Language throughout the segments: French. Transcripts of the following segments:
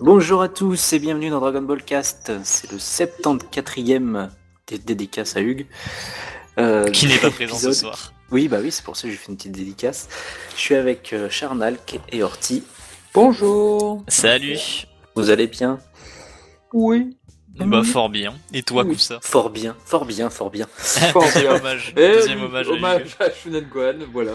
Bonjour à tous et bienvenue dans Dragon Ball Cast. C'est le 74e des dédicaces à Hugues. Euh, Qui n'est pas présent ce soir. Oui, bah oui, c'est pour ça que j'ai fait une petite dédicace. Je suis avec euh, Charnalk et Horty. Bonjour. Salut. Vous allez bien? Oui. Bah fort bien. Et toi, Oui. Kousa Fort bien, fort bien, fort bien. Fort Deuxième hommage. Eh, Deuxième hommage. à hommage à Shunen Gohan, voilà.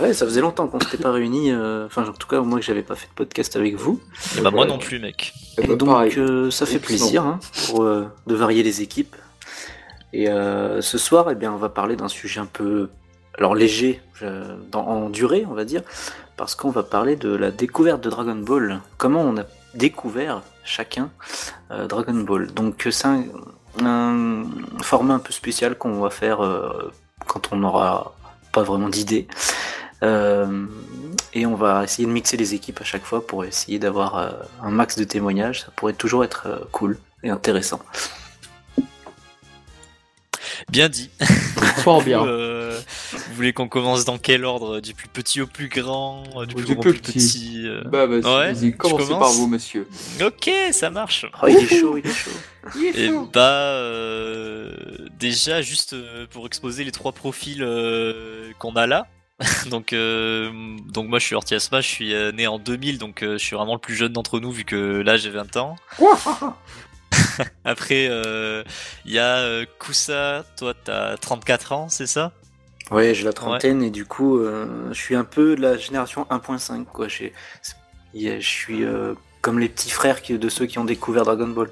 Ouais, ça faisait longtemps qu'on s'était pas réunis. euh, Enfin, en tout cas, moi que j'avais pas fait de podcast avec vous. Et bah moi non plus, mec. Eh Et ben, donc, euh, ça fait plaisir hein, pour, euh, de varier les équipes. Et euh, ce soir, eh bien, on va parler d'un sujet un peu alors léger dans, en durée, on va dire, parce qu'on va parler de la découverte de Dragon Ball. Comment on a découvert chacun euh, Dragon Ball. Donc, c'est un, un format un peu spécial qu'on va faire euh, quand on n'aura pas vraiment d'idée. Euh, et on va essayer de mixer les équipes à chaque fois pour essayer d'avoir euh, un max de témoignages. Ça pourrait toujours être euh, cool et intéressant. Bien dit. Fort bien. Euh, vous voulez qu'on commence dans quel ordre? Du plus petit au plus grand? Du plus Du grand au plus petit. petit euh, Bah, bah, Ouais, vas-y, commencez par vous, monsieur. Ok, ça marche. Oh, il est chaud, il est chaud. Et bah euh, déjà juste pour exposer les trois profils euh, qu'on a là. donc euh, donc moi je suis Horty Asma, je suis euh, né en 2000 donc euh, je suis vraiment le plus jeune d'entre nous vu que là j'ai 20 ans. Après euh, il y a Kusa, toi t'as 34 ans, c'est ça? Ouais, j'ai la trentaine et du coup, je suis un peu de la génération 1.5. quoi. Je suis comme les petits frères de ceux qui ont découvert Dragon Ball.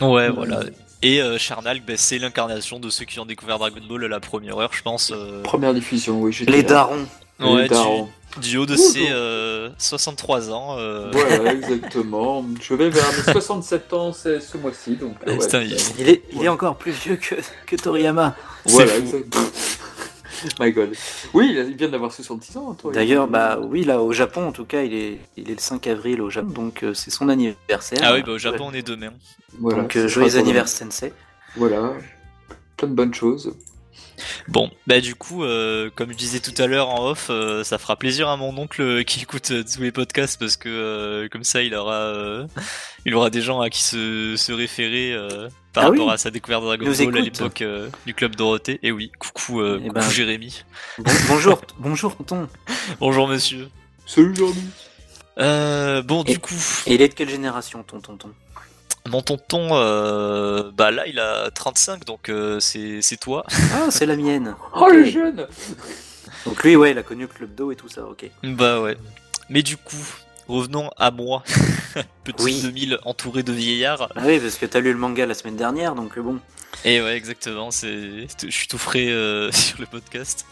Ouais, voilà. Et euh, Charnal, ben, c'est l'incarnation de ceux qui ont découvert Dragon Ball à la première heure, je pense. euh, Première diffusion, oui. Les darons. ouais, Les darons. du, du haut de Ouh, ses non. euh, 63 ans. euh, Voilà, exactement. Je vais vers mes 67 ans c'est ce mois-ci, donc. euh, ouais. Putain, il- Il est, il est encore plus vieux que, que Toriyama. Voilà, exactement. My god. Oui, il vient d'avoir 66 ans, toi. D'ailleurs, bah oui, là au Japon, en tout cas, il est, il est le 5 avril au Japon, donc euh, c'est son anniversaire. Ah oui, bah, au Japon, on est demain. Voilà, Donc euh, joyeux anniversaire Sensei. Voilà. Plein de bonnes choses. Bon, bah du coup, euh, comme je disais tout à l'heure en off, euh, ça fera plaisir à mon oncle qui écoute euh, tous les podcasts parce que euh, comme ça, il aura, euh, il aura des gens à qui se, se référer euh, par Ah rapport oui. à sa découverte de Dragon Ball à l'époque euh, du club Dorothée. Et oui, coucou, euh, Eh coucou ben. Jérémy. Bon- bonjour, bonjour tonton. Bonjour monsieur. Salut, Jordi. Euh, bon, Et- du coup, Et il est de quelle génération ton tonton? mon tonton, euh, bah là, il a 35, donc euh, c'est c'est toi. Ah, c'est la mienne. Oh, Ok. les jeunes Donc lui, ouais, il a connu le Club d'eau et tout ça, ok. Bah ouais. Mais du coup, revenons à moi. Petit Oui. 2000 entouré de vieillards. Ah oui, parce que t'as lu le manga la semaine dernière, donc euh, bon. Et ouais, exactement. Je suis tout frais euh, sur le podcast.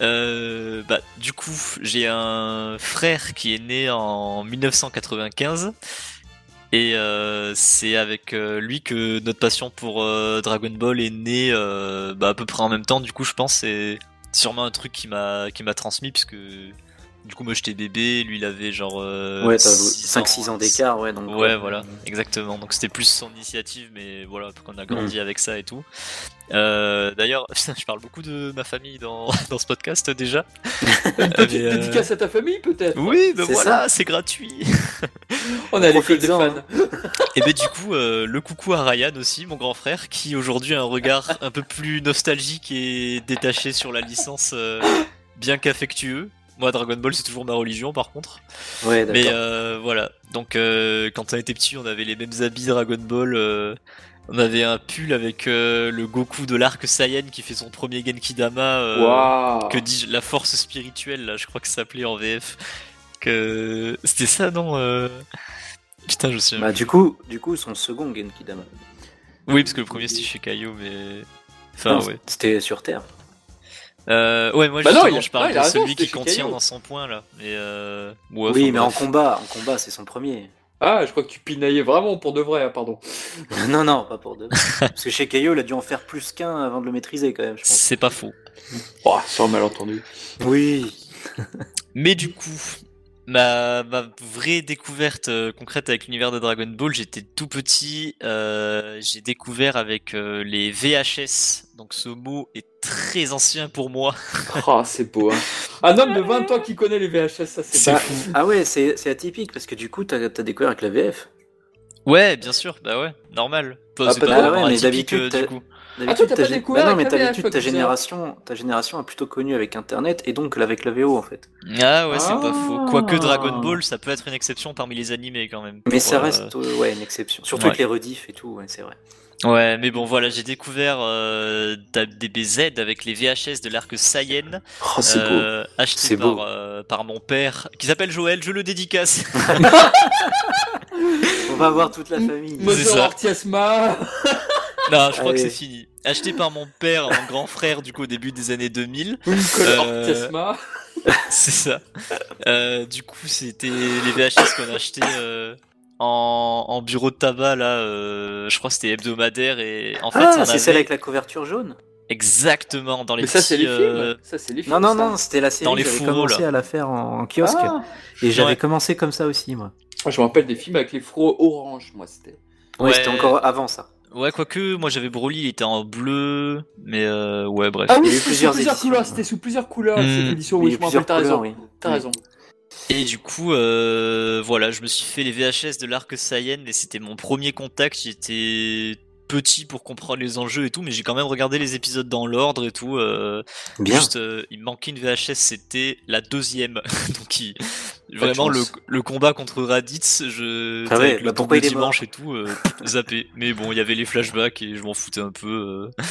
Euh, bah, du coup, j'ai un frère qui est né en 1995. Et euh, c'est avec euh, lui que notre passion pour euh, Dragon Ball est née bah, à peu près en même temps. Du coup, je pense que c'est sûrement un truc qui m'a qui m'a transmis puisque du coup moi j'étais bébé, lui il avait genre euh, ouais, t'as six 5-6 ans d'écart, ouais, donc. Ouais, voilà, exactement. Donc c'était plus son initiative, mais voilà, qu'on a grandi avec ça et tout. Euh, D'ailleurs, je parle beaucoup de ma famille dans, dans ce podcast déjà. Une petite euh, dédicace à ta famille, peut-être Oui, ben voilà, c'est gratuit. On a l'école des fans. et ben du coup, euh, le coucou à Ryan aussi, mon grand frère, qui aujourd'hui a un regard un peu plus nostalgique et détaché sur la licence, euh, bien qu'affectueux. Moi, Dragon Ball, c'est toujours ma religion, par contre. Ouais, d'accord. Mais euh, voilà, donc euh, quand on était petit, on avait les mêmes habits Dragon Ball. euh, on avait un pull avec le Goku de l'arc Saiyan qui fait son premier Genkidama. Waouh Que dis-je La force spirituelle, là, je crois que ça s'appelait en VF. Que c'était ça, non Putain, je me souviens. Bah, du coup, du coup, son second Genkidama. Oui, parce que le premier c'était chez Kaio, mais. Enfin, Non, ouais. C'était sur Terre. Euh, ouais, moi Bah justement, a- je parle non, de celui qui contient dans son point là. Et euh... ouais, oui, mais en combat, en combat, c'est son premier. Ah, je crois que tu pinaillais vraiment pour de vrai, hein, pardon. non, non, pas pour deux. Parce que chez Kaio, il a dû en faire plus qu'un avant de le maîtriser, quand même, je pense. C'est pas faux. Oh, sans malentendu. Oui. Mais du coup, ma, ma vraie découverte euh, concrète avec l'univers de Dragon Ball, j'étais tout petit. euh, j'ai découvert avec euh, les VHS. Donc ce mot est très ancien pour moi. Ah, c'est beau. Hein. Un homme de 20 ans qui connaît les VHS, ça c'est pas- fou. Ah ouais, c'est c'est atypique parce que du coup, t'as as découvert avec la VF. Ouais, bien sûr, bah ouais, normal. Pas- Ah, c'est pas pas de- vraiment ouais, mais d'habitude, Ah, toi, t'as ta pas découvert Bah non, mais d'habitude, ta génération, ta génération a plutôt connu avec Internet et donc avec la VO en fait. Ah ouais, c'est pas Ah. faux. Quoique Dragon Ball, ça peut être une exception parmi les animés quand même. Mais ça euh, reste euh, ouais une exception. Surtout ouais. avec les rediffs et tout, ouais, c'est vrai. Ouais, mais bon, voilà, j'ai découvert euh, DBZ avec les VHS de l'arc Saiyan, Oh, c'est beau. euh, acheté C'est par, beau. euh, par mon père, qui s'appelle Joël, je le dédicace. On va voir toute la famille. Mozart ça. Non, je crois que c'est fini. Acheté par mon père, mon grand frère, du coup, au début des années 2000. Nicolas Euh. C'est ça. Euh, du coup, c'était les VHS qu'on a acheté euh, en, en bureau de tabac, là, euh, je crois que c'était hebdomadaire, et en fait, Ah, c'est avait celle avec la couverture jaune exactement dans les Mais ça, c'est les euh, films. Ça, c'est les films. Non, non, non, c'était la série. Dans les J'avais commencé là. à la faire en, en kiosque Ah. et j'avais Ouais. commencé comme ça aussi, moi. Je me rappelle des films avec les frots orange, moi, c'était. Ouais, Ouais. c'était encore avant ça. Ouais, quoique, moi j'avais Broly, il était en bleu, mais euh, ouais, bref. Ah Il y oui, c'était sous plusieurs couleurs. C'était sous plusieurs couleurs, Hmm. cette édition. Y a Oui, je me rappelle, t'as raison. oui. T'as Oui. raison. Et du coup, euh, voilà, je me suis fait les VHS de l'arc Saiyan, et c'était mon premier contact. J'étais petit pour comprendre les enjeux et tout, mais j'ai quand même regardé les épisodes dans l'ordre et tout. euh, Bien. Juste, euh, il manquait une VHS, c'était la deuxième. Donc, il- vraiment, le, combat contre Raditz, je, Ah ouais, avec le bah pourquoi il est dimanche et tout, euh, zappé. Mais bon, il y avait les flashbacks et je m'en foutais un peu. euh.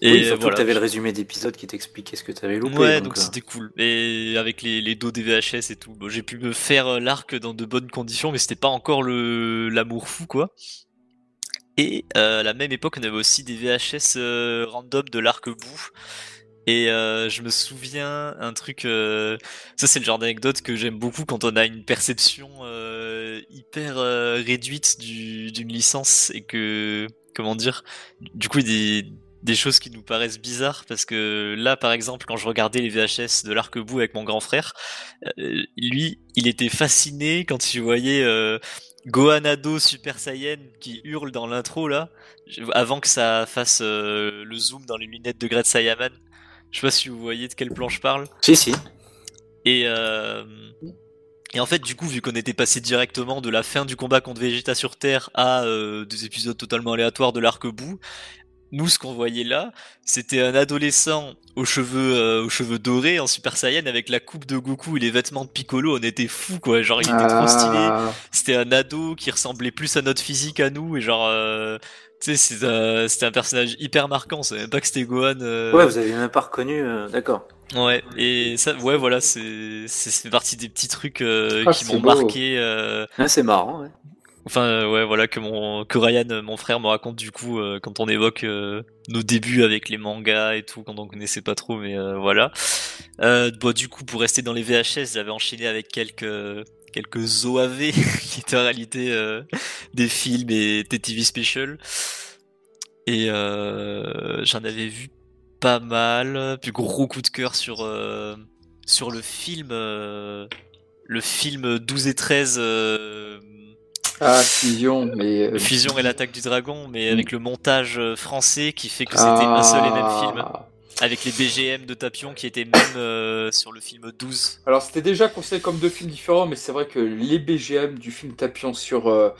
Et Et surtout voilà. que t'avais le résumé d'épisode qui t'expliquait ce que t'avais loupé. Ouais, donc, euh, c'était cool. Et avec les, les dos des VHS et tout, bon, j'ai pu me faire l'arc dans de bonnes conditions, mais c'était pas encore le l'amour fou, quoi. Et euh, à la même époque, on avait aussi des VHS euh, random de l'arc bout. Et euh, je me souviens un truc, euh, ça c'est le genre d'anecdote que j'aime beaucoup quand on a une perception euh, hyper euh, réduite du- d'une licence et que, comment dire, du coup des, choses qui nous paraissent bizarres parce que là par exemple quand je regardais les VHS de l'arc-bout avec mon grand frère euh, lui il était fasciné quand il voyait euh, Gohan Ado Super Saiyan qui hurle dans l'intro là avant que ça fasse euh, le zoom dans les lunettes de Great Saiyaman je sais pas si vous voyez de quel plan je parle Si, si. et, euh, et en fait, du coup, vu qu'on était passé directement de la fin du combat contre Vegeta sur Terre à euh, des épisodes totalement aléatoires de l'arc-bout, nous, ce qu'on voyait là, c'était un adolescent aux cheveux, euh, aux cheveux dorés en Super Saiyan avec la coupe de Goku et les vêtements de Piccolo. On était fous, quoi. Genre, il était trop stylé. Ah. C'était un ado qui ressemblait plus à notre physique à nous et genre. euh, tu sais, c'est un- c'était un personnage hyper marquant. C'est même pas que c'était Gohan. euh, Ouais, vous avez même pas reconnu. euh, D'accord. Ouais, et ça, ouais, voilà, c'est, partie des petits trucs euh, Ah, qui m'ont marqué. euh, Ouais, c'est marrant. Ouais. Enfin, euh, ouais, voilà, que mon, que Ryan, euh, mon frère, me raconte du coup euh, quand on évoque nos débuts avec les mangas et tout, quand on connaissait pas trop, mais voilà. Du coup, pour rester dans les VHS, j'avais enchaîné avec quelques quelques OAV qui étaient en réalité des films et des TV special. Et j'en avais vu pas mal. Puis gros coup de cœur sur sur le film le film 12 et 13 euh, Ah, Fusion, mais. euh, Fusion et l'attaque du dragon, mais avec le montage euh, français qui fait que c'était un seul et même film. ah. Avec les BGM de Tapion qui étaient même euh, sur le film 12. Alors, c'était déjà considéré comme deux films différents, mais c'est vrai que les BGM du film Tapion sur, euh,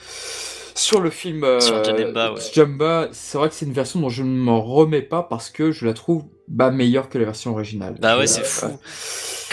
sur le film euh, Sur Janemba, ouais. Janemba, c'est vrai que c'est une version dont je ne m'en remets pas parce que je la trouve bah, meilleure que la version originale. Bah ouais, c'est fou.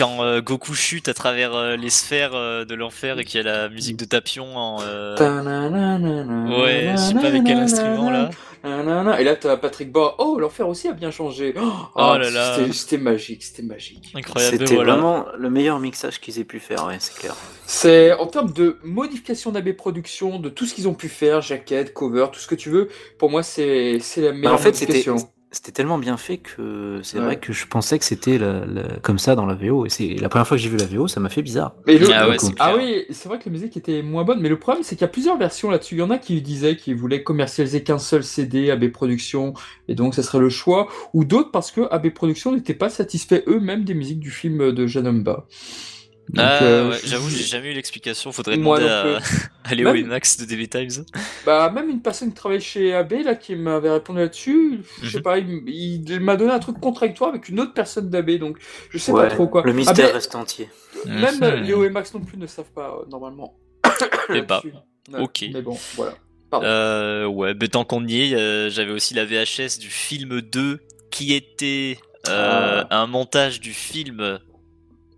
Quand euh, Goku chute à travers euh, les sphères euh, de l'enfer et qu'il y a la musique de Tapion en. euh, Ouais, je sais pas avec quel instrument là. Et là, t'as Patrick Bois. Oh, l'enfer aussi a bien changé. Oh, Oh là là. c'était- magique, c'était magique. Incroyable, C'était voilà. vraiment le meilleur mixage qu'ils aient pu faire, ouais, c'est clair. C'est en termes de modification d'AB Productions, de tout ce qu'ils ont pu faire, jaquette, cover, tout ce que tu veux. Pour moi, c'est c'est la meilleure Bah, en fait, modification. C'était tellement bien fait que c'est Ouais. vrai que je pensais que c'était la- la- comme ça dans la VO. Et c'est la première fois que j'ai vu la VO, ça m'a fait bizarre. Mais le- Ah ouais, c'est ah oui, c'est vrai que la musique était moins bonne, mais le problème c'est qu'il y a plusieurs versions là-dessus. Il y en a qui disaient qu'ils voulaient commercialiser qu'un seul CD, AB Productions, et donc ça serait le choix, ou d'autres parce que AB Productions n'était pas satisfait eux-mêmes des musiques du film de Janomba. Donc, ah, euh, ouais, j'avoue, j'ai jamais eu l'explication. Faudrait Moi demander à, à Léo Même- et Max de DB Times. Bah, même une personne qui travaille chez AB, là, qui m'avait répondu là-dessus, je sais Mhm. pas, il, il m'a donné un truc contradictoire avec une autre personne d'AB, donc je sais Ouais, pas trop quoi. Le mystère AB, reste entier. même euh, Léo et Max non plus ne savent pas, euh, normalement. Eh bah. Ouais, ok. Mais bon, voilà. Euh, ouais, mais tant qu'on y est, euh, j'avais aussi la VHS du film 2 qui était euh, un montage du film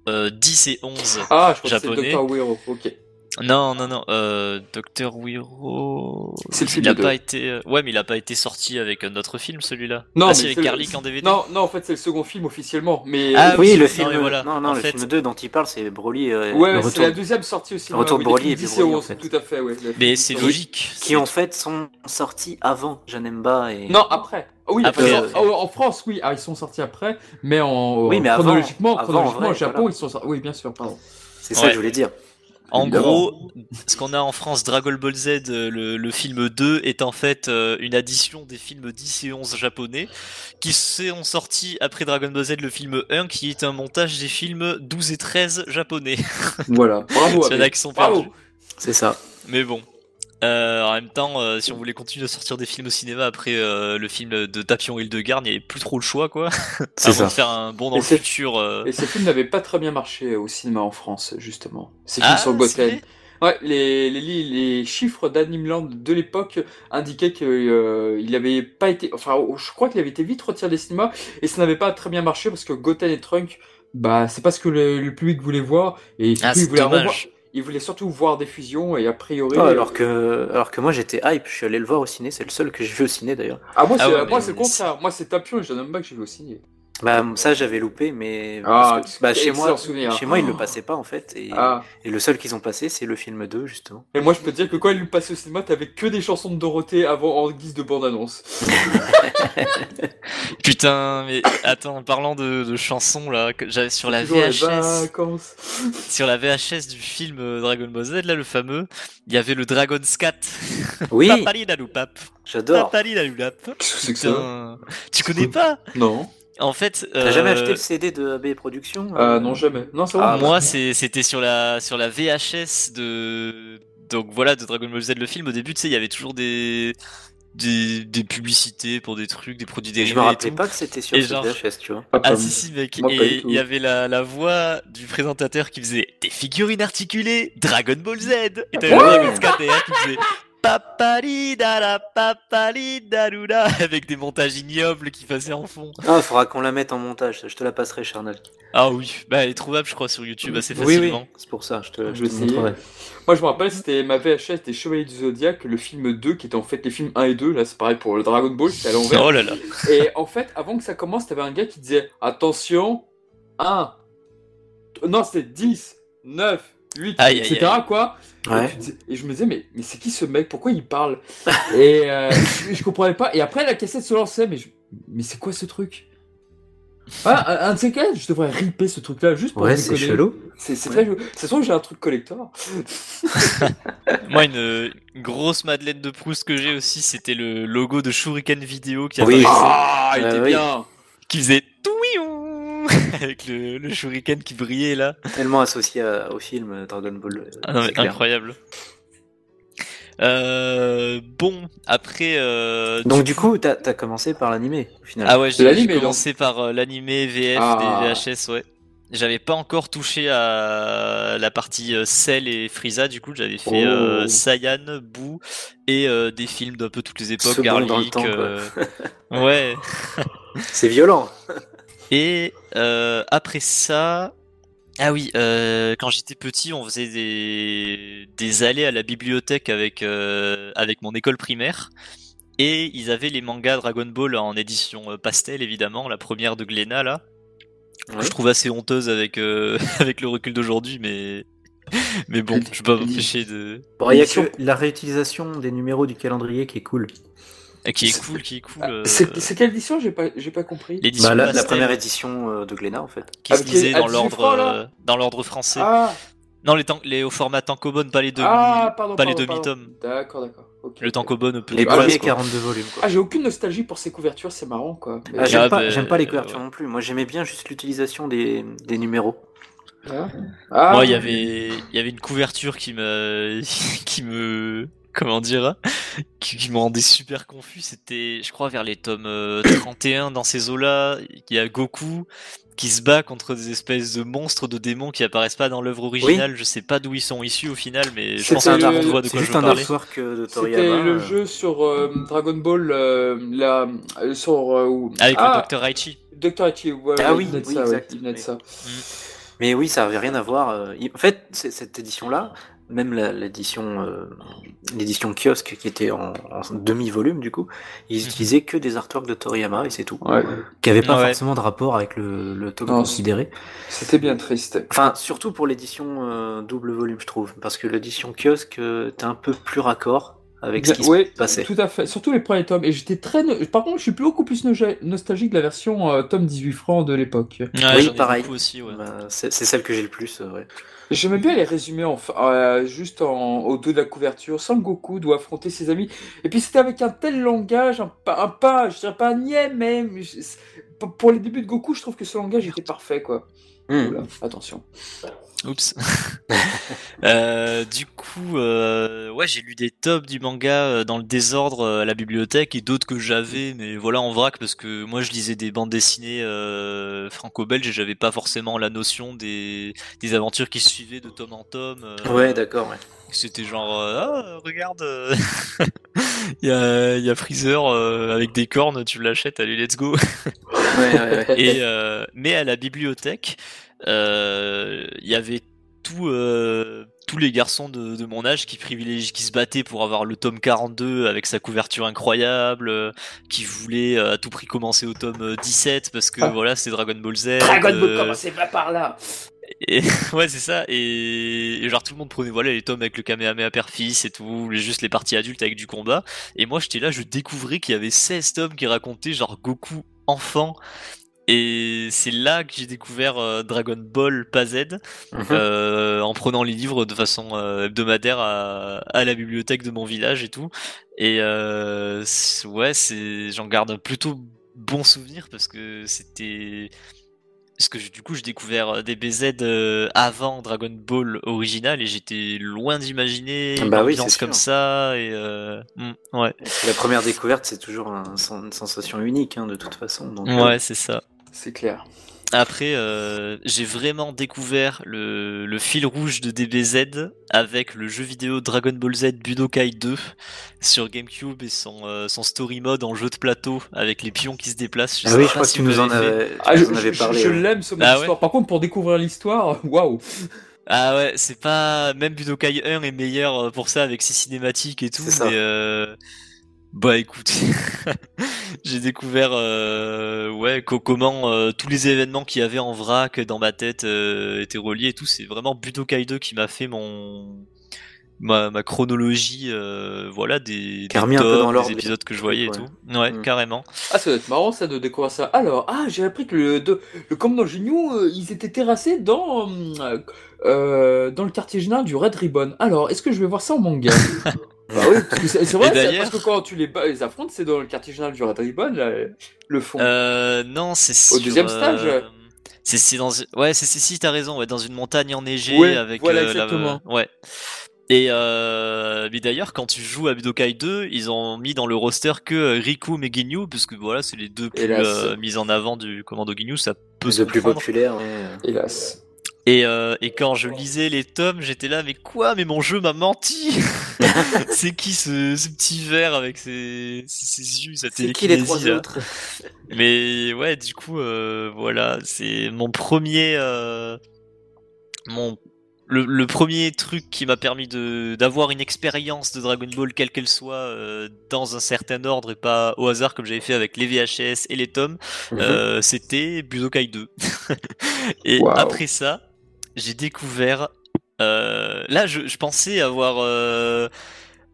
euh, 10 et 11. ah, je crois que c'est japonais. Dr. Wiro, ok. Non, non, non, euh, Dr. Wiro. C'est le film Il a de pas été. euh, Ouais, mais il a pas été sorti avec un autre film celui-là. Non, ah, avec c'est le- Garlic en DVD. Non, non, en fait, c'est le second film officiellement, mais... Ah oui, le non, film. mais voilà. Non, non, En le fait- film 2 dont il parle, c'est Broly. euh, Ouais, c'est retour- la deuxième sortie aussi. Retour de Broly et puis films 10 et Broly, en 11, fait. Tout à fait, ouais. Mais c'est 10 et 11. logique. Qui en fait sont sortis avant Janemba et. Non, après. Ah Oui, Après, euh, en, en France, oui, ah, ils sont sortis après, mais en Oui, mais avant- chronologiquement, avant, chronologiquement, en vrai, au Japon, voilà. ils sont sortis. Oui, bien sûr, pardon. C'est ça Ouais. que je voulais dire. En gros, ce qu'on a en France, Dragon Ball Z, euh, le, le film 2, est en fait euh, une addition des films 10 et 11 japonais, qui sont sortis après Dragon Ball Z, le film 1, qui est un montage des films 12 et 13 japonais. Voilà, bravo. Il y en a qui sont perdus. C'est ça. Mais bon. Euh, en même temps, euh, si on voulait continuer à sortir des films au cinéma après euh, le film de Tapion et Hildegarde, il n'y avait plus trop le choix, quoi. C'est Avant ça. de faire un bond dans Et le c'est- futur. euh. Et ces films n'avaient pas très bien marché au cinéma en France, justement. Ces Ah, films sur c'est Goten. vrai? Ouais, les, les, les, les chiffres d'Animeland de l'époque indiquaient qu'il euh, il avait pas été. Enfin, je crois qu'il avait été vite retiré des cinémas et ça n'avait pas très bien marché parce que Goten et Trunk, bah, c'est pas ce que le, le public voulait voir et surtout, Ah, il, voulait revoir-. Il voulait surtout voir des fusions et a priori. Ah, alors que, alors que moi j'étais hype, je suis allé le voir au ciné, c'est le seul que j'ai vu au ciné d'ailleurs. Ah, moi, c'est Ah ouais, moi, mais c'est le contraire. Moi, c'est Tapion et Janamba que j'ai vu au ciné. Bah ça j'avais loupé, mais Ah, parce que- bah, chez moi, souvenir. chez moi ils le passaient pas en fait, et, Ah. et le seul qu'ils ont passé c'est le film 2 justement. Et moi, je peux te dire que quand il le passait au cinéma, t'avais que des chansons de Dorothée avant en guise de bande-annonce. Putain, mais attends, en parlant de, de chansons là, que j'avais sur la VHS, sur la VHS du film euh, Dragon Ball Z là, le fameux, il y avait le Dragon Scat. Oui, Papalidaloupap. j'adore. Papalidaloupap. Qu'est-ce que c'est que ça tu connais pas Non. En fait, T'as jamais euh, acheté le CD de AB Productions Euh, non, jamais. Non, c'est vrai. Ah, Moi, c'était sur la sur la VHS de donc voilà de Dragon Ball Z le film. Au début, tu sais, il y avait toujours des des, des publicités pour des trucs, des produits Je dérivés me et rappelais tout. pas que c'était sur Et genre- VHS, tu vois. Ah, Ah si si mec Moi, et il y avait la, la voix du présentateur qui faisait des figurines articulées Dragon Ball Z et t'avais. Dragon derrière qui faisait avec des montages ignobles qui passaient en fond. Ah, faudra qu'on la mette en montage, je te la passerai Charnal. Ah oui, bah elle est trouvable je crois sur YouTube assez Oui, oui, facilement. c'est pour ça, je te, Je te. Moi, je me rappelle, c'était ma VHS des Chevaliers du Zodiac, le film 2, qui était en fait les films 1 et 2. Là, c'est pareil pour le Dragon Ball, c'était à l'envers. Oh là là. Et en fait, avant que ça commence, t'avais un gars qui disait Attention, 1. Non, c'était 10, 9, 8, Aïe, aïe, etc. Quoi. Et, Ouais. je me disais, mais, mais c'est qui ce mec? Pourquoi il parle? Et euh, je, je comprenais pas. Et après, la cassette se lançait, mais, je- mais c'est quoi ce truc? Ah, un, de ces quatre, je devrais ripper ce truc-là juste pour Ouais, c'est chelou. C'est c'est très chelou. C'est sûr que j'ai un truc collector. Moi, une, une grosse Madeleine de Proust que j'ai aussi, c'était le logo de Shuriken Vidéo qui, Oui. apparaissait- Ah, il Euh, était oui. bien. qui faisait touiou avec le, le Shuriken qui brillait là. Tellement associé à- au film euh, Dragon Ball. euh, Ah non, incroyable. Euh, bon, après. Euh, Donc du coup, t'as as commencé par l'animé au final. ah ouais, j'ai commencé par euh, l'animé VF Ah. des VHS, ouais. J'avais pas encore touché à la partie euh, Cell et Frieza, du coup j'avais fait Oh. euh, Saiyan, Boo et euh, des films d'un peu toutes les époques, Second dans le Garlic. temps, euh, ouais. C'est violent. Et euh, après ça, ah oui, euh, quand j'étais petit, on faisait des, des allées à la bibliothèque avec euh, avec mon école primaire. Et ils avaient les mangas Dragon Ball en édition pastel, évidemment, la première de Glénat, là. Ouais. Je trouve assez honteuse avec, euh, avec le recul d'aujourd'hui, mais... mais bon, je peux pas m'empêcher de... Bon, il y a que la réutilisation des numéros du calendrier qui est cool. Ah, Qui est cool, qui est cool. euh, C'est quelle édition J'ai pas, j'ai pas compris. L'édition Bah, la, première édition euh, de Glénat en fait. qui se les- lisait dans 18 l'ordre euh, dans l'ordre français. Ah, Non, les, les au format tankobon, pas les demi, ah, pardon. pas les pardon, pardon. demi-tomes. D'accord, d'accord. Le tankobon peu Les Ah, premiers place, quoi. 42 volumes quoi. Ah, j'ai aucune nostalgie pour ces couvertures, c'est marrant quoi. Mais- Ah, j'aime Ah, pas, bah, j'aime pas les couvertures ouais. non plus. Moi j'aimais bien juste l'utilisation des, des numéros. Ah, Moi, il y avait, il y avait une couverture qui me, qui me, comment dire, qui, qui me rendait super confus. C'était, je crois, vers les tomes euh, 31 dans ces eaux-là. Il y a Goku qui se bat contre des espèces de monstres, de démons qui apparaissent pas dans l'œuvre originale. Je sais pas d'où ils sont issus au final, mais je pense un le- tu vois de C'est quoi je juste veux un parler. artwork euh, C'était le euh, jeu sur euh, Dragon Ball, euh, la, euh, sur euh, où- Avec ah, le Dr. Raichi. Dr. Ichi, ouais, Ah oui, il venait de oui, ça, ouais, exact. de Oui. ça. Mais oui, ça avait rien à voir. euh, En fait, cette édition-là, même la- l'édition, euh, l'édition kiosque qui était en, en demi-volume du coup, ils Mhm. utilisaient que des artworks de Toriyama et c'est tout. Ouais, Qui avait pas Ouais. forcément de rapport avec le, le tome Non, considéré. c'était bien triste. Enfin, surtout pour l'édition euh, double volume, je trouve, parce que l'édition kiosque euh, était un peu plus raccord avec ce qui Oui, se passait. tout à fait. Surtout les premiers tomes. Et j'étais très. no- Par contre, je suis beaucoup plus nostalgique de la version euh, tome 18 francs de l'époque. Ouais, Oui, pareil. beaucoup aussi, ouais. Bah, c'est c'est celle que j'ai le plus, euh, ouais. J'aimais bien les résumés en, euh, juste en, au dos de la couverture. Sans Goku doit affronter ses amis. Et puis c'était avec un tel langage, un pas, un pas je dirais pas un niais, mais pour- les débuts de Goku, je trouve que ce langage était parfait, quoi. Hmm. Oula, attention. Oups. Euh, du coup, euh, ouais, j'ai lu des tomes du manga euh, dans le désordre à la bibliothèque et d'autres que j'avais, mais voilà en vrac parce que moi je lisais des bandes dessinées euh, franco-belges et j'avais pas forcément la notion des, des aventures qui suivaient de tome en tome. Ouais, d'accord, ouais. C'était genre, ah, regarde, il y, a, il y a Freezer avec des cornes, tu l'achètes, allez, let's go. Ouais, ouais, ouais. Et mais à la bibliothèque, il y avait tout, euh, tous les garçons de, de mon âge qui privilégient, qui se battaient pour avoir le tome 42 avec sa couverture incroyable, euh, qui voulaient euh, à tout prix commencer au tome euh, 17 parce que Ah. voilà, c'est Dragon Ball Z. Dragon Ball, euh, commencez pas par là? et, ouais, c'est ça. Et, et genre tout le monde prenait voilà les tomes avec le Kamehameha père-fils et tout, les, juste les parties adultes avec du combat. Et moi j'étais là, je découvrais qu'il y avait 16 tomes qui racontaient genre Goku enfant. Et c'est là que j'ai découvert euh, Dragon Ball pas Z Mhm. euh, en prenant les livres de façon euh, hebdomadaire à, à la bibliothèque de mon village et tout. Et euh, ouais, c'est j'en garde un plutôt bon souvenir parce que c'était parce que du coup j'ai découvert des BZ avant Dragon Ball original et j'étais loin d'imaginer une Bah oui, ambiance c'est comme ça et euh, mm, ouais La première découverte, c'est toujours un- une sensation unique, hein, de toute façon. Donc, euh, ouais c'est ça. C'est clair. Après, euh, j'ai vraiment découvert le, le fil rouge de DBZ avec le jeu vidéo Dragon Ball Z Budokai 2 sur GameCube et son, euh, son story mode en jeu de plateau avec les pions qui se déplacent. Je Ah sais oui, pas je crois si que tu vous nous en avais, Ah, je en avais je- parlé. je l'aime ce mode Ah ouais. Par contre, pour découvrir l'histoire, waouh Ah ouais, c'est pas même Budokai 1 est meilleur euh, pour ça avec ses cinématiques et tout, mais euh... bah écoute, j'ai découvert euh, ouais co- comment euh, tous les événements qu'il y avait en vrac dans ma tête euh, étaient reliés et tout. C'est vraiment Budokai 2 qui m'a fait mon ma, ma chronologie, euh, voilà des, un peu dans épisodes que je voyais et tout. Ouais, Mm. carrément. Ah, ça doit être marrant ça de découvrir ça. Alors, ah, j'ai appris que le, de, le euh, ils étaient terrassés dans, euh, dans le quartier général du Red Ribbon. Alors, est-ce que je vais voir ça en manga? Bah oui, c'est vrai, parce que quand tu les, affrontes, c'est dans le quartier général du Red Ribbon, là, le fond. Euh, non, c'est Au sur, deuxième stage euh, C'est dans ouais c'est si t'as raison ouais dans une montagne enneigée Ouais, avec voilà, euh, la- exactement. ouais et euh, mais d'ailleurs quand tu joues à Budokai 2 ils ont mis dans le roster que Riku et Ginyu parce que voilà c'est les deux plus euh, mis en avant du commando Ginyu ça peut se Le plus populaire. ouais. Hélas. Et euh, et quand je lisais les tomes j'étais là mais quoi mais mon jeu m'a menti c'est qui ce, ce petit verre avec ses, ses, ses yeux C'est qui les trois là autres? Mais ouais, du coup, euh, voilà, c'est mon premier, euh, mon le, le premier truc qui m'a permis d'avoir une expérience de Dragon Ball quelle qu'elle soit dans un certain ordre et pas au hasard comme j'avais fait avec les VHS et les tomes, Mhm. euh, c'était Budokai 2. et Wow. après ça, j'ai découvert. euh, là, je, je pensais avoir euh,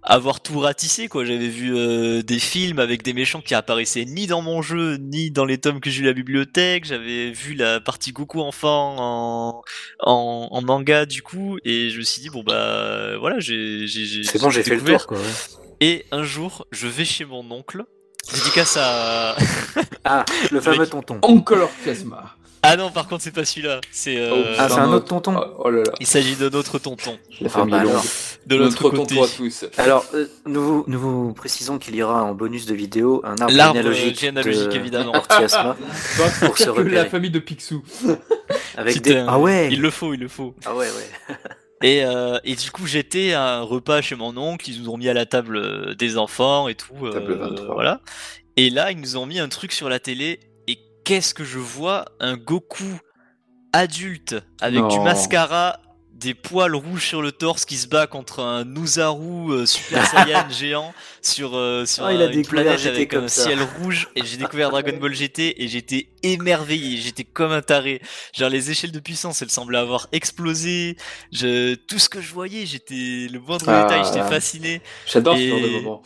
avoir tout ratissé quoi. J'avais vu euh, des films avec des méchants qui apparaissaient ni dans mon jeu ni dans les tomes que j'ai eu à la bibliothèque. J'avais vu la partie Goku enfant en, en en manga du coup et je me suis dit bon bah voilà j'ai j'ai j'ai C'est bon, j'ai fait le découvert. tour, quoi. ouais. Et un jour, je vais chez mon oncle. Dédicace à Ah, le fameux tonton. Encore Plasma. Ah non, par contre, c'est pas celui-là. C'est. euh, Ah, c'est un autre tonton. Oh, oh là là, Il s'agit d'un autre tonton. la Ah, famille bah longue. alors. De l'autre côté. tonton à tous. Alors, euh, nous, vous- nous vous précisons qu'il y aura en bonus de vidéo un arbre L'arbre généalogique, généalogique, de évidemment. Pour se repérer. la famille de Picsou. avec des... un- Ah ouais Il le faut, il le faut. Ah ouais, ouais. Et, euh, et du coup, j'étais à un repas chez mon oncle, ils nous ont mis à la table des enfants et tout. Table 23. voilà. Et là, ils nous ont mis un truc sur la télé. Qu'est-ce que je vois Un Goku adulte avec du mascara, des poils rouges sur le torse qui se bat contre un Nuzaru euh, Super Saiyan géant sur, euh, sur Ah, il a un- une planète GT avec comme un ça. ciel rouge. Et j'ai découvert Dragon Ball GT et j'étais émerveillé. J'étais comme un taré. Genre les échelles de puissance, elles semblaient avoir explosé. Je, tout ce que je voyais, j'étais le moindre Ah. détail, j'étais fasciné. J'adore ce genre de moment.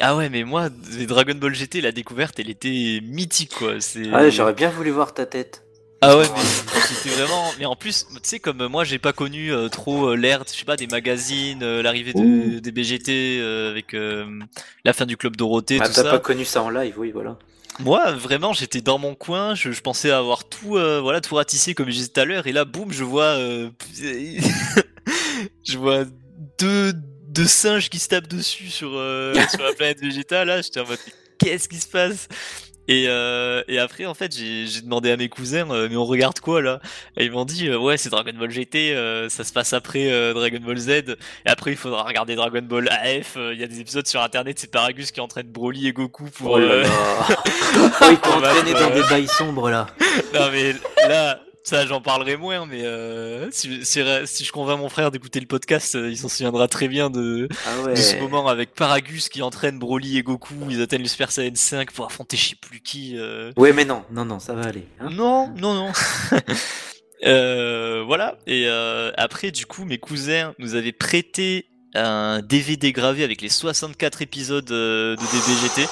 Ah ouais, mais moi, les Dragon Ball GT, la découverte, elle était mythique quoi. C'est. Ah ouais, j'aurais bien voulu voir ta tête. Ah ouais, mais c'était vraiment. Mais en plus, tu sais, comme moi, j'ai pas connu euh, trop euh, l'ère, je sais pas, des magazines, euh, l'arrivée de, des BGT euh, avec euh, la fin du club Dorothée, Ah, tout t'as ça. pas connu ça en live, oui, voilà. Moi, vraiment, j'étais dans mon coin, je, je pensais avoir tout, voilà, tout ratissé comme je disais tout à l'heure, et là, boum, je vois, je vois deux, deux singes qui se tapent dessus sur, euh, sur la planète Vegeta. Là, j'étais en mode, qu'est-ce qui se passe? Et, euh, et après, en fait, j'ai j'ai demandé à mes cousins, euh, mais on regarde quoi là? Et ils m'ont dit, euh, ouais, c'est Dragon Ball GT, euh, ça se passe après euh, Dragon Ball Z, et après il faudra regarder Dragon Ball AF. euh, Il y a des épisodes sur Internet, c'est Paragus qui entraîne Broly et Goku pour. Oh là euh, là. dans des bails sombres là. non mais là, ça j'en parlerai moins, mais euh, si, si, si je convainc mon frère d'écouter le podcast, euh, il s'en souviendra très bien de, Ah ouais. de ce moment avec Paragus qui entraîne Broly et Goku, ils atteignent le Super Saiyan 5 pour affronter je sais plus qui. euh. Ouais, mais non, non, non, ça va aller. hein. Non, non, non. Euh, voilà, et après du coup mes cousins nous avaient prêté un DVD gravé avec les 64 épisodes de DBGT.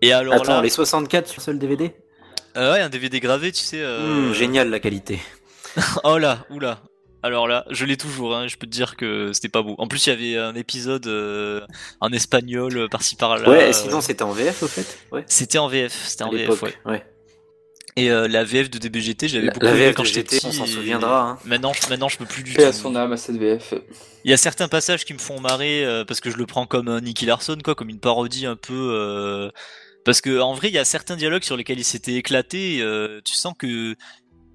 Et alors Attends, là, les 64 sur un seul DVD euh, ouais, un DVD gravé, tu sais. euh, Hmm, Génial la qualité. Oh là, oula. Alors là, je l'ai toujours, hein, je peux te dire que c'était pas beau. En plus, il y avait un épisode euh, en espagnol euh, par-ci par-là. ouais, euh, sinon c'était en VF au fait. Ouais. C'était en VF, c'était en VF, ouais. ouais. Et euh, la VF de DBGT, j'avais beaucoup la aimé VF quand j'étais GT, on petit. s'en et souviendra. Hein. Maintenant, je, maintenant, je peux plus du Paix tout. à son âme à cette VF. Il y a certains passages qui me font marrer euh, parce que je le prends comme un Nicky Larson, quoi, comme une parodie un peu. euh, Parce que en vrai, il y a certains dialogues sur lesquels ils s'étaient éclatés. et, euh, tu sens que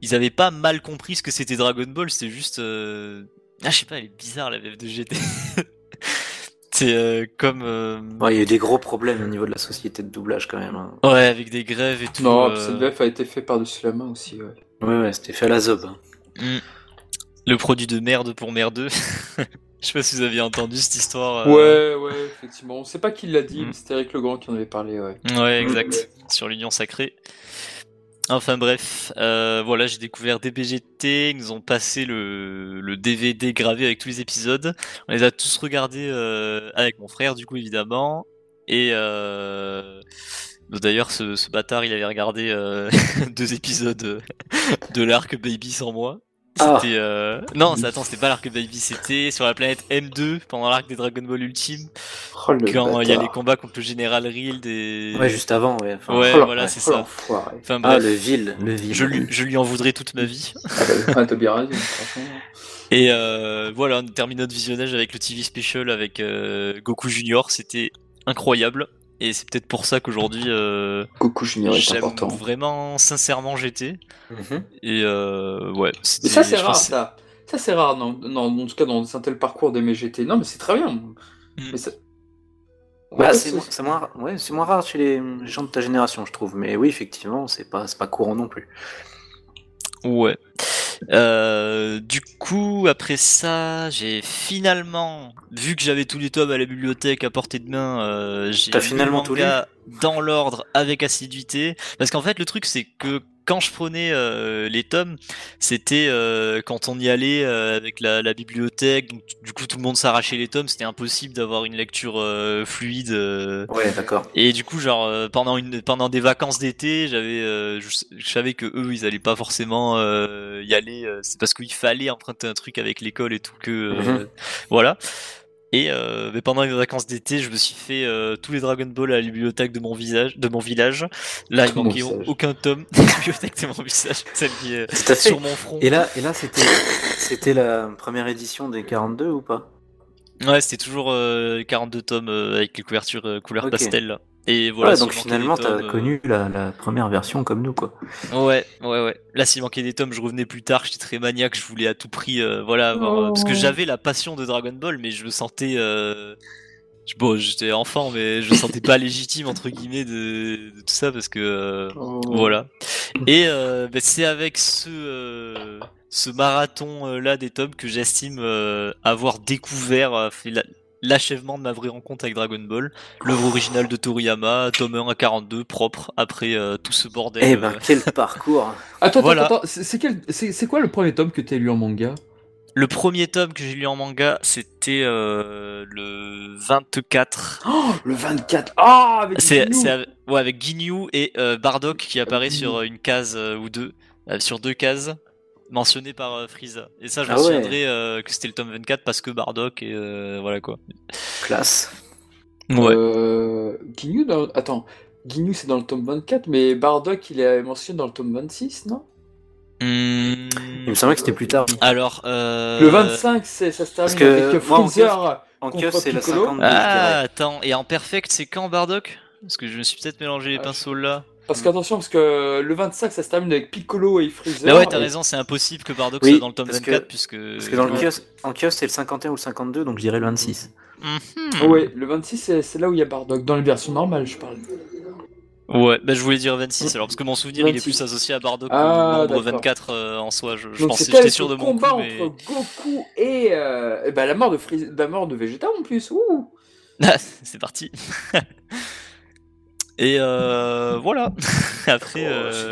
ils avaient pas mal compris ce que c'était Dragon Ball. C'était juste. euh, Ah, je sais pas, elle est bizarre la VF de GT. C'est euh, comme. euh, Ouais, il y a eu des gros problèmes au niveau de la société de doublage quand même. hein. Ouais, avec des grèves et tout. Non, euh, cette VF a été fait par-dessus la main aussi. Ouais. Ouais, ouais, c'était fait à la zob. hein. mm. Le produit de merde pour merdeux. Je sais pas si vous aviez entendu cette histoire. euh, ouais, ouais, effectivement. On sait pas qui l'a dit, Mm. mais c'était Eric Legrand qui en avait parlé. Ouais. Ouais, exact. Sur l'union sacrée. Enfin bref, euh, voilà, j'ai découvert DBGT, ils nous ont passé le, le DVD gravé avec tous les épisodes. On les a tous regardés euh, avec mon frère, du coup, évidemment. Et euh, d'ailleurs, ce, ce bâtard, il avait regardé euh, deux épisodes euh, de l'arc Baby sans moi. Ah. C'était euh... non, c'est- attends, c'était pas l'arc Baby, c'était sur la planète M2 pendant l'arc des Dragon Ball Ultime Oh, le quand il y a les combats contre le général Rild et Ouais, juste avant, ouais. Enfin, Ouais, Oh, voilà, c'est oh, ça. Enfin Ah, bref, le vil, le vil. je lui, je lui en voudrais toute ma vie. Ah, bah, ah, Toby Ryan, franchement. Et euh, voilà, on termine notre visionnage avec le TV special avec euh, Goku Junior, c'était incroyable. Et c'est peut-être pour ça qu'aujourd'hui, euh, Junior est important. vraiment sincèrement GT. Mhm. Et euh, ouais, Mais ça, c'est rare, ça. Ça, c'est rare, non, non, en tout cas, dans un tel parcours d'aimer GT. Non, mais c'est très bien. Mm. Mais ça... Bah, Ouais, c'est mo- c'est moins, ouais, c'est moins rare chez les gens de ta génération, je trouve. Mais oui, effectivement, c'est pas, c'est pas courant non plus. Ouais. Euh, du coup, après ça, j'ai finalement, vu que j'avais tous les tomes à la bibliothèque à portée de main, euh, j'ai finalement le tout dans l'ordre avec assiduité. Parce qu'en fait, le truc, c'est que quand je prenais euh, les tomes, c'était euh, quand on y allait euh, avec la, la bibliothèque. Donc, du coup, tout le monde s'arrachait les tomes. C'était impossible d'avoir une lecture euh, fluide. euh, Ouais, d'accord. et du coup, genre euh, pendant une pendant des vacances d'été, j'avais euh, je, je savais que eux ils allaient pas forcément euh, y aller. euh, c'est parce qu'il fallait emprunter un truc avec l'école et tout que euh, Mhm. voilà. Et euh, mais pendant les vacances d'été, je me suis fait euh, tous les Dragon Ball à la bibliothèque de mon visage, de mon village. Là, il manquait aucun tome. La bibliothèque de mon visage, celle qui est sur mon front. Et là, et là c'était, c'était la première édition des 42 ou pas? Ouais, c'était toujours euh, 42 tomes euh, avec les couvertures euh, couleur pastel. là. Et voilà. Ouais, donc finalement, t'as tomes, euh, connu la, la première version comme nous, quoi. Ouais, ouais, ouais. Là, s'il manquait des tomes, je revenais plus tard. J'étais très maniaque. Je voulais à tout prix, euh, voilà, avoir, euh, parce que j'avais la passion de Dragon Ball, mais je me sentais, euh, bon, j'étais enfant, mais je me sentais pas légitime entre guillemets de, de tout ça parce que euh, Oh. voilà. Et euh, bah, c'est avec ce euh, ce marathon euh, là des tomes que j'estime euh, avoir découvert euh, fait la- l'achèvement de ma vraie rencontre avec Dragon Ball, l'œuvre originale de Toriyama, tome 1 à 42, propre après euh, tout ce bordel. Eh euh, ben, quel parcours Attends, Voilà. attends, attends, c'est c'est quel- c'est c'est quoi le premier tome que t'as lu en manga? Le premier tome que j'ai lu en manga, c'était euh, le 24. Oh, le 24 Ah, avec C'est avec, ouais, avec Ginyu et euh, Bardock qui apparaît Ginyu. sur une case euh, ou deux, euh, sur deux cases mentionnées par euh, Frieza. Et ça, je me Ah ouais. souviendrai euh, que c'était le tome 24 parce que Bardock et euh, voilà quoi. Classe. Ouais. Euh, Ginyu dans... Attends, Ginyu c'est dans le tome 24, mais Bardock il est mentionné dans le tome 26, non? Hmm, Il me semblait que c'était plus tard. Alors, euh... Le 25, c'est ça se termine parce que avec Freezer. En keuf, c'est la Piccolo 52, je Ah, attends, et en perfect, c'est quand Bardock? Parce que je me suis peut-être mélangé les Ah, pinceaux là. Parce qu'attention, parce que le 25 ça se termine avec Piccolo et Freezer. Bah ouais, t'as et- raison, c'est impossible que Bardock Oui, soit dans le tome parce que- 24 puisque. Parce que dans le kiosque, en kiosque, c'est le 51 ou le 52, donc je dirais le 26. Mhm. Ouais, le 26 c'est là où il y a Bardock, dans les versions normales, je parle. Ouais, bah je voulais dire 26 alors parce que mon souvenir il est 26. plus associé à Bardock Ah, que le nombre d'accord. 24 euh, en soi. Je, je pensais, j'étais sûr de mon coup, combat mais entre Goku et, euh, et bah, la mort de Freezer, la mort de Vegeta en plus. Ouh. Ah, c'est parti. Et euh, voilà. Après, Oh, euh.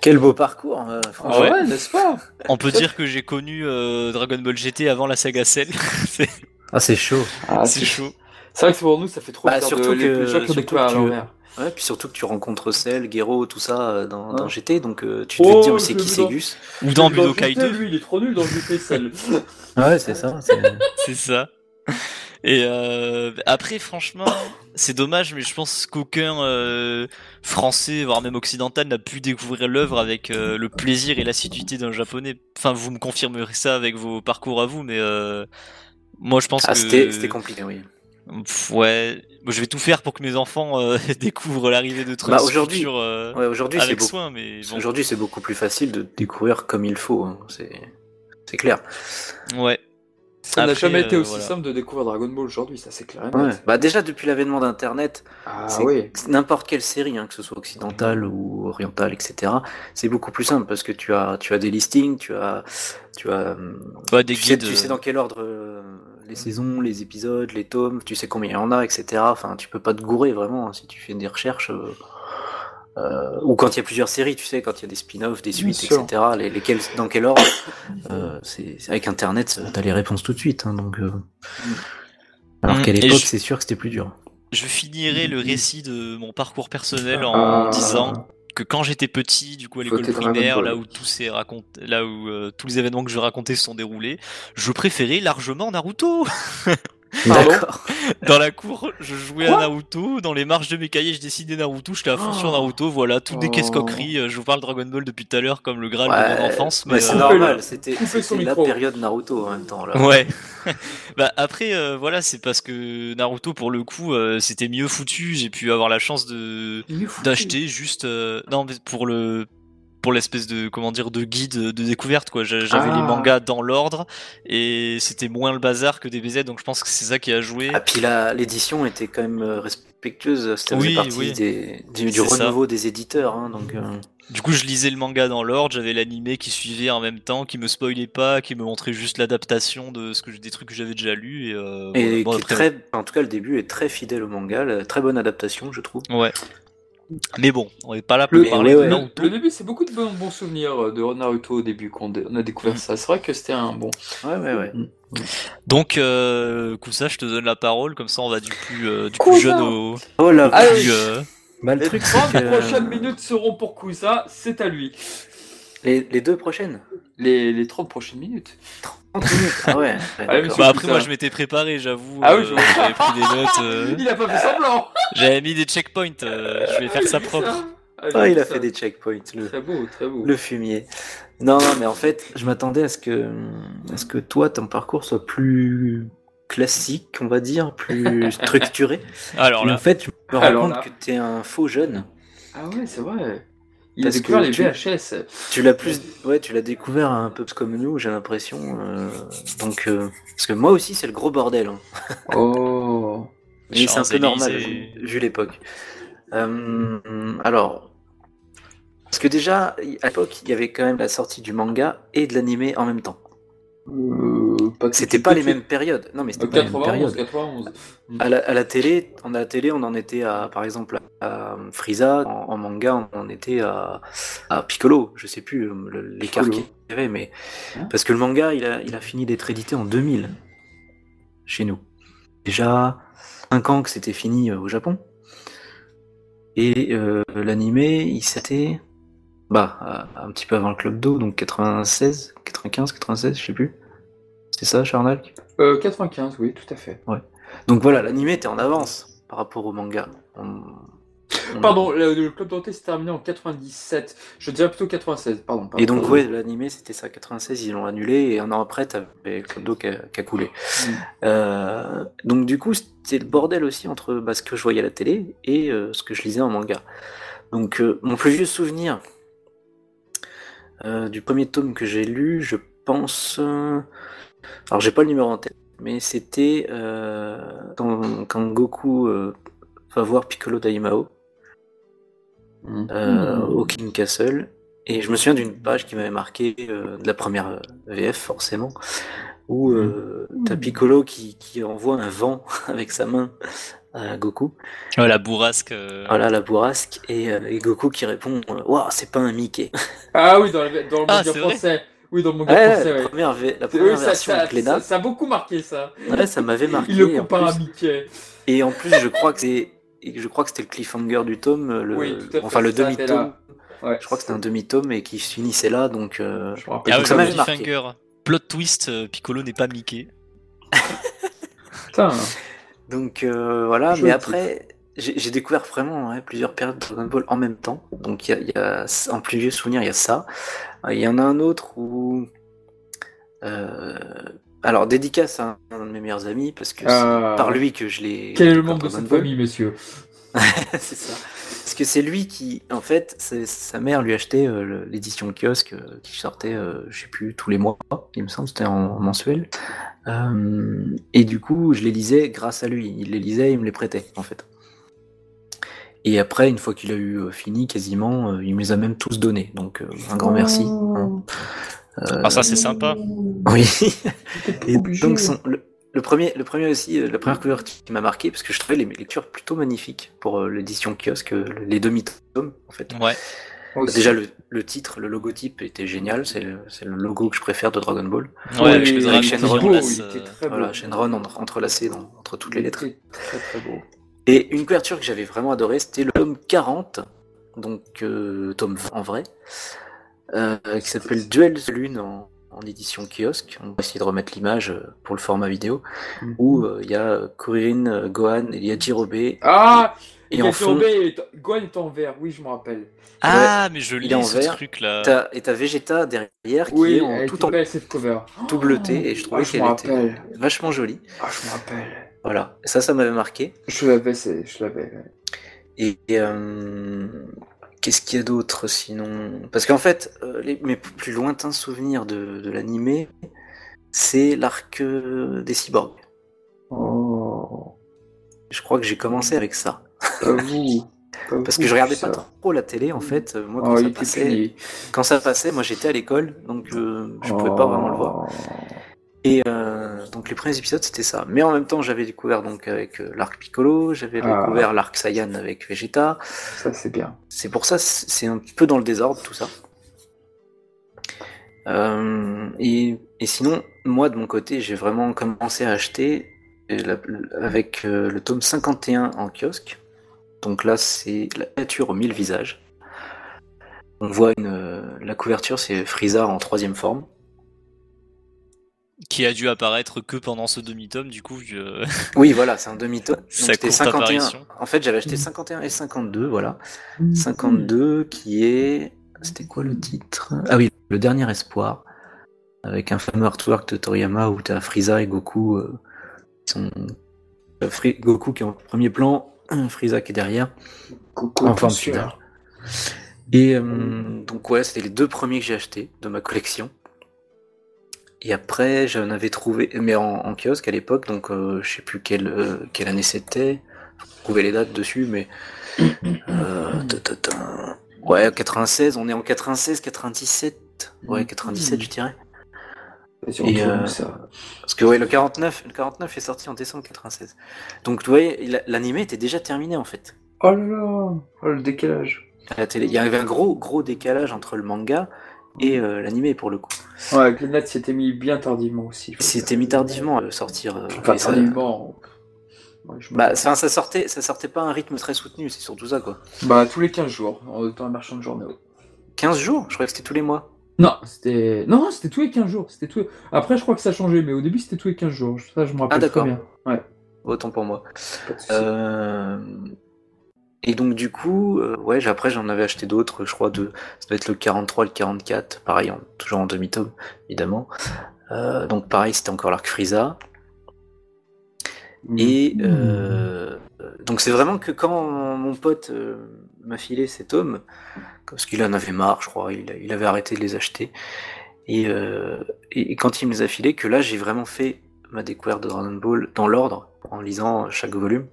Quel beau parcours, euh, Ah franchement. ouais, ouais. n'est-ce pas on peut dire que j'ai connu euh, Dragon Ball GT avant la saga Cell. c'est Ah, c'est chaud. Ah, c'est chaud. C'est vrai que pour nous, ça fait trop Bah, surtout de que- surtout que tu- l'envers. Ouais, puis surtout que tu rencontres Cell, Gero, tout ça dans. GT, donc euh, tu devais te Oh, dire, mais c'est qui l'ai c'est vu dans- Gus Ou dans Budokai GT, 2, Lui, il est trop nul dans GT Cell. Ouais, c'est ça. c'est- c'est ça. Et euh, après, franchement, c'est dommage, mais je pense qu'aucun euh, français, voire même occidental, n'a pu découvrir l'œuvre avec euh, le plaisir et l'assiduité d'un japonais. Enfin, vous me confirmerez ça avec vos parcours à vous, mais euh, moi, je pense Ah, que c'était compliqué, oui. Ouais, je vais tout faire pour que mes enfants euh, découvrent l'arrivée de trucs Bah, aujourd'hui- euh, Ouais, aujourd'hui, c'est avec beaucoup, soin, mais bon. aujourd'hui, c'est beaucoup plus facile de découvrir comme il faut. hein, C'est c'est clair. Ouais. Ça n'a jamais été euh, aussi voilà. simple de découvrir Dragon Ball aujourd'hui, ça c'est clair. Ouais. Bah, déjà, depuis l'avènement d'Internet, Ah oui. n'importe quelle série, hein, que ce soit occidentale ou orientale, etc., c'est beaucoup plus simple parce que tu as, tu as des listings, tu as, tu as, Ouais, des tu, sais, guides. tu sais dans quel ordre euh, les saisons, les épisodes, les tomes, tu sais combien il y en a, etc. Enfin, tu peux pas te gourer vraiment hein, si tu fais des recherches. euh, euh, ou quand il y a plusieurs séries, tu sais, quand il y a des spin-offs, des suites, etc. Les, lesquelles, dans quel ordre euh, c'est Avec Internet, t'as les réponses tout de suite. hein, donc, euh, alors Mm. qu'à Et l'époque, je- c'est sûr que c'était plus dur. Je finirai le récit de mon parcours personnel en Ah. disant que quand j'étais petit, du coup à l'école primaire, là où tous ces raconte, là où euh, tous les événements que je racontais se sont déroulés, je préférais largement Naruto. D'accord. Dans la cour, je jouais Quoi à Naruto. Dans les marges de mes cahiers, je dessinais Naruto. J'étais à fond sur Oh. Naruto. Voilà, toutes des Oh. caisses coqueries. Euh, Je vous parle Dragon Ball depuis tout à l'heure comme le Graal de Ouais, mon enfance. mais Mais, c'est euh, normal, c'était la période Naruto en même temps. Là. Ouais. bah après euh, voilà, c'est parce que Naruto pour le coup euh, c'était mieux foutu. J'ai pu avoir la chance de d'acheter juste euh, non mais pour le pour l'espèce de comment dire de guide de découverte quoi. J'a- J'avais Ah. les mangas dans l'ordre et c'était moins le bazar que des BZ donc je pense que c'est ça qui a joué. Ah, puis la- l'édition était quand même euh, respectueuse, faisait Oui, partie oui. des, du, du ça. renouveau des éditeurs. Hein, donc, euh, Du coup, je lisais le manga dans l'ordre, j'avais l'animé qui suivait en même temps, qui me spoilait pas, qui me montrait juste l'adaptation de ce que des trucs que j'avais déjà lus et, euh, et voilà. Bon, qui est très, en tout cas, le début est très fidèle au manga, la- très bonne adaptation, je trouve. Ouais. Mais bon, on est pas là pour Le, parler ouais, de ouais. Naruto. le début, c'est beaucoup de bons, bons souvenirs euh, de Naruto au début qu'on dé- on a découvert ça. C'est vrai que c'était un bon. Ouais, ouais, ouais. Donc, euh, Kousa, je te donne la parole, comme ça on va du plus, euh, du Kousa plus jeune au, Oh là, Ah, plus, euh, bah, le Les truc, 30 c'est que. prochaines minutes seront pour Kusa, c'est à lui. Les, les deux prochaines les, les 30 prochaines minutes. 30 minutes Ah ouais. monsieur. Bah après moi je m'étais préparé j'avoue. Ah oui, euh, je j'avais pris des notes. euh, Il a pas fait semblant. j'avais mis des checkpoints. euh, je vais faire ça propre. Ah, Ah, il a ça. fait des checkpoints, le, Très beau, très beau. le fumier. Non, non, mais en fait, je m'attendais à ce que, à ce que toi, ton parcours soit plus classique, on va dire, plus structuré. Alors Mais en fait, je me rends compte là. que t'es un faux jeune. Ah ouais, c'est vrai. Il Parce a découvert que les tu- VHS. Tu l'as plus, ouais, tu l'as découvert un peu comme nous, j'ai l'impression. euh, donc, euh, parce que moi aussi, c'est le gros bordel. hein. Oh. Mais c'est un peu normal vu l'époque. Euh, alors, parce que déjà, à l'époque, il y avait quand même la sortie du manga et de l'animé en même temps. Euh, pas C'était pas les mêmes périodes. Non, mais c'était Euh, pas les mêmes 91, périodes. 91. À la, à la télé, on a la télé, on en était à, par exemple, à Frieza. En, en manga, on en était à, à Piccolo. Je sais plus euh, l'écart qu'il y avait, mais Hein parce que le manga, il a, il a fini d'être édité en 2000 chez nous. Déjà 5 ans que c'était fini euh, au Japon. Et euh, l'animé, il s'était bah à- un petit peu avant le club d'eau, donc 96, 95, 96, je sais plus. C'est ça, Charnal Euh, 95, oui, tout à fait. donc voilà, l'animé était en avance par rapport au manga. On- on- Pardon, le, le Club Dorothée s'est terminé en 97. Je dirais plutôt 96, pardon. pardon Et donc ouais, l'animé c'était ça, 96, ils l'ont annulé et un an après t'avais Club d'eau qui a, coulé. Mm. Euh, donc du coup c'était le bordel aussi entre bah, ce que je voyais à la télé et euh, ce que je lisais en manga. Donc euh, mon plus vieux souvenir du premier tome que j'ai lu, je pense... Alors j'ai pas le numéro en tête, mais c'était euh, quand, quand Goku euh, va voir Piccolo Daimao Mm. euh, au King Castle. Et je me souviens d'une page qui m'avait marqué euh, de la première VF forcément, où euh, t'as Piccolo qui, qui envoie un vent avec sa main à Goku. ouais, la bourrasque. euh, Voilà la bourrasque et, euh, et Goku qui répond Waouh, c'est pas un Mickey. Ah oui, dans le, dans le Ah, français. Oui, dans le manga Ouais, français, la ouais. première, la première oui, ça, version ça, avec ça, ça a beaucoup marqué ça. ouais, ça m'avait marqué. Il le et en compare à plus- Mickey. Et en plus, je crois que c'est, et je crois que c'était le cliffhanger du tome, le, Oui, tout à fait, enfin le demi-tome. Ouais. Je crois que c'était un demi-tome et qui finissait là, donc. euh, Je me rappelle. Ah donc ça m'avait marqué. Plot twist, euh, Piccolo n'est pas Mickey. Putain. Donc euh, voilà, mais après, j'ai découvert vraiment ouais, plusieurs périodes de Dragon Ball en même temps. Donc il y y a- en plus vieux souvenir, il y a ça. Euh, Il y en a un autre où. euh, alors, dédicace à un, un de mes meilleurs amis, parce que c'est Ah. par lui que je l'ai. Quel est le membre de cette famille, monsieur c'est ça. Parce que c'est lui qui, en fait, sa mère lui achetait euh, l'édition kiosque euh, qui sortait, euh, je sais plus, tous les mois, il me semble, c'était en, mensuel. Euh, et du coup, je les lisais grâce à lui. Il les lisait, il me les prêtait, en fait. Et après, une fois qu'il a eu euh, fini, quasiment, euh, il me les a même tous donnés. Donc, euh, un grand merci. hein. Euh, Ah, ça, c'est sympa. oui. Et obligé. donc son- le, le premier, le premier aussi, euh, la première couverture qui m'a marqué, parce que je trouvais les lectures plutôt magnifiques pour euh, l'édition kiosque, euh, les demi-tomes en fait. Ouais. Aussi. Déjà le, le titre, le logotype était génial, c'est le, logo que je préfère de Dragon Ball. Ouais, avec Oui, qui beau, euh. Voilà, Shenron entre- entrelacé dans- entre toutes les lettres. Très très beau. Et une couverture que j'avais vraiment adorée, c'était le tome 40, donc euh, tome 20 en vrai, euh, qui s'appelle Duel de Lune en, en édition kiosque. On va essayer de remettre l'image euh, pour le format vidéo, où euh, il y a Kuririn, euh, Gohan, et il y a Jirobe. Ah Et Et en fond- Gohan est en vert, oui, je me rappelle. Ah, mais je il lis en ce vert. truc là. T'as- et t'as Vegeta derrière qui Oui, est en, tout en belle cette cover. tout bleuté, et je Ah, trouvais qu'elle était vachement jolie. Ah, je me rappelle. Voilà, ça, ça m'avait marqué. Je l'avais, c'est- je l'avais. ouais. Et euh, qu'est-ce qu'il y a d'autre sinon? Parce qu'en fait, euh, les, mes plus lointains souvenirs de, de l'animé, c'est l'arc euh, des cyborgs. Oh. Je crois que j'ai commencé avec ça. Pas vous. Pas Parce vous, que je regardais pas trop la télé en fait. Moi, quand, Oh, ça, passait, quand ça passait, moi j'étais à l'école, donc euh, je pouvais pas vraiment le voir. Et euh, donc les premiers épisodes c'était ça. Mais en même temps j'avais découvert donc avec euh, l'arc Piccolo, j'avais Ah. découvert l'arc Saiyan avec Vegeta. Ça, c'est bien. C'est pour ça c'est un petit peu dans le désordre tout ça. Euh, et, et sinon moi de mon côté j'ai vraiment commencé à acheter la- avec euh, le tome 51 en kiosque. Donc là c'est la nature aux mille visages. on voit une, la couverture, c'est Frieza en troisième forme. Qui a dû apparaître que pendant ce demi-tome, du coup. Je... Oui, voilà, c'est un demi-tome. C'était 51. En fait, j'avais acheté 51 et 52, voilà. 52 qui est. C'était quoi le titre? Ah oui, Le Dernier Espoir. Avec un fameux artwork de Toriyama où t'as Frieza et Goku. Euh, qui sont... Goku qui est en premier plan, Frieza qui est derrière. Goku en forme. Et euh, donc, ouais, c'était les deux premiers que j'ai achetés de ma collection. Et après, j'en avais trouvé, mais en, kiosque à l'époque, donc euh, je sais plus quelle, euh, quelle année c'était. Trouver les dates dessus, mais. Euh, ouais, 96, on est en 96, 97. Ouais, 97, je dirais. Et ça. Parce que ouais, le 49, le 49 est sorti en décembre 96. Donc vous voyez, l'animé était déjà terminé en fait. Oh là là, oh, le décalage. Il y avait un gros gros décalage entre le manga et euh, l'animé pour le coup. Ouais, Glenat s'était mis bien tardivement aussi. C'était mis tardivement à sortir. Euh, enfin, tardivement. bah, ça, ça, sortait, ça sortait pas à un rythme très soutenu, c'est surtout ça quoi. Bah, tous les 15 jours, dans un marchand de journaux. 15 jours? Je croyais que c'était tous les mois. Non, c'était non, c'était tous les 15 jours. C'était tout... Après, je crois que ça a changé, mais au début, c'était tous les 15 jours. Ça, je me rappelle ah, très bien. Ouais. Autant pour moi. Euh... Et donc du coup, euh, ouais, après j'en avais acheté d'autres, je crois de, ça doit être le 43, le 44, pareil, toujours en demi-tome, évidemment. Euh, donc pareil, c'était encore l'arc Frieza. Et euh, donc c'est vraiment que quand mon pote m'a filé ces tomes, parce qu'il en avait marre, je crois, il, avait arrêté de les acheter. Et, et, quand il me les a filés, que là j'ai vraiment fait ma découverte de Dragon Ball dans l'ordre, en lisant chaque volume.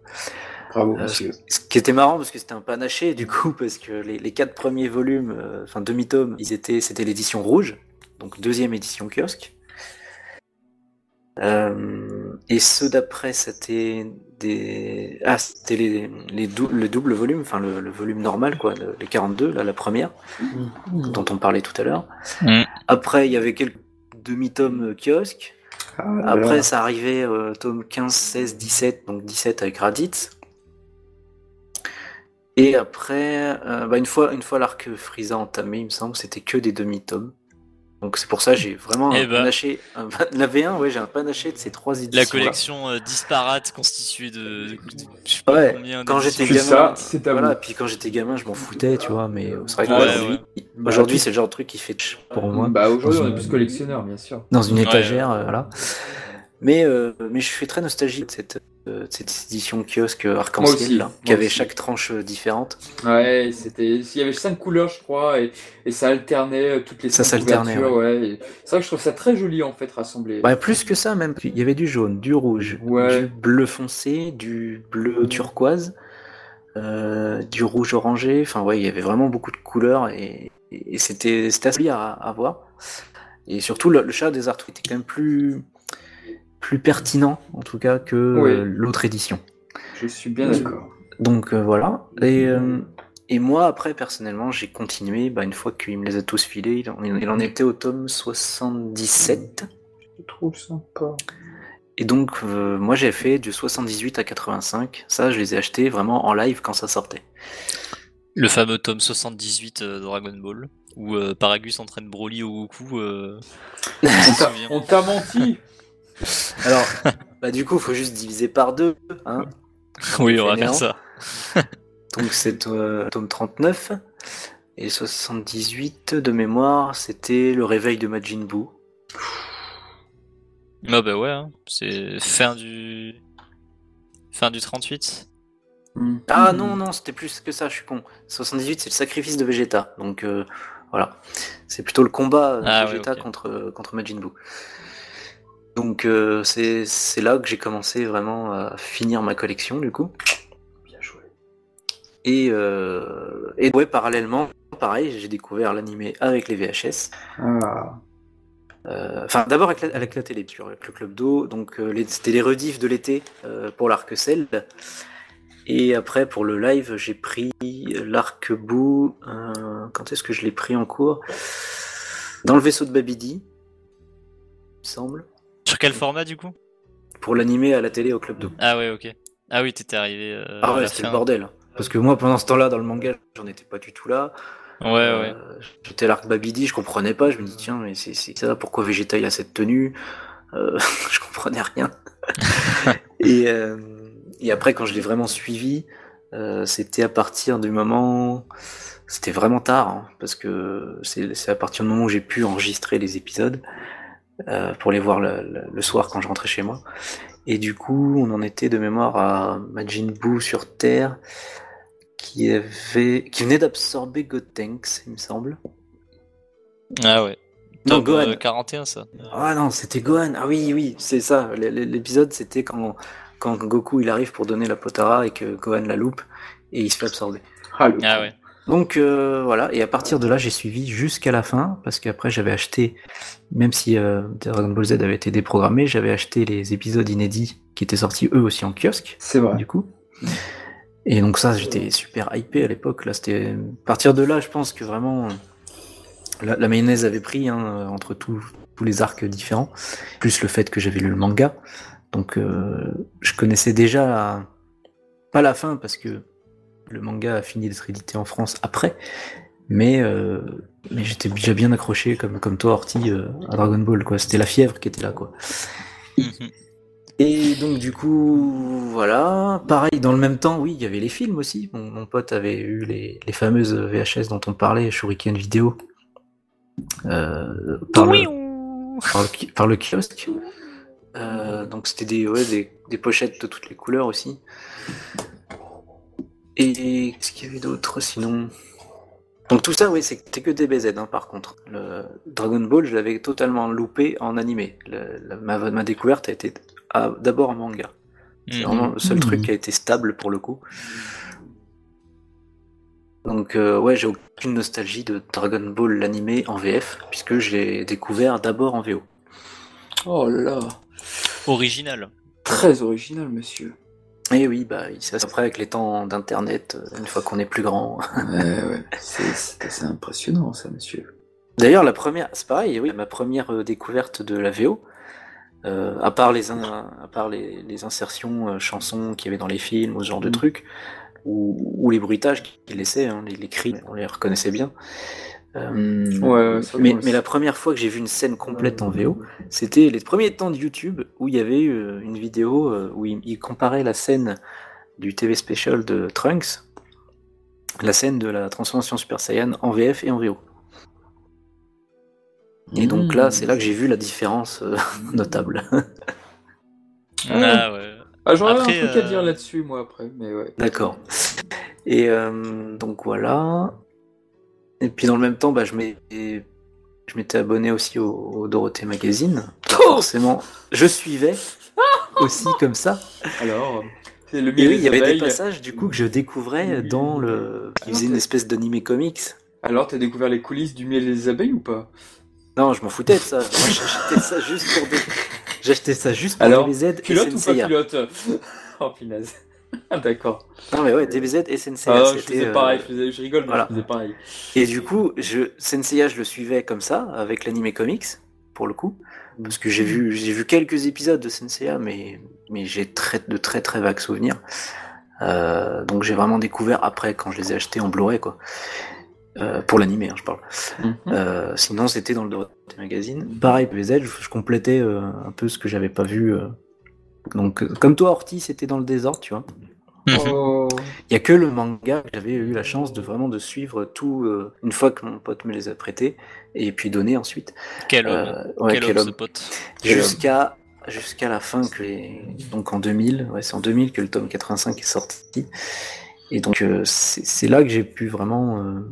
Euh, ce qui était marrant parce que c'était un panaché du coup parce que les, quatre premiers volumes, euh, enfin demi-tome, ils étaient, c'était l'édition rouge, donc deuxième édition kiosque. Euh, et ceux d'après, c'était des, ah, c'était les, les le double volume, enfin le, volume normal quoi, les 42, là la première, mmh. dont on parlait tout à l'heure. Mmh. Après, il y avait quelques demi-tomes kiosque. Ah Après, ça arrivait tome 15, 16, 17, donc 17 avec Raditz. Et après, euh, bah une fois, une fois l'arc Frieza entamé, il me semble, c'était que des demi-tomes. Donc c'est pour ça j'ai vraiment eh ben. panaché. la V1, ouais, j'ai un panaché de ces trois éditions. La collection euh, disparate constituée de. je sais pas ouais, combien quand j'étais gamin. Ça, voilà, puis quand j'étais gamin, je m'en foutais, tu vois. Mais c'est vrai qu'aujourd'hui, aujourd'hui, c'est le genre de truc qui fait pour moi. Bah aujourd'hui, on est plus collectionneur, bien sûr. Dans une étagère, euh, voilà. Mais, mais je suis très nostalgique de cette, euh, cette édition kiosque arc-en-ciel qui avait chaque tranche euh, différente. Ouais, c'était il y avait cinq couleurs je crois et, et ça alternait euh, toutes les ça s'alternait ouais. C'est vrai que je trouve ça très joli en fait rassemblé. Ouais, plus que ça même, il y avait du jaune, du rouge, du bleu foncé, du bleu turquoise, euh, du rouge orangé, enfin ouais, il y avait vraiment beaucoup de couleurs et, et c'était c'était assez à, à voir. Et surtout le, le chat des arts était quand même plus plus pertinent en tout cas que euh, l'autre édition. Je suis bien d'accord. Donc euh, voilà. Et, euh, et, moi après personnellement j'ai continué, bah, une fois qu'il me les a tous filés, il en, il en était au tome 77. Je trouve sympa. Et donc moi j'ai fait du 78 à 85, ça je les ai achetés vraiment en live quand ça sortait. Le fameux tome 78 de Dragon Ball, où Paragus entraîne Broly au Goku. on t'a menti alors, bah du coup, il faut juste diviser par deux. Hein oui, on va faire ça. Donc c'est euh, tome 39. Et 78 de mémoire, c'était le réveil de Majin Buu. Ah bah ouais, hein. c'est fin du... Fin du 38 hmm. Ah non, non, c'était plus que ça, je suis con. 78, c'est le sacrifice de Vegeta. Donc euh, voilà. C'est plutôt le combat de ah Vegeta contre, contre Majin Buu. Donc euh, c'est là que j'ai commencé vraiment à finir ma collection du coup. Bien joué. Et, euh, et ouais, parallèlement, pareil, j'ai découvert l'animé avec les VHS. Ah. Euh, enfin, d'abord avec, avec, la télé, avec le Club d'eau. Donc c'était les rediffs de l'été pour l'arc-cell. Et après, pour le live, j'ai pris l'arc-bout. quand est-ce que je l'ai pris en cours? Dans le vaisseau de Babidi, il me semble. Sur quel format du coup Pour l'animer à la télé au Club 2. Ah ouais, ok. Ah oui, t'étais arrivé. Euh, ah ouais, c'était le bordel. Parce que moi, pendant ce temps-là, dans le manga, j'en étais pas du tout là. Ouais, ouais. J'étais l'arc Babidi, je comprenais pas. Je me dis, tiens, mais c'est ça, pourquoi Vegeta il a cette tenue Je comprenais rien. et, et après, quand je l'ai vraiment suivi, c'était à partir du moment c'était vraiment tard, hein, parce que c'est à partir du moment où j'ai pu enregistrer les épisodes euh, pour les voir le, le, soir quand je rentrais chez moi. Et du coup, on en était de mémoire à Majin Buu sur Terre, qui avait, qui venait d'absorber Gotenks, il me semble. Ah ouais. Non, Gohan. 41 euh, ça. Ah non, c'était Gohan. Ah oui, oui, c'est ça. L'épisode, c'était quand, quand Goku il arrive pour donner la Potara et que Gohan la loupe et il se fait absorber. Ah, ah ouais. Donc euh, voilà, et à partir de là, j'ai suivi jusqu'à la fin, parce qu'après j'avais acheté, même si euh, Dragon Ball Z avait été déprogrammé, j'avais acheté les épisodes inédits qui étaient sortis eux aussi en kiosque. C'est vrai. Du coup. Et donc ça, j'étais super hypé à l'époque. Là, c'était à partir de là, je pense que vraiment la, mayonnaise avait pris hein, entre tous les arcs différents, plus le fait que j'avais lu le manga. Donc euh, je connaissais déjà pas la fin parce que le manga a fini d'être édité en France après, mais, euh, mais j'étais déjà bien accroché comme, comme toi, Orti, euh, à Dragon Ball. quoi. C'était la fièvre qui était là. quoi. Mhm. Et donc du coup, voilà. Pareil, dans le même temps, oui, il y avait les films aussi. Mon, pote avait eu les, les, fameuses VHS dont on parlait, Shuriken Vidéo, euh, par, le, par, le, kiosque. donc c'était des, ouais, des, des, pochettes de toutes les couleurs aussi. Et qu'est-ce qu'il y avait d'autre sinon? Donc tout ça, oui, c'était que DBZ hein, par contre. Le Dragon Ball, je l'avais totalement loupé en animé. ma, découverte a été d'abord en manga. C'est mhm. vraiment le seul truc qui a été stable pour le coup. Donc euh, ouais, j'ai aucune nostalgie de Dragon Ball l'animé en VF, puisque je l'ai découvert d'abord en VO. Oh là Original. Très original, monsieur. Et oui, bah, c'est après avec les temps d'internet, euh, une fois qu'on est plus grand. ouais, ouais. C'est assez impressionnant ça, monsieur. D'ailleurs, la première, c'est pareil, oui, ma première euh, découverte de la VO, euh, à part les, à part les, les insertions chansons qu'il y avait dans les films, ou ce genre de mm. trucs, ou, ou les bruitages qu'ils laissaient, hein, les, les, cris, on les reconnaissait bien. Euh, ouais, mais, mais, la première fois que j'ai vu une scène complète en VO, c'était les premiers temps de YouTube où il y avait euh, une vidéo euh, où il, comparait la scène du TV special de Trunks, la scène de la transformation Super Saiyan en VF et en VO. Et donc là, c'est là que j'ai vu la différence notable. ah ouais. Ah, J'aurais un truc à dire là-dessus, moi, après, mais ouais. D'accord. Et donc voilà. Et puis dans le même temps, bah, je m'étais abonné aussi au, Dorothée Magazine. Oh forcément, je suivais aussi comme ça. Alors, c'est le il y avait des passages du coup que je découvrais dans le. qui faisait une espèce d'animé comics. Alors, t'as découvert les coulisses du miel et des abeilles ou pas? Non, je m'en foutais de ça. Moi, j'achetais ça juste pour des. J'achetais ça juste pour Alors, les pilote ou pas pilote Oh, punaise. Ah, d'accord. Non, mais ouais, DBZ et Sensei. Ah, je faisais pareil, je, je, rigole, mais je faisais pareil. Et du coup, je, Senseiya, je le suivais comme ça, avec l'anime comics, pour le coup. Parce que j'ai vu, j'ai vu quelques épisodes de Senseiya, mais, mais j'ai très, de très très vagues souvenirs. Euh, donc j'ai vraiment découvert après, quand je les ai achetés en Blu-ray, quoi. Euh, pour l'animé, hein, je parle. Mhm. euh, sinon, c'était dans le Dorothée Magazine. Pareil, DBZ, je, je complétais euh, un peu ce que j'avais pas vu euh, donc, euh, comme toi, Orti, c'était dans le désordre, tu vois. Mhm. Oh. Il y a que le manga que j'avais eu la chance de vraiment de suivre tout euh, une fois que mon pote me les a prêtés et puis donner ensuite. Quel homme, euh, quel, homme, ce pote. Jusqu'à jusqu'à la fin que les... donc en 2000, ouais, c'est en 2000 que le tome 85 est sorti. Et donc c'est là que j'ai pu vraiment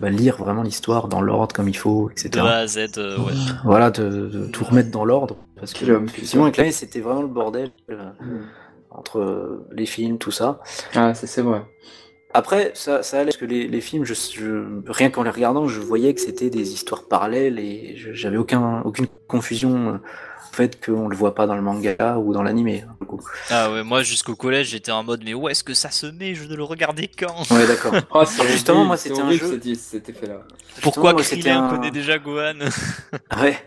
bah, lire vraiment l'histoire dans l'ordre comme il faut, etc. De A à Z, euh, ouais. Voilà, de, tout remettre dans l'ordre. Parce que sinon, avec l'année, c'était vraiment le bordel euh, entre les films, tout ça. Ah, c'est vrai. Après, ça, ça allait, parce que les, les films, je, rien qu'en les regardant, je voyais que c'était des histoires parallèles et j'avais aucun, aucune confusion euh, fait qu'on le voit pas dans le manga ou dans l'animé. Hein, ah ouais, moi jusqu'au collège j'étais en mode mais où est-ce que ça se met? Je ne le regardais quand Ouais d'accord. oh, justement moi c'était un jeu. Pourquoi Krillin un... connaît déjà Gohan? Ouais.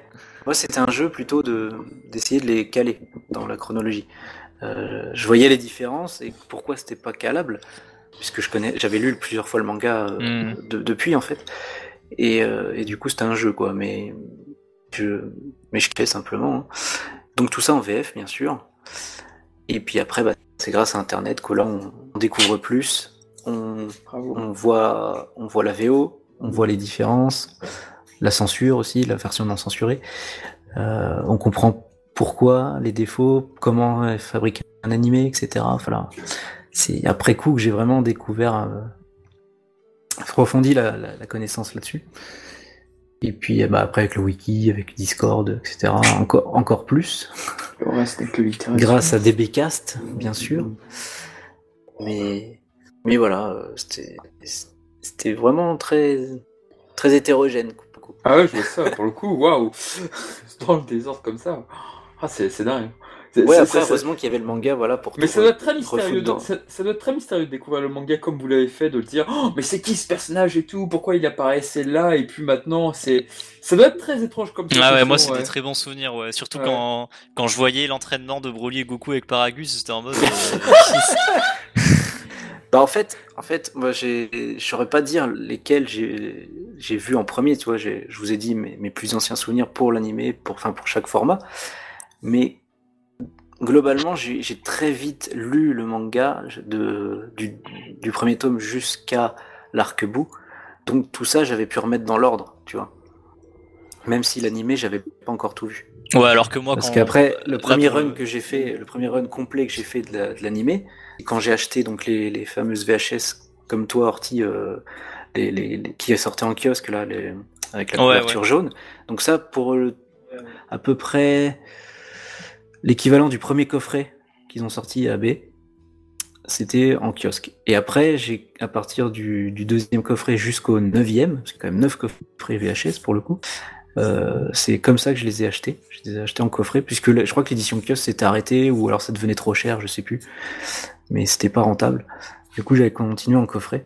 Moi c'était un jeu plutôt de d'essayer de les caler dans la chronologie. Euh, je voyais les différences et pourquoi c'était pas calable. puisque je connais, j'avais lu plusieurs fois le manga euh, Mm. de- depuis en fait, et, euh, et du coup c'était un jeu quoi, mais je, mais je simplement. hein. Donc tout ça en VF bien sûr, et puis après bah, c'est grâce à Internet que là on, on découvre plus, on, on voit, on voit la VO, on voit les différences, la censure aussi, la version non censurée. Euh, on comprend pourquoi, les défauts, comment fabriquer un animé, etc. Voilà. C'est après coup que j'ai vraiment découvert, euh, approfondi la, la- la connaissance là-dessus. Et puis euh, bah, après avec le wiki, avec Discord, etc. Encore, encore plus, Le reste grâce à DBcast, bien sûr. Mais, mais voilà, euh, c'était, c'était vraiment très, très hétérogène. Ah ouais, je vois ça, pour le coup, waouh Dans le désordre comme ça. Ah, c'est c'est dingue. C'est- Ouais, c'est- après, c'est- heureusement qu'il y avait le manga, voilà, pour. Mais ça doit être très mystérieux. De, ça, ça doit être très mystérieux de découvrir le manga comme vous l'avez fait, de le dire. Oh, mais c'est qui ce personnage et tout Pourquoi il apparaissait là et puis maintenant c'est. Ça doit être très étrange comme Ah ouais, moi c'est ouais. des très bons souvenirs, ouais. Surtout Ouais. quand, quand je voyais l'entraînement de Broly et Goku avec Paragus, c'était en mode. euh, Bah en fait, en fait, moi j'ai, je saurais pas dire lesquels j'ai, j'ai vu en premier, tu vois. j'ai- Je vous ai dit mes, mes plus anciens souvenirs pour l'animé, pour, enfin pour chaque format. Mais globalement, j'ai, j'ai très vite lu le manga de, du, du premier tome jusqu'à l'arc-bout. Donc tout ça, j'avais pu remettre dans l'ordre, tu vois. Même si l'animé, j'avais pas encore tout vu. Ouais, alors que moi, Parce quand- qu'après, le premier run que j'ai fait, le premier run complet que j'ai fait de la- de l'animé, quand j'ai acheté donc les, les fameuses VHS comme toi, Orti, euh, les, qui sortaient en kiosque là, avec la Ouais, couverture jaune. Donc ça, pour le- à peu près l'équivalent du premier coffret qu'ils ont sorti à B, c'était en kiosque. Et après, j'ai à partir du, du deuxième coffret jusqu'au neuvième, c'est quand même neuf coffrets VHS pour le coup. euh, c'est comme ça que je les ai achetés. Je les ai achetés en coffret, puisque je crois que l'édition kiosque s'était arrêtée, ou alors ça devenait trop cher, je sais plus. Mais c'était pas rentable. Du coup, j'avais continué en coffret.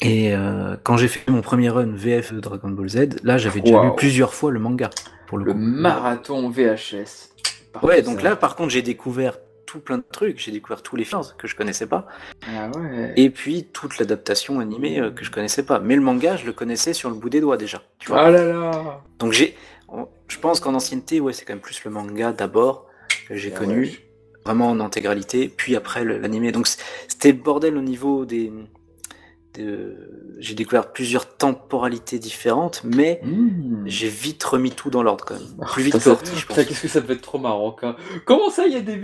Et euh, quand j'ai fait mon premier run VF de Dragon Ball Z, là j'avais déjà lu plusieurs fois le manga. Pour le, Le coup. marathon VHS. Par Ouais, donc ça- là par contre j'ai découvert tout plein de trucs. J'ai découvert tous les films que je connaissais pas. Ah ouais. Et puis toute l'adaptation animée euh, que je connaissais pas. Mais le manga, je le connaissais sur le bout des doigts déjà. Tu vois Ah là là Donc j'ai, je pense qu'en ancienneté, ouais, c'est quand même plus le manga d'abord que j'ai Ah connu, ouais. Vraiment en intégralité, puis après le- l'animé. Donc c'était bordel au niveau des, de- j'ai découvert plusieurs temporalités différentes, mais Mmh. j'ai vite remis tout dans l'ordre quand même, plus vite que Orti, je pense. qu'est-ce que ça devait être trop marrant. Comment ça il y a des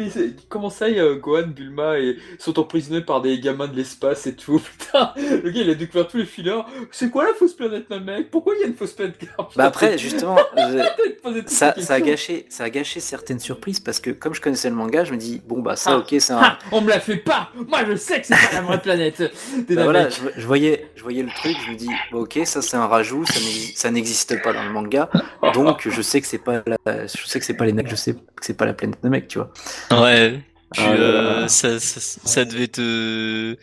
comment ça il y a Gohan, Bulma et sont emprisonnés par des gamins de l'espace et tout. Putain, le gars il a découvert tous les fillers. C'est quoi la fausse planète ma mec? Pourquoi il y a une fausse planète? Bah après, justement, je- ça, ça a gâché, ça a gâché certaines surprises parce que comme je connaissais le manga, je me dis bon bah ça, Ah. ok, c'est un, Ah, on me la fait pas Moi je sais que c'est pas la vraie planète Des Bah voilà, Namecs. je, je voyais, je voyais le truc, je me dis, ok, ça c'est un rajout, ça n'exi- ça n'existe pas dans le manga, donc je sais que c'est pas, la, je sais que c'est pas les mecs, je sais que c'est pas la planète de mecs, tu vois. Ouais. Puis, Ah euh, là. ça, ça, ça devait te.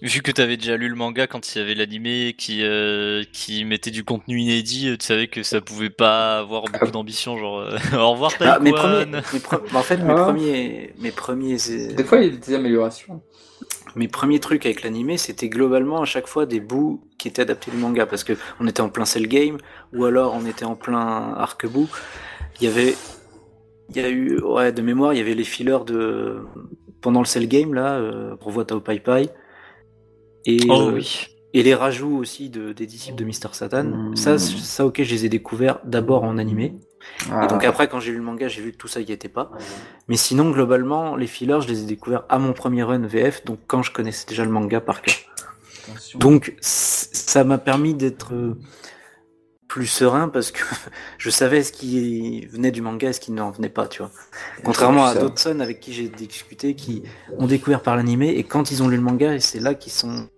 Vu que t'avais déjà lu le manga quand il y avait l'animé qui, euh, qui mettait du contenu inédit, tu savais que ça pouvait pas avoir beaucoup d'ambition. Genre, euh, au revoir, Ah, mes premiers, mes pre- bah, en fait, mes Ah. premiers, mes premiers, Des fois il y a des améliorations. Mes premiers trucs avec l'animé, c'était globalement à chaque fois des bouts qui étaient adaptés du manga, parce que on était en plein cell game, ou alors on était en plein arc-bout. Il y avait, il y a eu, ouais, de mémoire, il y avait les fillers de pendant le cell game là, euh, on voit Tao Pai Pai. Et, Oh euh, oui. Et les rajouts aussi de, des disciples de Mister Satan. Mmh. Ça, c- ça, ok, je les ai découverts d'abord en animé. Ah. Et donc après, quand j'ai lu le manga, j'ai vu que tout ça y était pas. Mais sinon, globalement, les fillers, je les ai découverts à mon premier run VF, donc quand je connaissais déjà le manga par cœur. Attention. Donc ça m'a permis d'être euh, plus serein parce que je savais ce qui venait du manga et ce qui n'en venait pas, tu vois. Contrairement à d'autres sons avec qui j'ai discuté qui ont découvert par l'animé et quand ils ont lu le manga, et c'est là qu'ils sont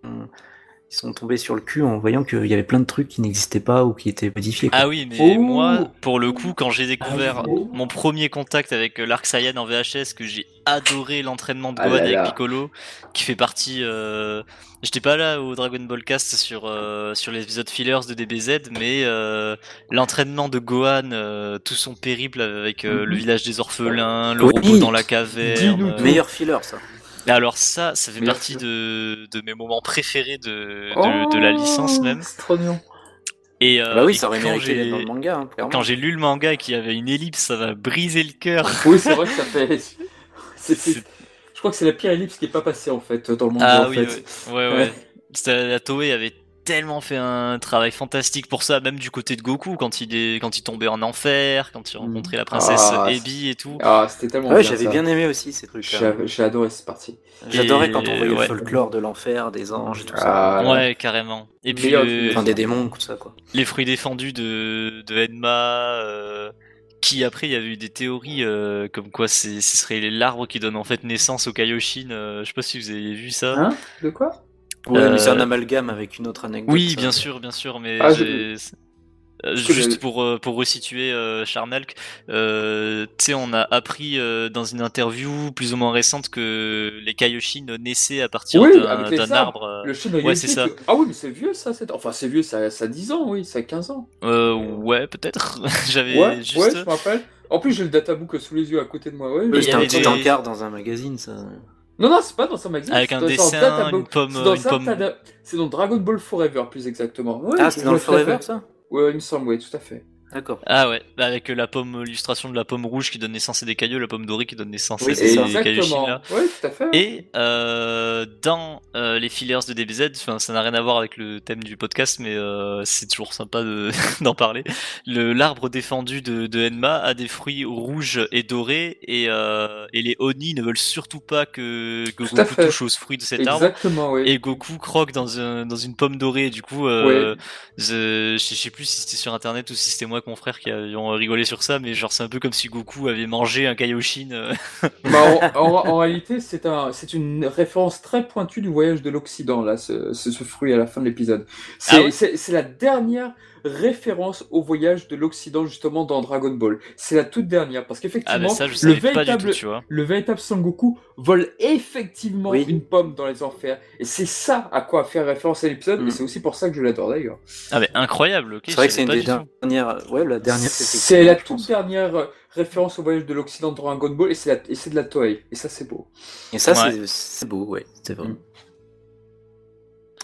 ils sont tombés sur le cul en voyant qu'il y avait plein de trucs qui n'existaient pas ou qui étaient modifiés. quoi. Ah oui, mais Oh. moi, pour le coup, quand j'ai découvert Ah oui. mon premier contact avec euh, l'Arc Saiyan en VHS, que j'ai adoré l'entraînement de Ah Gohan là avec là. Piccolo, qui fait partie. euh, J'étais pas là au Dragon Ball Cast sur euh, sur l'épisode fillers de DBZ, mais euh, l'entraînement de Gohan, euh, tout son périple avec euh, le Mhm. village des orphelins, le Oui. robot dans la caverne. Meilleur filler ça. Alors ça, ça fait partie de, de mes moments préférés de, de, de la licence même. Oh, C'est trop mignon. Et, euh, Bah oui, et ça aurait quand mérité d'être j'ai- dans le manga, hein. Quand j'ai lu le manga et qu'il y avait une ellipse, ça m'a brisé le cœur. Oui, c'est vrai que ça fait. c'est- c'est- C'est- Je crois que c'est la pire ellipse qui est pas passée en fait dans le monde. Ah en oui, fait. ouais, ouais, ouais. C'était- La Toei avait tellement fait un travail fantastique pour ça, même du côté de Goku, quand il, est, quand il tombait en enfer, quand il rencontrait la princesse Ah, Ebi et tout. Ah, c'était tellement Ouais, bien. j'avais bien aimé aussi ces trucs-là. J'ai j'ai adoré cette partie. J'adorais Et- quand on voyait ouais. le folklore de l'enfer, des anges et tout ça. Ah, Ouais, carrément. Et puis film. Enfin, des démons, tout ça, quoi. les fruits défendus de, de Enma, euh, qui après il y avait eu des théories euh, comme quoi c'est- ce serait l'arbre qui donne en fait naissance au Kaioshin. euh, je sais pas si vous avez vu ça. Hein? De quoi? Ouais, mais c'est un Euh, amalgame avec une autre anecdote. oui, bien sûr, bien sûr, mais Ah, j'ai- euh, que juste pour euh, pour resituer euh, Charnelk, euh, tu sais, on a appris euh, dans une interview plus ou moins récente que les Kaioshin naissaient à partir Oui, d'un arbre. Le chien ouais, c'est ça. Ah oui, mais c'est vieux ça. c'est- Enfin, c'est vieux, ça, ça a 10 ans, oui, ça a 15 ans. Euh, ouais, peut-être. J'avais Ouais, juste. ouais, je me rappelle. En plus, j'ai le databook sous les yeux à côté de moi. Ouais, Mais C'était un petit des- encart dans un magazine, ça. Non, non, c'est pas dans un magazine. Avec c'est un dans dessin, databook. une pomme, C'est dans, une un pomme. tada- c'est dans Dragon Ball Forever, plus exactement. Ouais, Ah, je dans le Forever, ça? Ouais, il me semble, oui, tout à fait. D'accord. Ah ouais, bah avec la pomme, l'illustration de la pomme rouge qui donne naissance à des cailloux, la pomme dorée qui donne naissance Oui, à c'est des Exactement. là. Ouais, tout à fait. Et euh, dans euh, les fillers de DBZ, enfin ça n'a rien à voir avec le thème du podcast, mais euh, c'est toujours sympa de- d'en parler. Le l'arbre défendu de, de Enma a des fruits rouges et dorés, et, euh, et les Oni ne veulent surtout pas que, Goku touche aux fruits de cet arbre. Exactement, oui. Et Goku croque dans, un, dans une pomme dorée. Du coup, euh, je, je sais plus si c'était sur internet ou si c'était moi, avec mon frère, qui avions rigolé sur ça, mais genre c'est un peu comme si Goku avait mangé un Kaioshin. euh. Bah, en, en- en réalité, c'est un, c'est une référence très pointue du voyage de l'Occident, là, ce, ce, ce fruit à la fin de l'épisode. C'est Ah c'est la dernière référence au voyage de l'Occident, justement, dans Dragon Ball. C'est la toute dernière, parce Ah qu'effectivement, le véritable, tout, le véritable Sangoku vole effectivement Oui. une pomme dans les enfers. Et c'est ça à quoi faire référence à l'épisode, Mm. et c'est aussi pour ça que je l'adore d'ailleurs. Ah mais incroyable. C'est vrai que c'est une des dernières. Ouais, la dernière. C'est la toute dernière euh, référence au voyage de l'Occident de Dragon Ball, et c'est la- et c'est de la Toei. Et ça, c'est beau. Et ça, Ouais. c'est- c'est beau, ouais, c'est vrai. Mm.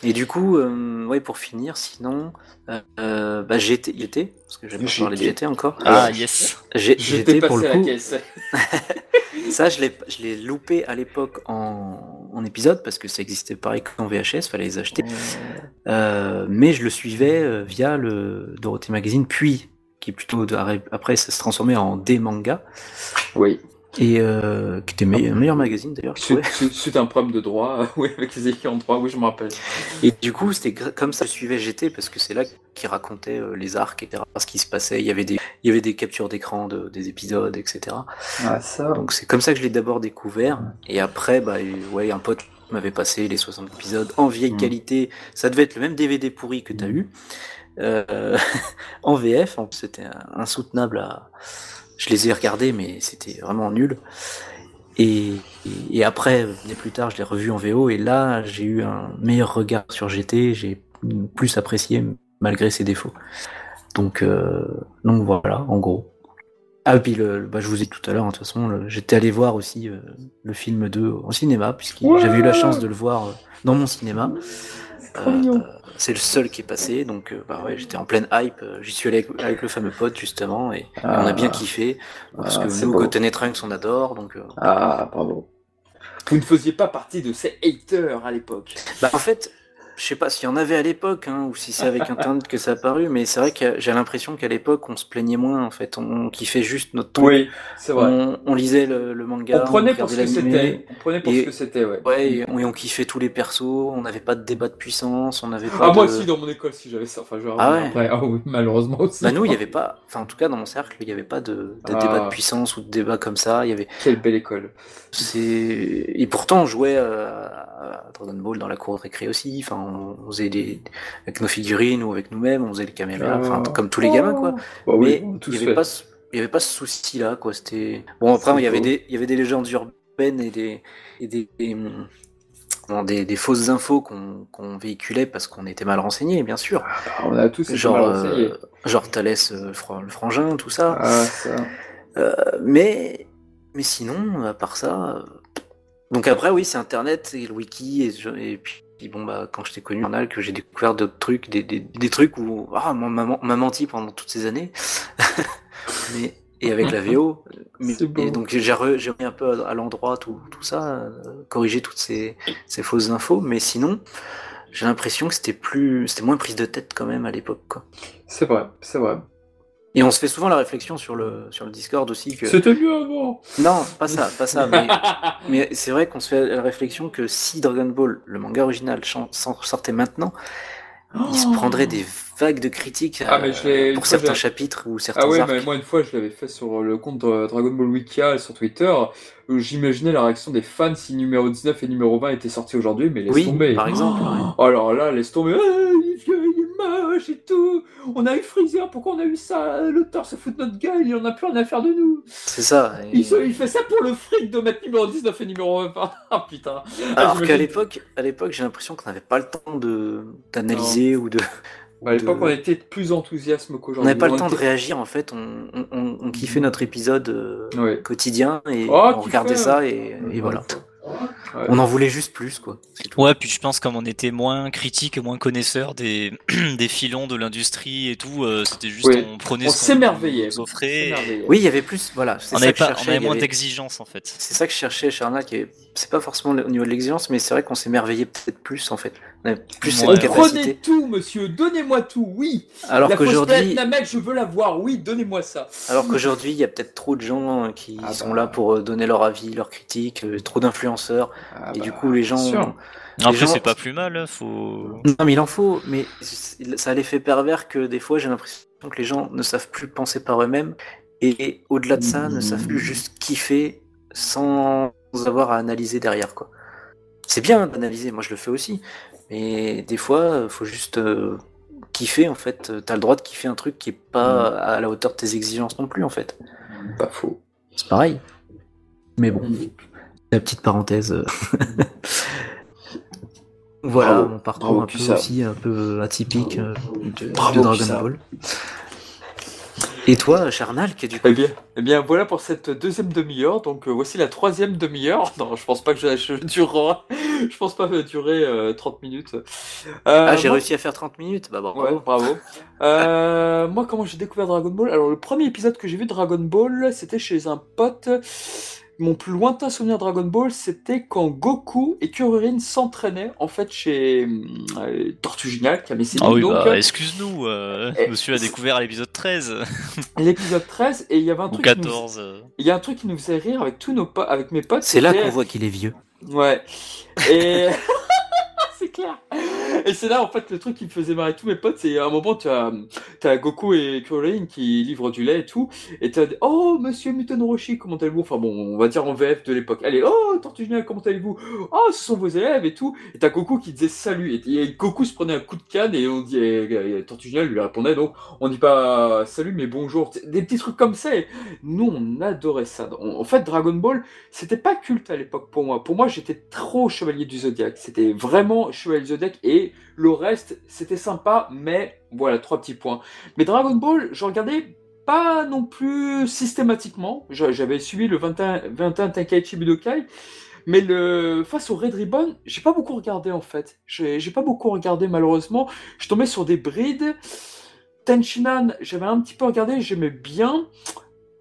Et du coup, euh, ouais, pour finir, sinon, euh, euh, bah, GT, GT, parce que j'ai pas parlé de GT. Encore. Ah Alors, yes. G- J'étais GT, pour le à la coup, caisse. ça, je l'ai, je l'ai loupé à l'époque en, en épisode, parce que ça existait pareil qu'en VHS, fallait les acheter. Euh, mais je le suivais euh, via le Dorothée Magazine, puis, qui est plutôt, de- après, ça se transformait en D-Manga, Oui. Et euh, qui était me- un meilleur magazine d'ailleurs. C'est un problème de droit, euh, oui, avec les écrits en droit, oui, je me rappelle. Et du coup, c'était comme ça que je suivais GT parce que c'est là qu'il racontait euh, les arcs, etc. Ce qui se passait. Il y avait des, il y avait des captures d'écran de, des épisodes, etc. Ah, ça. Donc c'est comme ça que je l'ai d'abord découvert. Et après, bah, ouais, un pote m'avait passé les 60 épisodes en vieille Mm. qualité. Ça devait être le même DVD pourri que t'as eu. Euh, en VF, en- c'était insoutenable à. Je les ai regardés, mais c'était vraiment nul. Et, et, et après, plus tard, je l'ai revu en VO, et là, j'ai eu un meilleur regard sur GT, j'ai plus apprécié malgré ses défauts. Donc, euh, donc voilà, en gros. Ah, et puis le, le- bah, je vous ai dit tout à l'heure, hein, de toute façon, j'étais allé voir aussi euh, le film 2 en cinéma, puisque Ouais. j'avais eu la chance de le voir euh, dans mon cinéma. C'est trop mignon. C'est le seul qui est passé, donc euh, bah ouais, j'étais en pleine hype. euh, J'y suis allé avec, avec le fameux pote justement, et, et on a bien kiffé. Parce Ah, que c'est nous, beau. Goten et Trunks, on adore. Donc, euh, Ah, bravo. Vous ne faisiez pas partie de ces haters à l'époque. bah, en fait, je sais pas s'il y en avait à l'époque, hein, ou si c'est avec Internet que ça a apparu, mais c'est vrai que j'ai l'impression qu'à l'époque, on se plaignait moins. En fait, on, kiffait juste notre truc. Oui, c'est vrai. On, on lisait le, le manga. On prenait pour ce que c'était. On prenait pour Et- ce que c'était, ouais. Ouais, et on, et on kiffait tous les persos. On n'avait pas de débat de puissance. On n'avait pas Ah, moi aussi, dans mon école, si j'avais ça. Enfin, je Ah ouais. après. Ah oui, malheureusement aussi. Bah nous, il y avait pas, enfin en tout cas dans mon cercle, il y avait pas de, de Ah. débat de puissance ou de débat comme ça. Il y avait, Quelle belle école. c'est et pourtant on jouait à Dragon Ball dans la cour de récré aussi. Enfin, on, on faisait des avec nos figurines ou avec nous-mêmes, on faisait les caméras, enfin Ah. comme tous les gamins quoi. Bah oui, Mais il y fait. avait avait pas ce souci-là quoi. C'était bon après il y avait des, il y avait des légendes urbaines et des et des, des, hum, bon, des, des fausses infos qu'on qu'on véhiculait parce qu'on était mal renseignés, bien sûr. Ah, on a tous été Genre, mal renseignés. euh, genre Thalès, euh, le fra- le frangin, tout ça. Ah, ça. Euh, mais, mais sinon, à part ça, Donc après, oui, c'est Internet et le wiki et, et puis bon bah quand je t'ai connu journal que j'ai découvert d'autres trucs, des, des, des trucs où ah maman m'a menti pendant toutes ces années. Mais et avec la VO. Mais, et donc j'ai re- j'ai remis un peu à, à l'endroit tout, tout ça, euh, corriger toutes ces, ces fausses infos. Mais sinon, j'ai l'impression que c'était plus, c'était moins prise de tête quand même à l'époque. quoi. C'est vrai, c'est vrai. Et on se fait souvent la réflexion sur le sur le Discord aussi que C'était mieux avant. non, pas ça, pas ça. Mais, mais c'est vrai qu'on se fait la réflexion que si Dragon Ball, le manga original, sortait maintenant, il se prendrait des vagues de critiques Ah, euh, mais je pour certains chapitres ou certains Ah ouais, arcs. mais moi une fois je l'avais fait sur le compte Dragon Ball Wikia sur Twitter. où J'imaginais la réaction des fans si numéro 19 et numéro 20 étaient sortis aujourd'hui, mais laisse Oui, tomber. par exemple, ouais. Oh, alors là, laisse tomber. Ah, moche et tout. On a eu Freezer, pourquoi on a eu ça? L'auteur se fout de notre gueule, il en a plus rien à faire de nous. C'est ça. et- Il, se- il fait ça pour le fric de mettre numéro 19 et numéro 20. Ah putain. Ah, Alors qu'à l'époque, à l'époque, j'ai l'impression qu'on n'avait pas le temps de d'analyser ou de. Bah, à l'époque, de- on était plus enthousiasme on qu'aujourd'hui. n'avait pas le temps de réagir en fait. On, on, on- on kiffait notre épisode euh, Ouais. quotidien et Oh, on regardait ça et, et voilà. Ouais. On en voulait juste plus quoi. Ouais, puis je pense comme on était moins critique et moins connaisseur des, des filons de l'industrie et tout, euh, c'était juste Oui. on prenait On ce qu'on s'émerveillait. nous offrait. et. Oui, il y avait plus. Voilà. c'est On ça avait, on moins avait- d'exigence en fait. C'est ça que je cherchais chez Arnaque. et C'est pas forcément au niveau de l'exigence, mais c'est vrai qu'on s'émerveillait peut-être plus en fait. On avait plus Ouais. cette Prenez capacité. tout, monsieur, donnez-moi tout, oui. Alors qu'aujourd'hui, la mec, je veux la voir, oui, donnez-moi ça. alors qu'aujourd'hui, il y a peut-être trop de gens euh, qui Ah sont bah. là pour euh, donner leur avis, leur critique, euh, trop d'influenceurs, Ah et bah, du coup les gens. sûr. Après, gens- c'est pas plus mal, hein, faut. Non, mais il en faut. Mais ça a l'effet pervers que des fois, j'ai l'impression que les gens ne savent plus penser par eux-mêmes, et au-delà de ça, ne savent plus juste kiffer sans avoir à analyser derrière quoi. C'est bien d'analyser, moi je le fais aussi, mais des fois, euh, faut juste euh, kiffer en fait. T'as le droit de kiffer un truc qui est pas à la hauteur de tes exigences non plus en fait. Pas faux. C'est pareil. Mais bon, la petite parenthèse. voilà Bravo. mon parcours Bravo, un peu aussi un peu atypique euh, de, Dragon. Ball. Et toi, Charnal, qui est du coup Eh bien, eh bien, voilà pour cette deuxième demi-heure. Donc, euh, voici la troisième demi-heure. Non, je pense pas que je, je durerai. Je pense pas durer euh, 30 minutes. Euh, Ah, j'ai moi- réussi à faire 30 minutes. Bah bravo. Ouais, bravo. Euh, moi, comment j'ai découvert Dragon Ball? Alors, le premier épisode que j'ai vu de Dragon Ball, c'était chez un pote. Mon plus lointain souvenir de Dragon Ball, c'était quand Goku et Kuririn s'entraînaient, en fait, chez euh, Tortue Géniale, qui avait ses Ah oui, donc, bah, excuse-nous, euh, monsieur a découvert à l'épisode 13 l'épisode 13, et il y avait un truc qui nous- 14. il y a un truc qui nous faisait rire avec tous nos potes, avec mes potes. C'est là qu'on voit qu'il est vieux. Ouais. Et c'est clair. Et c'est là en fait le truc qui me faisait marrer tous mes potes, c'est à un moment tu as, Goku et Kuririn qui livrent du lait et tout, et tu as oh monsieur Muten Roshi comment allez-vous? Enfin bon, on va dire en VF de l'époque. Allez oh Tortue comment allez-vous? Oh ce sont vos élèves et tout. Et t'as Goku qui disait salut et, Goku se prenait un coup de canne et on dit et, lui répondait donc on dit pas salut mais bonjour. Des petits trucs comme ça. Et nous on adorait ça. En en fait Dragon Ball c'était pas culte à l'époque pour moi. Pour moi, j'étais trop Chevalier du Zodiaque. C'était vraiment Chevalier du Zodiaque et le reste, c'était sympa, mais voilà, trois petits points. Mais Dragon Ball, je regardais pas non plus systématiquement. J'a- J'avais suivi le 21, 21 Tenkaichi Budokai, mais le face au Red Ribbon, j'ai pas beaucoup regardé en fait. J'ai pas beaucoup regardé malheureusement. Je tombais sur des brides. Tenchinan, j'avais un petit peu regardé, j'aimais bien.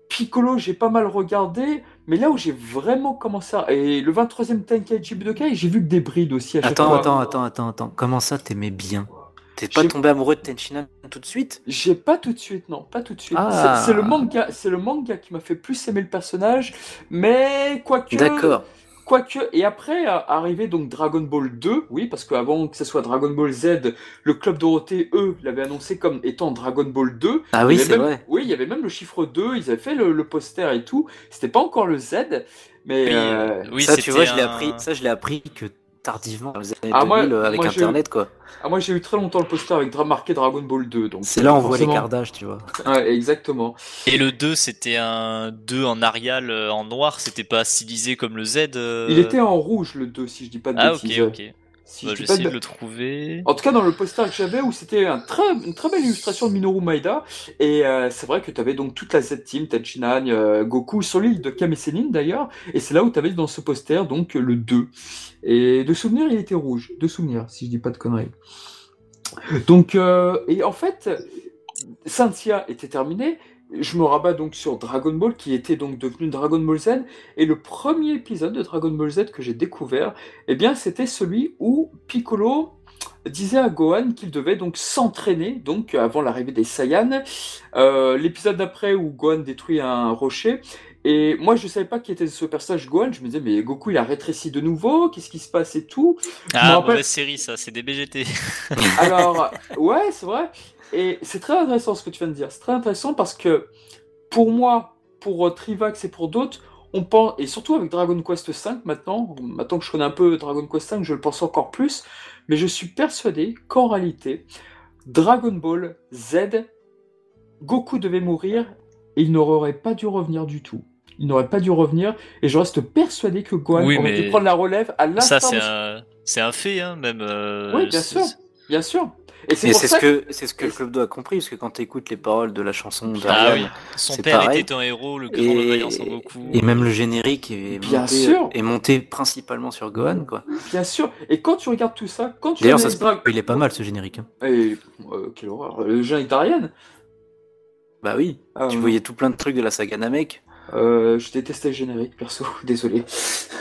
Piccolo, j'ai pas mal regardé, mais là où j'ai vraiment commencé à... Et le 23e Tenkaichi Budokai, j'ai vu que des brides aussi à chaque Attends, fois. attends, attends, attends, attends. Comment ça, t'aimais bien T'es pas tombé amoureux de Tenchinan tout de suite J'ai pas tout de suite, non, pas tout de suite. Ah. C'est c'est le manga, c'est le manga qui m'a fait plus aimer le personnage, mais quoique... D'accord. Quoique, et après, euh, arrivé donc Dragon Ball 2, oui, parce qu'avant que ce soit Dragon Ball Z, le Club Dorothée, eux, l'avaient annoncé comme étant Dragon Ball 2. Ah oui, Il y avait c'est même- vrai. Oui, il y avait même le chiffre 2, ils avaient fait le, le poster et tout. C'était pas encore le Z, mais... Oui, euh, oui, ça, tu vois, je l'ai appris. Ça, je l'ai appris que tardivement, dans les années Ah, moi- 2000, euh, avec moi, Internet, quoi. ah, moi j'ai eu très longtemps le poster avec dra- marqué Dragon Ball 2. donc C'est là on voit forcément- l'écart d'âge, tu vois. Ouais, exactement. Et le 2, c'était un 2 en Arial euh, en noir, c'était pas stylisé comme le Z. euh. Il était en rouge le 2, si je dis pas de Ah, ok, bêtises. ok. Si Bah, je vais de- le trouver. En tout cas, dans le poster que j'avais, où c'était un très, une très belle illustration de Minoru Maeda, et euh, c'est vrai que tu avais donc toute la Z-Team, Tenchinan, euh, Goku, sur l'île de Kame Sennin d'ailleurs, et c'est là où tu avais dans ce poster donc le 2. Et de souvenir, il était rouge. De souvenir, si je dis pas de conneries. Donc, euh, et en fait, Cynthia était terminé. Je me rabats donc sur Dragon Ball, qui était donc devenu Dragon Ball Z. Et le premier épisode de Dragon Ball Z que j'ai découvert, eh bien, c'était celui où Piccolo disait à Gohan qu'il devait donc s'entraîner, donc avant l'arrivée des Saiyans. Euh, L'épisode d'après où Gohan détruit un rocher. Et moi, je savais pas qui était ce personnage Gohan. Je me disais, mais Goku, il a rétréci de nouveau. Qu'est-ce qui se passe et tout? Ah, rappelle- mauvaise série, ça, c'est des BGT. Alors, ouais, c'est vrai. Et c'est très intéressant ce que tu viens de dire. C'est très intéressant parce que pour moi, pour euh, Trivax et pour d'autres, on pense, et surtout avec Dragon Quest V maintenant, maintenant que je connais un peu Dragon Quest V, je le pense encore plus, mais je suis persuadé qu'en réalité, Dragon Ball Z, Goku devait mourir et il n'aurait pas dû revenir du tout. Il n'aurait pas dû revenir et je reste persuadé que Gohan Oui, aurait mais dû prendre la relève à l'instant. Ça, c'est un... fait, hein, même. euh, Oui, bien sûr. Bien sûr. Et c'est Et pour c'est ça ce que c'est ce que le club doit a compris parce que quand tu écoutes les paroles de la chanson de Ah oui, son père pareil. était un héros, le grand et, vaillant Son Goku. et même le générique est Bien monté, sûr. est monté principalement sur Gohan quoi. Bien sûr. Et quand tu regardes tout ça, quand tu D'ailleurs ça se Dra- il est pas mal ce générique. hein. Et, euh, quelle horreur. Le générique d'Ariane Bah oui, Ah, tu voyais tout plein de trucs de la saga Namek. Euh, je détestais le générique, perso. Désolé.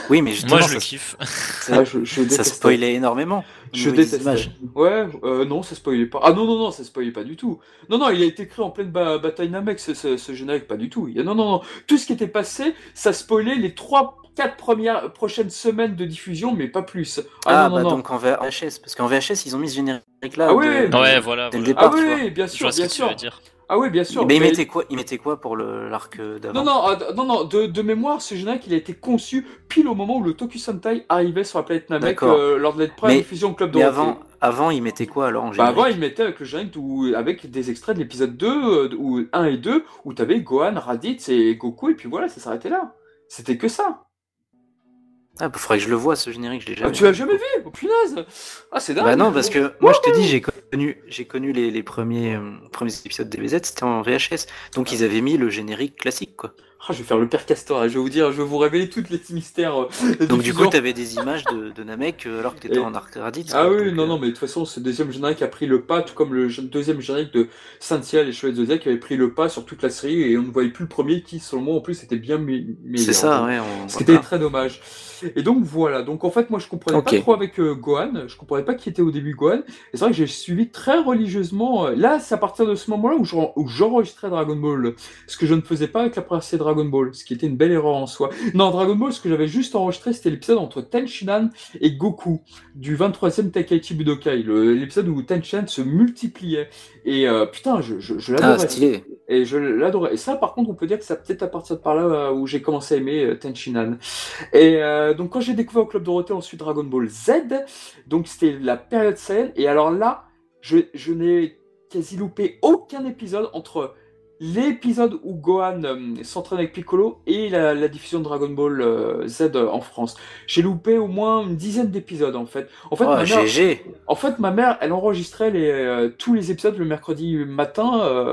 Oui mais justement Moi, je ça, le kiffe. ça- Ah, je, je ça détestais. spoilait énormément. Je images. Ouais, euh, non, ça spoilait pas. Ah non, non, non, ça spoilait pas du tout. Non, non, il a été créé en pleine ba- bataille Namek, ce, ce, ce générique, pas du tout. Il y a- non, non, non. Tout ce qui était passé, ça spoilait les trois, quatre premières, prochaines semaines de diffusion, mais pas plus. Ah, Ah, non, bah non, non. donc en VHS parce qu'en VHS ils ont mis ce générique là. Ah oui, oui. Ouais, voilà. Dès le voilà. départ, Ah oui, vois. bien Je sûr, vois ce bien tu sûr. veux dire. Ah oui, bien sûr. Mais il Mais- mettait quoi Il mettait quoi pour le l'arc d'avant? Non, non, ah, non, non, de, de mémoire, ce générique, il a été conçu pile au moment où le Tokusentai arrivait sur la planète Namek euh, lors de la première Mais- diffusion au Club Mais Dorothée. avant avant il mettait quoi alors en Bah générique? avant, il mettait avec le générique où- avec des extraits de l'épisode 2, euh, ou 1 et 2, où t'avais Gohan, Raditz et Goku, et puis voilà, ça s'arrêtait là. C'était que ça. Ah, bah, faudrait que je le vois ce générique, je l'ai Ah, jamais. tu l'as jamais vu Oh punaise Ah, c'est dingue Bah non, parce que moi je te dis, j'ai connu, j'ai connu les, les premiers, euh, premiers épisodes des VZ, c'était en VHS. Donc ils avaient mis le générique classique, quoi. Ah, je vais faire le père Castor, hein, je vais vous dire, je vais vous révéler toutes les petits mystères. euh, Donc du coup, t'avais des images de, de Namek euh, alors que t'étais Et- en. Ah quoi. oui, Donc, non, euh, non, mais de toute façon, ce deuxième générique a pris le pas, tout comme le deuxième générique de Cynthia et les Chevaliers de Zodiac qui avait pris le pas sur toute la série, et on ne voyait plus le premier qui, selon moi, en plus, était bien me- meilleur. C'est ça, ouais. on- Ce qui était très dommage. Et donc voilà, donc en fait moi je comprenais pas trop avec euh, Gohan, je comprenais pas qui était au début Gohan, et c'est vrai que j'ai suivi très religieusement, euh, là c'est à partir de ce moment-là où j'en- où j'enregistrais Dragon Ball, ce que je ne faisais pas avec la première série Dragon Ball, ce qui était une belle erreur en soi. Non, Dragon Ball, ce que j'avais juste enregistré c'était l'épisode entre Tenshinhan et Goku, du 23e Tenkaichi Budokai, l'épisode où Tenshinhan se multipliait, et euh, putain je, je, je Ah, l'adorais. stylé. Et je l'adorais. Et ça, par contre, on peut dire que c'est peut-être à partir de par là euh, où j'ai commencé à aimer euh, Tenshinhan. Et euh, donc, quand j'ai découvert au Club Dorothée ensuite Dragon Ball Z, donc c'était la période Saiyan. Et alors là, je, je n'ai quasi loupé aucun épisode entre l'épisode où Gohan euh, s'entraîne avec Piccolo et la, la diffusion de Dragon Ball euh, Z euh, en France. J'ai loupé au moins une dizaine d'épisodes en fait. En fait, Oh, ma mère- GG. en fait, ma mère, elle enregistrait les, euh, tous les épisodes le mercredi matin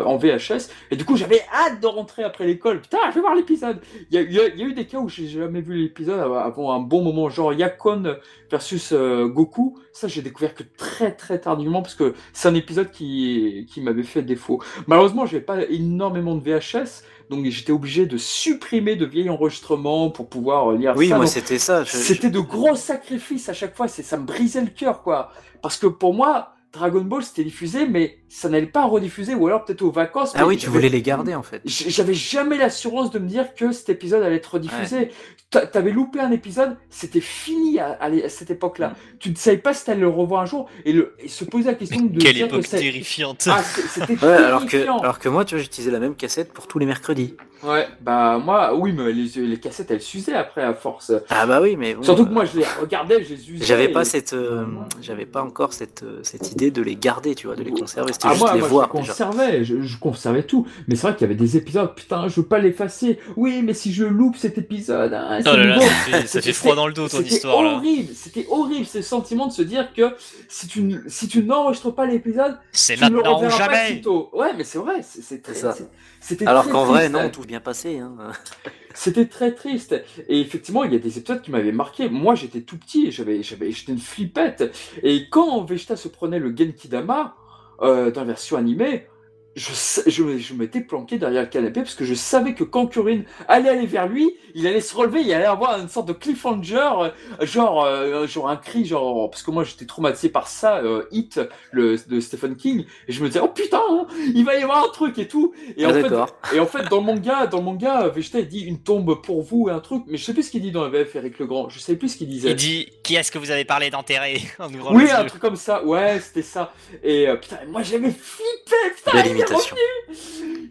en VHS, et du coup, j'avais hâte de rentrer après l'école. Putain, je vais voir l'épisode. Il y a, y y eu des cas où j'ai jamais vu l'épisode av- avant un bon moment, genre Yakon versus euh, Goku. Ça, j'ai découvert que très très tardivement parce que c'est un épisode qui, qui m'avait fait défaut. Malheureusement, j'avais pas énormément de VHS, donc j'étais obligé de supprimer de vieilles enregistrements pour pouvoir euh, lire Oui, ça. moi Donc, c'était ça. je- c'était de gros sacrifices à chaque fois, c'est ça me brisait le cœur quoi. Parce que pour moi, Dragon Ball c'était diffusé, mais ça n'allait pas rediffuser, ou alors peut-être aux vacances. Ah oui, tu voulais les garder en fait. J'avais jamais l'assurance de me dire que cet épisode allait être rediffusé. T'a- T'avais loupé un épisode, c'était fini à, à l'é- à cette époque-là. Mm. Tu ne savais pas si t'allais le revoir un jour et, le, et se poser la question de Quelle dire époque terrifiante. Ah, c'était Ouais, alors que, alors que moi, tu vois, j'utilisais la même cassette pour tous les mercredis. Ouais, bah moi, oui, mais les, les cassettes elles s'usaient après à force. Ah bah oui, mais bon, Surtout que euh, moi je les regardais, je les usais. J'avais pas et- cette, euh, j'avais pas encore cette, euh, cette idée de les garder, tu vois, de les conserver. C'était Ah, juste moi, les moi, voir je déjà. conservais, je, je conservais tout. Mais c'est vrai qu'il y avait des épisodes, putain, je veux pas l'effacer. Oui, mais si je loupe cet épisode, hein, c'est Oh là là, ça fait, ça fait C'était- froid dans le dos ton C'était histoire là. horrible, c'était horrible ce sentiment de se dire que si tu, si tu n'enregistres pas l'épisode, C'est tu ne le maintenant ou pas jamais. Ouais, mais c'est vrai, c'est- c'est très- ça. C'était Alors qu'en vrai, non, tout bien passé. Hein. C'était très triste. Et effectivement, il y a des épisodes qui m'avaient marqué. Moi, j'étais tout petit, et j'avais, j'avais, j'étais une flippette. Et quand Vegeta se prenait le Genkidama euh, dans la version animée, je, je, je m'étais planqué derrière le canapé parce que je savais que quand Kurin allait aller vers lui, il allait se relever, il allait avoir une sorte de cliffhanger, euh, genre, euh, genre un cri, genre parce que moi j'étais traumatisé par ça, euh, Hit, le de Stephen King, et je me disais oh putain, hein, il va y avoir un truc et tout. Et Ah, en fait, d'accord. et en fait, dans le manga, dans le manga, Vegeta il dit une tombe pour vous et un truc, mais je sais plus ce qu'il dit dans la VF Eric Legrand. Je sais plus ce qu'il disait. Il dit Qui est-ce que vous avez parlé d'enterrer en ouvrant oui, un truc comme ça. Ouais, c'était ça. Et euh, putain, moi j'avais flippé. Putain, il est imitation.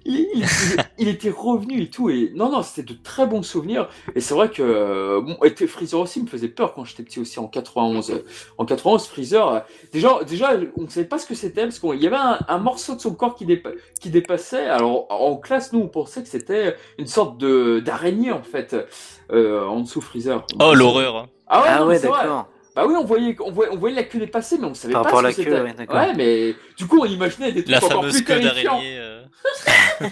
il, il- il- il était revenu et tout. Et non, non, c'était de très bons souvenirs. Et c'est vrai que euh, bon, et Freezer aussi me faisait peur quand j'étais petit aussi en 91. En 91, Freezer, euh, déjà, déjà, on ne savait pas ce que c'était parce qu'il y avait un, un morceau de son corps qui, dépa- qui dépassait. Alors en classe, nous, on pensait que c'était une sorte de d'araignée en fait euh, en dessous Freezer. Oh l'horreur. Ah ouais, Ah non, mais ouais, c'est vrai. d'accord. Bah oui, on voyait, on voyait, on voyait la queue dépasser, mais on savait Par pas rapport ce à que la queue, c'était. ouais, d'accord. Ouais, mais du coup, on imaginait des trucs La encore fameuse plus queue terrifiants. d'araignée. euh.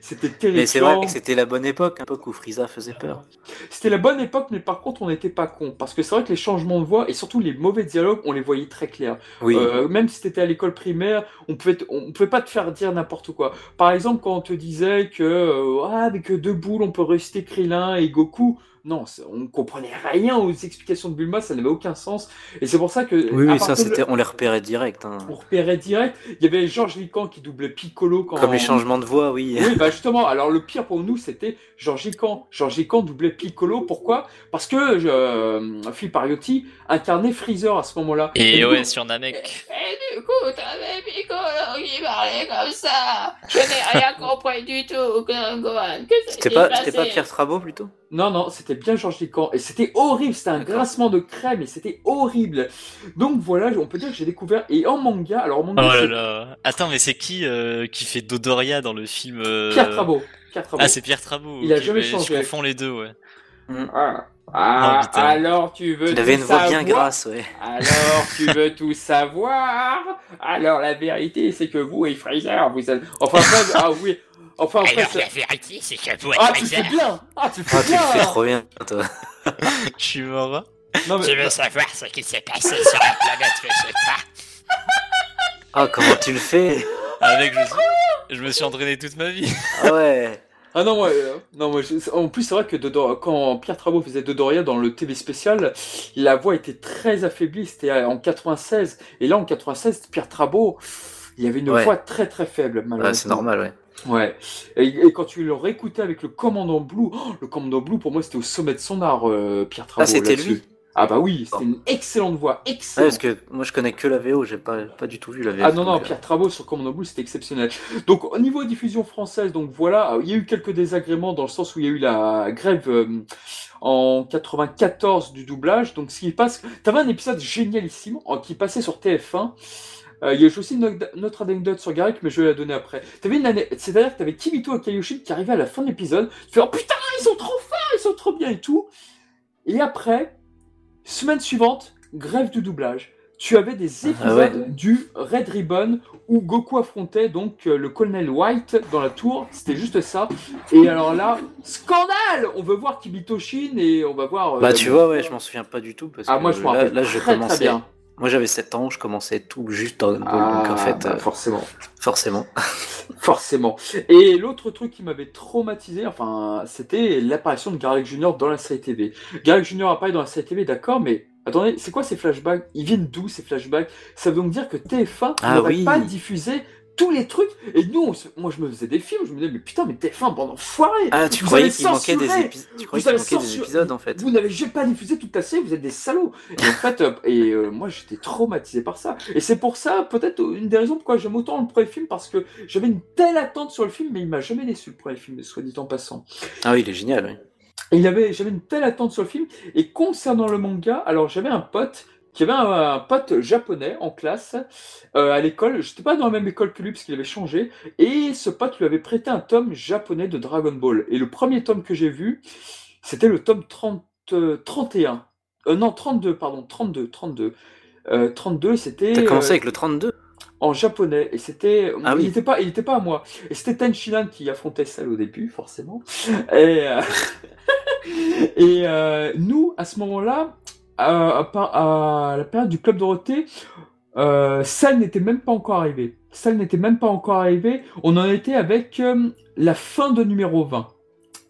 C'était Mais c'est vrai terrifiant. que c'était la bonne époque, un peu où Frieza faisait peur. C'était la bonne époque, mais par contre, on n'était pas con. Parce que c'est vrai que les changements de voix et surtout les mauvais dialogues, on les voyait très clairs. Oui. Euh, même si t'étais à l'école primaire, on pouvait, on pouvait pas te faire dire n'importe quoi. Par exemple, quand on te disait que, euh, ah, avec deux boules, on peut réciter Krillin et Goku. Non, on comprenait rien aux explications de Bulma, ça n'avait aucun sens. Et c'est pour ça que. oui, oui, ça c'était, on les repérait direct. hein. On repérait direct. Il y avait Georges Lican qui doublait Piccolo quand. Comme les changements de voix, oui. Oui, bah justement. Alors le pire pour nous, c'était Georges Lican. Georges Lican doublait Piccolo. Pourquoi? Parce que euh, Philippe Ariotti incarnait Freezer à ce moment-là. Et du ouais, coup- sur Namek. Et du coup, t'avais Piccolo qui parlait comme ça. Je n'ai rien compris du tout, C'était pas, pas Pierre Trabot plutôt? Non, non, c'était bien Georges Lican. Et c'était horrible. C'était un grincement de crème et c'était horrible. Donc voilà, on peut dire que j'ai découvert. Et en manga, alors en Oh manga, là là. Attends, mais c'est qui euh, qui fait Dodoria dans le film euh, Pierre Trabot. Ah, c'est Pierre Trabot. Il a jamais mais changé. Je confonds les deux, ouais. Ah, Ah, Oh, alors tu veux Il avait tout une voix bien savoir grasse, ouais. Alors, tu veux tout savoir Alors, la vérité, c'est que vous et Fraser, vous êtes... Enfin, ah oui, enfin, après, Alors, ça- la vérité, c'est que vous Ah, êtes tu fais bien Ah, tu fais Ah, tu bien le fais trop bien, toi. Je suis mort. hein. Non, Tu mais... veux savoir ce qui s'est passé sur la planète Vegeta Ah, comment tu le fais? Avec, je, suis- je me suis entraîné toute ma vie. Ah ouais. Ah non, moi, euh, non, moi, je- en plus, c'est vrai que Dodo- quand Pierre Trabot faisait Dodoria dans le TV spécial, la voix était très affaiblie, c'était euh, en 96, et là, en 96, Pierre Trabot, il y avait une Ouais. voix très très faible, malheureusement. Ouais, c'est normal, ouais. Ouais. Et, et quand tu le réécoutais avec le commandant Blue, oh, le commandant Blue, pour moi, c'était au sommet de son art, euh, Pierre Trabot. Ah, c'était lui Ah bah oui, c'était une excellente voix, Ouais, excellente. parce que moi je connais que la VO, j'ai pas, pas du tout vu la VO. Ah non, non, euh, Pierre Trabot sur Commando Blue, c'était exceptionnel. Donc, au niveau diffusion française, donc voilà, il y a eu quelques désagréments dans le sens où il y a eu la grève euh, en 94 du doublage. Donc, ce qui passe, t'avais un épisode génialissime euh, qui passait sur TF1. Euh, il y a eu aussi une, notre anecdote sur Garrick, mais je vais la donner après. T'avais une année, c'est-à-dire que t'avais Kimito et Kaioshin qui arrivaient à la fin de l'épisode. Tu fais, oh putain, ils sont trop forts, ils sont trop bien et tout. Et après, semaine suivante, grève du doublage. Tu avais des épisodes Ah ouais. du Red Ribbon où Goku affrontait donc euh, le colonel White dans la tour. C'était juste ça. Et alors là, scandale On veut voir Kibito Shin et on va voir. euh, Bah tu vois, ouais, je m'en souviens pas du tout. Parce Ah, que moi je me là, rappelle là, je très, très commençais. bien. Moi j'avais 7 ans, je commençais tout juste Ball, Ah, donc en fait, bah, euh, forcément. forcément. Forcément. Et l'autre truc qui m'avait traumatisé, enfin, c'était l'apparition de Garlic Junior dans la série TV. Garlic Junior apparaît dans la série TV, d'accord, mais attendez, c'est quoi ces flashbacks? Ils viennent d'où ces flashbacks? Ça veut donc dire que TF1 Ah n'aurait oui. pas diffusé tous les trucs. Et nous, on moi, je me faisais des films, je me disais, mais putain, mais TF1, bande d'enfoirés Ah, tu Vous croyais qu'il manquait des épisodes Tu croyais qu'il manquait des épisodes en fait Vous n'avez jamais pas diffusé toute la série, vous êtes des salauds. Et en fait, euh, et euh, moi j'étais traumatisé par ça. Et c'est pour ça, peut-être euh, une des raisons pourquoi j'aime autant le premier film, parce que j'avais une telle attente sur le film, mais il m'a jamais déçu le premier film, soit dit en passant. Ah oui, il est génial, oui. Et il avait, j'avais une telle attente sur le film. Et concernant le manga, alors j'avais un pote qui avait un, un pote japonais en classe euh, à l'école. Je n'étais pas dans la même école que lui parce qu'il avait changé. Et ce pote lui avait prêté un tome japonais de Dragon Ball. Et le premier tome que j'ai vu, c'était le tome 30, euh, 31. Euh, non, 32, pardon, 32, 32. Euh, 32, c'était T'as commencé euh, avec le 32 en japonais. Et c'était. Ah il oui. n'était pas, il était pas à moi. Et c'était Tenchinan qui affrontait Sal au début, forcément. Et, euh, et euh, nous, à ce moment-là, à, la période du Club Dorothée, euh, Sal n'était même pas encore arrivé. Sal n'était même pas encore arrivé. On en était avec euh, la fin de numéro 20.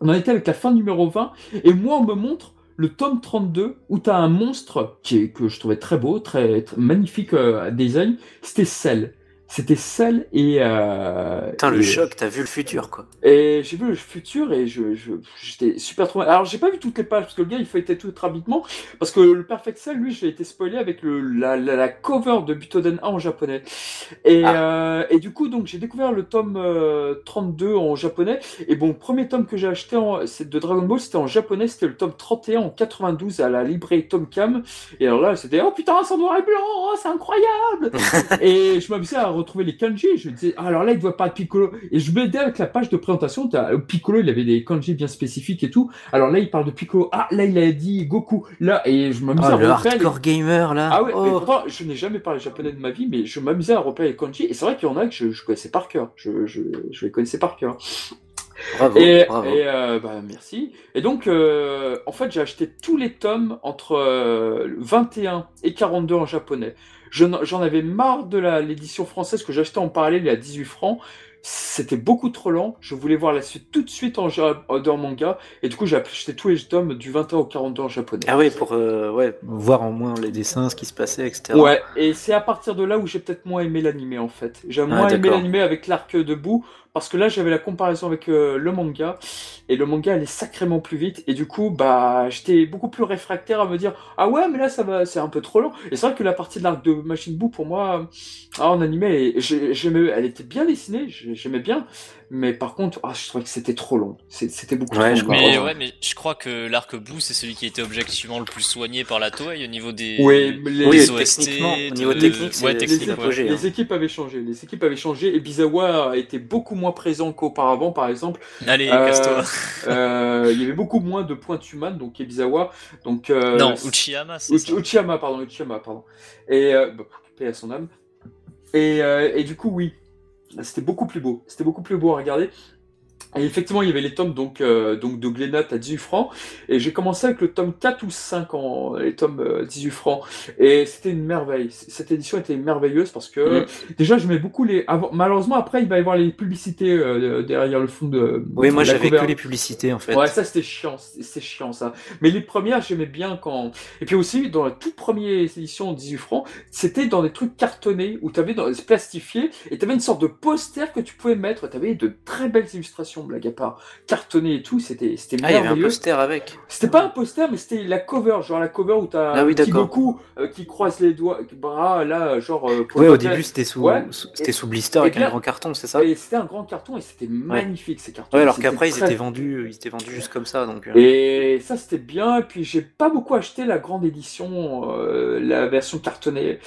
On en était avec la fin de numéro 20. Et moi, on me montre le tome 32 où tu as un monstre qui que je trouvais très beau, très, très magnifique euh, design. C'était Cell. C'était Cell et. Euh, Putain, le et- choc, t'as vu le futur quoi. et j'ai vu le futur et je, je- j'étais super trop. Alors j'ai pas vu toutes les pages parce que le gars il feuilletait tout rapidement parce que le Perfect Cell lui j'ai été spoilé avec le la, la, la cover de Butoden 1 en japonais et Ah. euh, et du coup donc j'ai découvert le tome euh, 32 en japonais et bon le premier tome que j'ai acheté en, c'est de Dragon Ball c'était en japonais c'était le tome 31 en 92 à la librairie Tom Cam et alors là c'était oh putain c'est en noir et blanc oh, c'est incroyable et je m'amusais à retrouver les kanji. Je disais, ah, alors là, il doit pas Piccolo. Et je m'aidais avec la page de présentation. Euh, Piccolo, il avait des kanji bien spécifiques et tout. Alors là, il parle de Piccolo. Ah, là, il a dit Goku. Là, et je m'amusais Oh, à le les- hardcore gamer là. Ah ouais, mais Oh. pourtant, je n'ai jamais parlé japonais de ma vie, mais je m'amusais à repérer les kanji. Et c'est vrai qu'il y en a que je, je connaissais par cœur. Je, je, je les connaissais par cœur. Bravo, Et, bravo. et, euh, bah, merci. Et donc, euh, en fait, j'ai acheté tous les tomes entre euh, 21 et 42 en japonais. Je J'en avais marre de la- l'édition française que j'achetais en parallèle il y a 18 francs. C'était beaucoup trop lent. Je voulais voir la suite tout de suite en, en manga. Et du coup, j'ai acheté tous les tomes du 21 au 42 en japonais. Ah oui, pour euh, ouais, voir en moins les dessins, ce qui se passait, etc. Ouais, et c'est à partir de là où j'ai peut-être moins aimé l'animé en fait. J'ai moins aimé l'animé avec l'arc debout parce que là j'avais la comparaison avec euh, le manga et le manga allait sacrément plus vite et du coup bah j'étais beaucoup plus réfractaire à me dire ah ouais mais là ça va c'est un peu trop lent et c'est vrai que la partie de l'arc de Machine Buu pour moi ah, en animé j'ai- j'aimais elle était bien dessinée j'ai- j'aimais bien mais par contre ah, je trouvais que c'était trop long c'était beaucoup Ouais, trop long. Mais ouais. mais je crois que l'arc Boo, c'est celui qui été objectivement le plus soigné par la Toei au niveau des, Oui, mais les- Oui, OST. au niveau de- technique, ouais, ouais. l'apogée. hein. Les équipes avaient changé, les équipes avaient changé et Bizawa était beaucoup moins présent qu'auparavant par exemple. Allez, Euh, casse-toi. Euh, il y avait beaucoup moins de pointes humaines donc Ebizawa donc euh, non, Uchiyama, c'est Uchi- ça. Uchiyama pardon Uchiyama pardon et euh, bah, paix à son âme et, euh, et du coup oui c'était beaucoup plus beau. C'était beaucoup plus beau à regarder et effectivement, il y avait les tomes donc, euh, donc de Glénat à 18 francs. Et j'ai commencé avec le tome 4 ou 5 en les tomes euh, 18 francs. Et c'était une merveille. Cette édition était merveilleuse parce que déjà, j'aimais beaucoup les. avant- Malheureusement, après, il va y avoir les publicités euh, derrière le fond de. Oui, moi j'avais que les publicités en fait. Ouais, ça c'était chiant, c'est chiant ça. Mais les premières, j'aimais bien quand. Et puis aussi, dans la toute première édition 18 francs, c'était dans des trucs cartonnés où t'avais dans plastifié et t'avais une sorte de poster que tu pouvais mettre. T'avais de très belles illustrations, blague à part, cartonnées et tout. C'était c'était Ah, il y avait un poster avec. C'était pas un poster, mais c'était la cover, genre la cover où t'as Ah oui. Goku euh, qui croise les doigts, bras là, genre. euh, pour Ouais, au début c'était sous, Ouais. c'était sous blister et avec bien- un grand carton, c'est ça Et c'était un grand carton et c'était magnifique ces cartons. Ouais, alors qu'après ils très étaient vendus, ils étaient vendus juste comme ça, donc. euh, Et ça c'était bien. Et puis j'ai pas beaucoup acheté la grande édition, euh, la version cartonnée.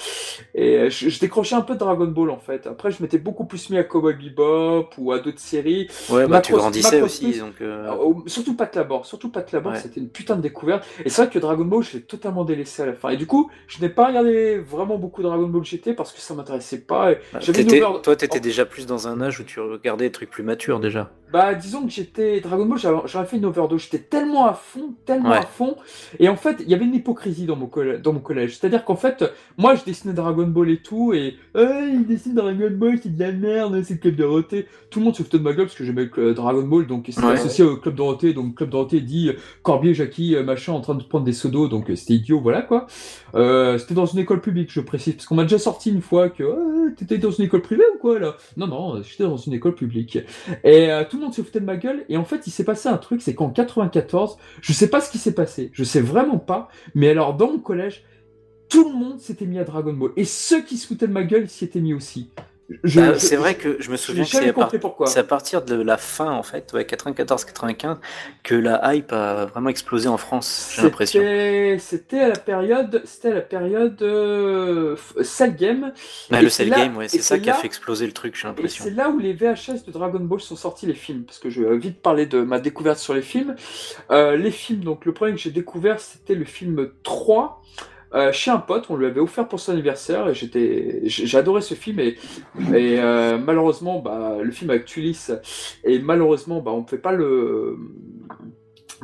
Et je, je décrochais un peu de Dragon Ball en fait. Après je m'étais beaucoup plus mis à Cowboy Bebop ou à d'autres séries. Ouais, bah tu grandissais Macross aussi, donc. euh, Euh, au- surtout Pat Labor, surtout Pat Labor, Ouais. c'était une putain de découverte. Et c'est vrai que Dragon Ball, je l'ai totalement délaissé à la fin. Et du coup, je n'ai pas regardé vraiment beaucoup Dragon Ball GT parce que ça m'intéressait pas. Et bah, over- Toi, t'étais Oh. déjà plus dans un âge où tu regardais des trucs plus matures déjà. Bah, disons que j'étais. Dragon Ball, j'avais fait une overdose. J'étais tellement à fond, tellement Ouais. à fond. Et en fait, il y avait une hypocrisie dans mon, coll- dans mon collège. C'est-à-dire qu'en fait, moi, je dessinais Dragon Ball et tout. Et. Euh, il dessine Dragon Ball, c'est de la merde, c'est le Club Dorothée. Tout le monde se foutait de ma gueule parce que j'aimais Dragon Ball. Donc, c'était Ouais. associé au Club Dorothée. Donc, Club Dorothée dit euh, Corbier, Jackie, euh, machin, en train de prendre des pseudos. Donc, euh, c'était idiot, voilà quoi. Euh, c'était dans une école publique, je précise. Parce qu'on m'a déjà sorti une fois que. Euh, T'étais dans une école privée ou quoi là? Non, non, j'étais dans une école publique. Et euh, tout monde se foutait de ma gueule. Et en fait, il s'est passé un truc, c'est qu'en 94, je sais pas ce qui s'est passé. Je sais vraiment pas. Mais alors, dans mon collège, tout le monde s'était mis à Dragon Ball. Et ceux qui se foutaient de ma gueule s'y étaient mis aussi. Bah, c'est vrai que je me souviens que c'est à, par- à partir de la fin, en fait, ouais, 94-95, que la hype a vraiment explosé en France, j'ai l'impression. C'était à la période, c'était à la période euh, Cell Game. Et le c'est Cell là- Game, ouais, c'est ça qui a là- fait exploser le truc, j'ai l'impression. c'est là où les VHS de Dragon Ball sont sortis les films, parce que je vais vite parler de ma découverte sur les films. Euh, les films, donc le premier que j'ai découvert, c'était le film 3. Euh, chez un pote, on lui avait offert pour son anniversaire et j'étais, adoré ce film et, et euh, malheureusement, bah, le film avec Tulis et malheureusement, bah, on ne peut pas le,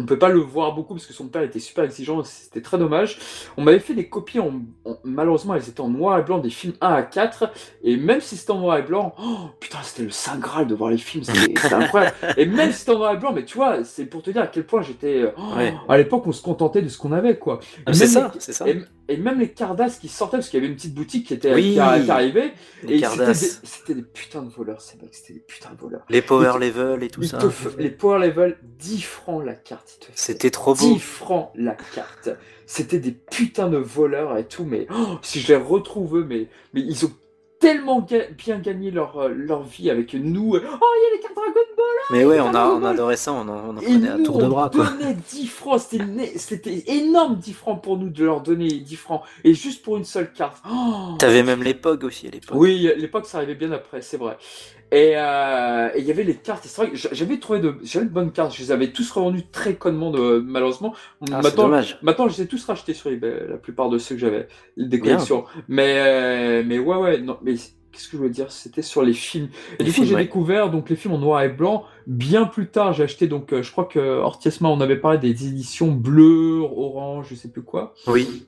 on peut pas le voir beaucoup parce que son père était super exigeant, c'était très dommage. On m'avait fait des copies, en, en- malheureusement elles étaient en noir et blanc des films 1 à 4, et même si c'était en noir et blanc, oh, putain c'était le saint graal de voir les films, c'était incroyable. Et même si c'était en noir et blanc, mais tu vois, c'est pour te dire à quel point j'étais... oh, Ouais. À l'époque on se contentait de ce qu'on avait quoi. Ah, c'est ça, c'est ça. Et, et même les Cardass qui sortaient, parce qu'il y avait une petite boutique qui était Oui. qui, a- qui arrivait, Les et c'était des, Cardass, c'était des putains de voleurs, c'est vrai que c'était des putains de voleurs. les Power Level et tout ça. te les Power Level, 10 francs la carte. C'était trop beau. 10 francs la carte. C'était des putains de voleurs et tout, mais oh, si je les retrouve, eux, mais, mais ils ont tellement bien gagné leur, euh, leur vie avec nous. Oh, il y a les cartes Dragon Ball Mais ouais, on, a, on adorait ça, on en, on en prenait à tour de on bras, quoi. donnait 10 francs. C'était énorme 10 francs pour nous de leur donner 10 francs. Et juste pour une seule carte. Oh, T'avais même POG aussi à l'époque. oui, l'époque, ça arrivait bien après, c'est vrai. Et euh, et il y avait les cartes, c'est vrai que j'a- j'avais trouvé de, j'avais de bonnes cartes, je les avais tous revendus très connement, de, malheureusement. Ah, c'est maintenant, dommage. maintenant, je les ai tous rachetés sur eBay, la plupart de ceux que j'avais, des Bien. collections. Mais, euh, mais ouais, ouais, non, mais qu'est-ce que je voulais dire? C'était sur les films. Et Les du coup, j'ai ouais. découvert donc les films en noir et blanc. Bien plus tard, j'ai acheté donc, euh, je crois que Ortiesma, on avait parlé des éditions bleues, orange, je sais plus quoi. Oui.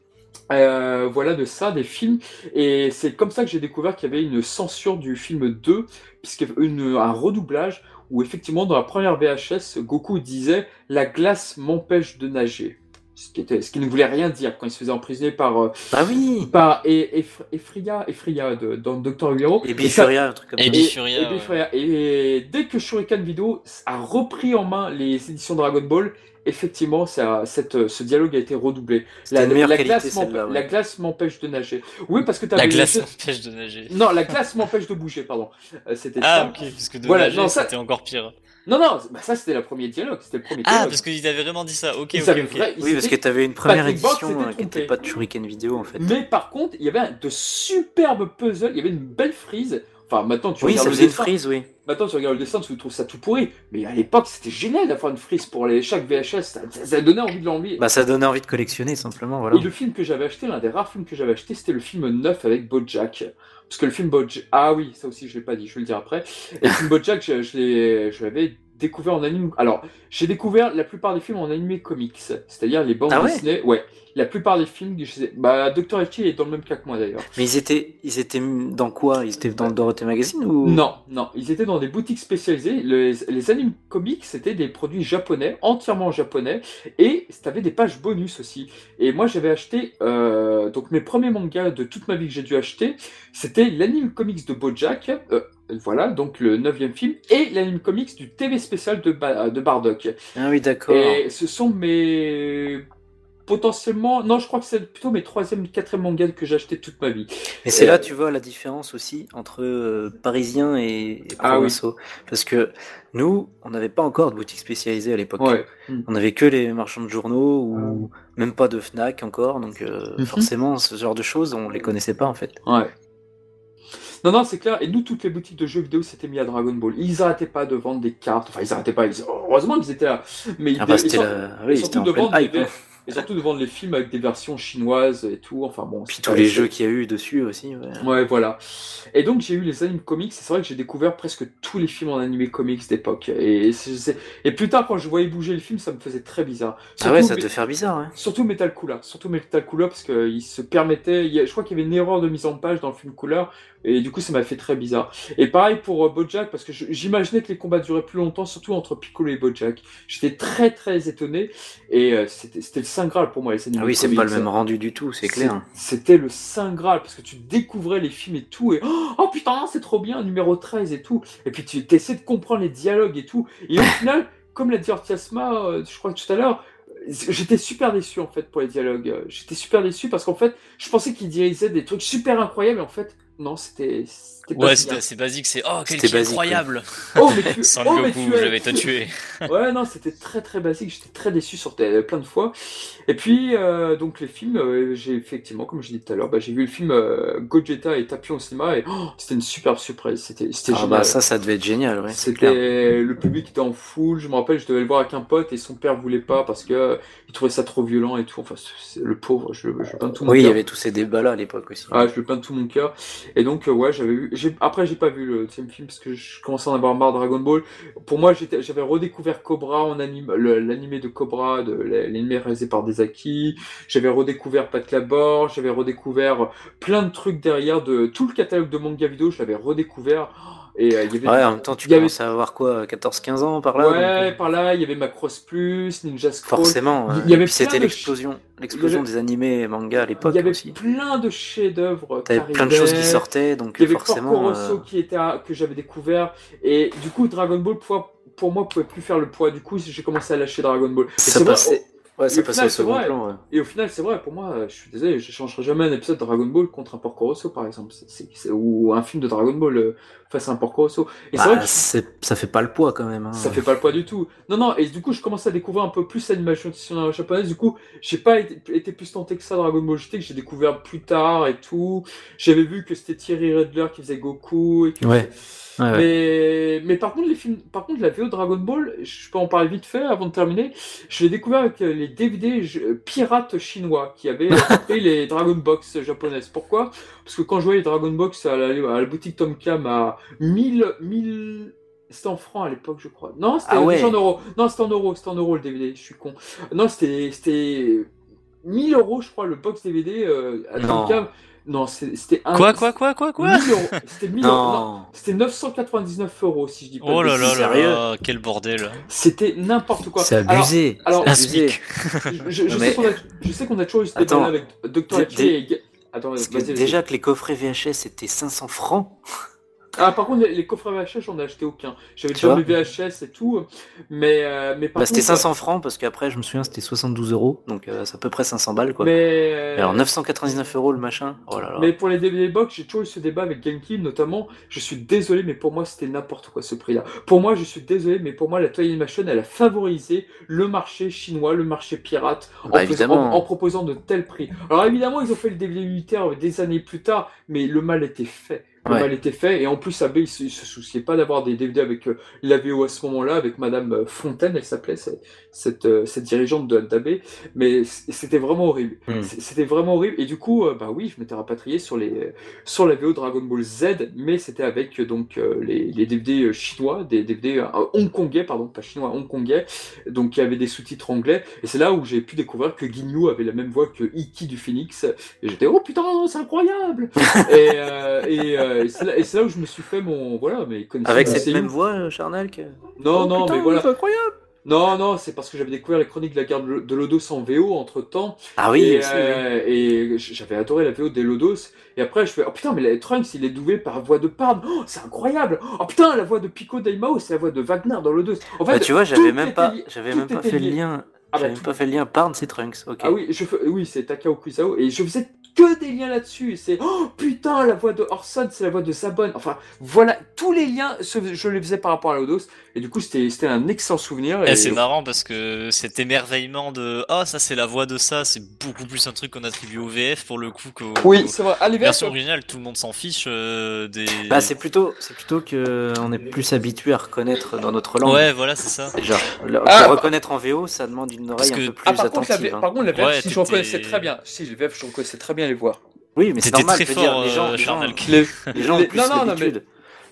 Euh, voilà de ça, des films. Et c'est comme ça que j'ai découvert qu'il y avait une censure du film 2, puisqu'il y avait une, un redoublage où effectivement dans la première VHS, Goku disait La glace m'empêche de nager. Ce qui, était, ce qui ne voulait rien dire quand il se faisait emprisonner par, euh, Bah oui. par et, et, Efria, Efria de, dans Doctor Hero. Et ça- Bifuria, un truc comme Et ça. Et, Bifuria, et ouais. Et dès que Shuriken Video a repris en main les éditions Dragon Ball, effectivement, ça, cette, ce dialogue a été redoublé. La, une meilleure la qualité, glace ouais. la glace m'empêche de nager. Oui, parce que tu La glace m'empêche de nager. Non, la glace m'empêche de bouger, pardon. Euh, C'était Ah, ça. ok, parce que de Voilà, nager, ça- c'était encore pire. Non, non, bah, ça c'était le premier dialogue. C'était le premier Ah, dialogue. parce qu'il avait vraiment dit ça. Ok, Ils ok, avaient ok. vrai- Oui, parce que t'avais une première Patrick Box édition s'était euh, qui n'était pas de Shuriken vidéo en fait. Mais par contre, il y avait de superbes puzzles. Il y avait une belle frise. Enfin, maintenant tu Oui, regardes ça le dessin. frise, oui. Maintenant tu regardes le dessin, tu trouves ça tout pourri. Mais à l'époque, c'était génial d'avoir une frise pour les chaque VHS. Ça, donnait envie de l'envie. Bah ça donnait envie de collectionner simplement, voilà. Et le film que j'avais acheté, l'un des rares films que j'avais acheté, c'était le film 9 avec Bojack. Parce que le film Bojack... Ah oui, ça aussi je l'ai pas dit, je vais le dire après. Et le film Bojack, je, je l'ai- je l'avais découvert en anime... Alors, j'ai découvert la plupart des films en animé comics. C'est-à-dire les bandes Ah ouais Disney. Ouais. La plupart des films, je. Bah, Dr. Eti est dans le même cas que moi d'ailleurs. Mais ils étaient, ils étaient dans quoi? Ils étaient dans le Dorothée Magazine ou? Non, non, ils étaient dans des boutiques spécialisées. Les, les animes comics, c'était des produits japonais, entièrement japonais, et t'avais des pages bonus aussi. Et moi, j'avais acheté, euh, donc mes premiers mangas de toute ma vie que j'ai dû acheter, c'était l'anime comics de BoJack, euh, voilà, donc le neuvième film, et l'anime comics du TV spécial de, Ba- de Bardock. Ah oui, d'accord. Et ce sont mes potentiellement, non, je crois que c'est plutôt mes troisième, quatrième mangas que j'ai acheté toute ma vie. Mais c'est là, euh, tu vois, la différence aussi entre euh, Parisiens et, et Ah oui. Parce que nous, on n'avait pas encore de boutique spécialisée à l'époque. Ouais. On avait que les marchands de journaux ou même pas de Fnac encore. Donc euh, Mhm. forcément, ce genre de choses, on les connaissait pas en fait. Ouais. Non, non, c'est clair. Et nous, toutes les boutiques de jeux vidéo s'étaient mis à Dragon Ball. Ils arrêtaient pas de vendre des cartes. Enfin, ils arrêtaient pas. ils- Heureusement qu'ils étaient là. Mais ils, Ah bah ils sont- la... oui, en de vendre hype. Hein. Et surtout de vendre les films avec des versions chinoises et tout. Enfin bon. Puis tous les jeux qu'il y a eu dessus aussi. Ouais. Ouais, voilà. Et donc j'ai eu les animes comics. et C'est vrai que j'ai découvert presque tous les films en animé comics d'époque. Et, plus tard, quand je voyais bouger le film, ça me faisait très bizarre. Ah ouais, Surtout- ça te fait faire bizarre. Surtout Metal Couleur, surtout Metal Couleur parce qu'il se permettait, il y a- je crois qu'il y avait une erreur de mise en page dans le film Couleur et du coup ça m'a fait très bizarre. Et pareil pour euh, Bojack parce que j'imaginais que les combats duraient plus longtemps, surtout entre Piccolo et Bojack. J'étais très très étonné et euh, c'était c'était le saint graal pour moi les Ah oui, c'est pas le même rendu du tout, c'est clair. C'était le saint graal parce que tu découvrais les films et tout et oh, oh, putain c'est trop bien numéro 13 et tout. Et puis tu essaies de comprendre les dialogues et tout. Et au final comme l'a dit Ortiasma euh, je crois tout à l'heure j'étais super déçu en fait pour les dialogues. J'étais super déçu parce qu'en fait je pensais qu'il disaient des trucs super incroyables et en fait non c'était Ouais, c'était assez basique, c'est oh, quel basique, incroyable oh mais tu Sans oh, mais Goku, tu je vais te tuer. Ouais, non, c'était très très basique. J'étais très déçu sur tes- plein de fois. Et puis, euh, donc les films, euh, j'ai effectivement, comme je l'ai dit tout à l'heure, bah, j'ai vu le film euh, Gogeta et Tapion au cinéma et oh, c'était une superbe surprise. C'était c'était Ah génial. bah ça, ça devait être génial, ouais. c'est clair. C'était le public était en foule. Je me rappelle, je devais le voir avec un pote et son père voulait pas parce que euh, il trouvait ça trop violent et tout. Enfin, le pauvre, je, je peins tout mon Oui, il y avait tous ces débats-là à l'époque aussi. Ah, je le peins de tout mon cœur. Et donc, euh, ouais, j'avais vu. Après, j'ai pas vu le deuxième film parce que je commençais à en avoir marre de Dragon Ball. Pour moi, j'avais redécouvert Cobra en anime, l'animé de Cobra, de l'animé réalisé par Desaki. J'avais redécouvert Pat Labor. J'avais redécouvert plein de trucs derrière de tout le catalogue de manga vidéo. Je l'avais redécouvert. Et euh, il y avait. Ouais, en même temps, tu il y avait- commences à avoir quoi, 14-15 ans par là Ouais, donc, par là, il y avait Macross Plus, Ninja Scroll. Forcément. Il y avait c'était de l'explosion, l'explosion il y des animés et mangas à l'époque Il y avait aussi. plein de chefs-d'œuvre. T'avais qui plein de choses qui sortaient, donc Il y avait forcément. Porco euh, qui était à- que j'avais découvert et du coup Dragon Ball pour, pour moi pouvait plus faire le poids du coup j'ai commencé à lâcher Dragon Ball Et ça passait. Ouais, ça au passait second vrai. plan. ouais. et au final c'est vrai pour moi je suis désolé je changerai jamais un épisode de Dragon Ball contre un Porco Rosso par exemple ou un film de Dragon Ball euh, face à un Porco et c'est Bah, vrai que ça fait pas le poids quand même. hein. ça fait pas le poids du tout. Non, non, et du coup, je commence à découvrir un peu plus l'animation japonaise. Du coup, j'ai pas été, été plus tenté que ça Dragon Ball GT, que j'ai découvert plus tard et tout. J'avais vu que c'était Thierry Redler qui faisait Goku. Et que Ouais. Ouais, ouais. Mais, mais par contre, les films, par contre, la VO Dragon Ball, je peux en parler vite fait avant de terminer. Je l'ai découvert avec euh, les DVD euh, pirates chinois qui avaient pris les Dragon Box japonaises. Pourquoi? Parce que quand je voyais les Dragon Box à la, à la boutique Tom Cam à 1000, 1000 c'était en francs à l'époque, je crois. Non, c'était Ah ouais. en euros. Non, c'était en euros. C'était en euros le DVD. Je suis con. Non, c'était, c'était 1000 euros, je crois, le box DVD euh, à Non. Non, c'était un. Quoi, quoi, quoi, quoi, quoi 1000 euros. C'était 1000 euros. Non, Non. c'était 999 euros, si je dis pas Oh là là là quel bordel. C'était n'importe quoi. C'est abusé. alors, abusé. Je, sais qu'on a, toujours eu ce débat avec Dr. Attends, déjà que les coffrets VHS c'était 500 francs. Ah, par contre, les, coffrets VHS, j'en ai acheté aucun. J'avais déjà mes VHS et tout, mais, euh, mais par Bah, c'était contre, 500 francs parce qu'après je me souviens c'était 72 euros donc euh, c'est à peu près 500 balles quoi. Mais, euh, Alors 999 euros le machin. Oh là là. mais pour les DVD box, j'ai toujours eu ce débat avec GameCube notamment. Je suis désolé, mais pour moi, c'était n'importe quoi ce prix-là. Pour moi, je suis désolé, mais pour moi, la Toy Animation, elle a favorisé le marché chinois, le marché pirate, en, Bah, en- en proposant de tels prix. Alors évidemment, ils ont fait le DVD unitaire des années plus tard, mais le mal était fait. Le Ouais. mal était fait, et en plus, AB, il se, il se souciait pas d'avoir des DVD avec euh, la VO à ce moment-là, avec Madame euh, Fontaine, elle s'appelait, cette, cette, euh, cette dirigeante de d'AB, mais c'était vraiment horrible. Hmm. C'était vraiment horrible, et du coup, euh, bah oui, je m'étais rapatrié sur les sur la VO Dragon Ball Z, mais c'était avec donc les, les DVD chinois, des DVD hongkongais, pardon, pas chinois, hongkongais, donc il y avait des sous-titres anglais, et c'est là où j'ai pu découvrir que Ginyu avait la même voix que Iki du Phoenix, et j'étais oh putain, c'est incroyable Et, et, euh, et c'est là, et c'est là où je me suis fait mon voilà, mes connaissances Avec cette même voix euh, Charnal que... Non, Oh, non, putain, mais voilà. c'est incroyable. Non, non, c'est parce que j'avais découvert les chroniques de la guerre de Lodos en VO entre temps. Ah oui, et, aussi, oui. euh, et j'avais adoré la VO des Lodos. Et après, je fais, oh putain, mais la Trunks, il est doublé par voix de Parn. Oh, c'est incroyable. Oh putain, la voix de Pico Daimao, c'est la voix de Wagner dans Lodos. En fait, Bah, tu vois, j'avais même pas, j'avais même pas fait le lien. Ah j'avais pas fait le lien Parn, c'est Trunks. Ok. Ah oui, je fais- oui, c'est Takao Kuisao. Et je faisais que des liens là-dessus. C'est, oh putain, la voix de Orson, c'est la voix de Sabon. Enfin, voilà, tous les liens, je les faisais par rapport à Lodos. Et du coup, c'était un excellent souvenir. Eh, Et, c'est marrant parce que cet émerveillement de ah ça c'est la voix de ça c'est beaucoup plus un truc qu'on attribue au VF pour le coup qu'au Oui, c'est vrai. Allez, aux versions originales tout le monde s'en fiche euh, des Bah, c'est plutôt, c'est plutôt que on est plus habitué à reconnaître dans notre langue. ouais voilà c'est ça Genre, le- Ah, pour reconnaître en VO, ça demande une oreille un que- peu plus Ah, par contre, la, attentive. Hein. par contre, la VF, Ouais, si je reconnaissais très bien. Si, les VF, je reconnaissais très bien les voix. Oui, mais c'est C'était normal. très je veux dire, fort, les gens, euh, les gens. Les, les gens ont les- plus non, non, non, mais.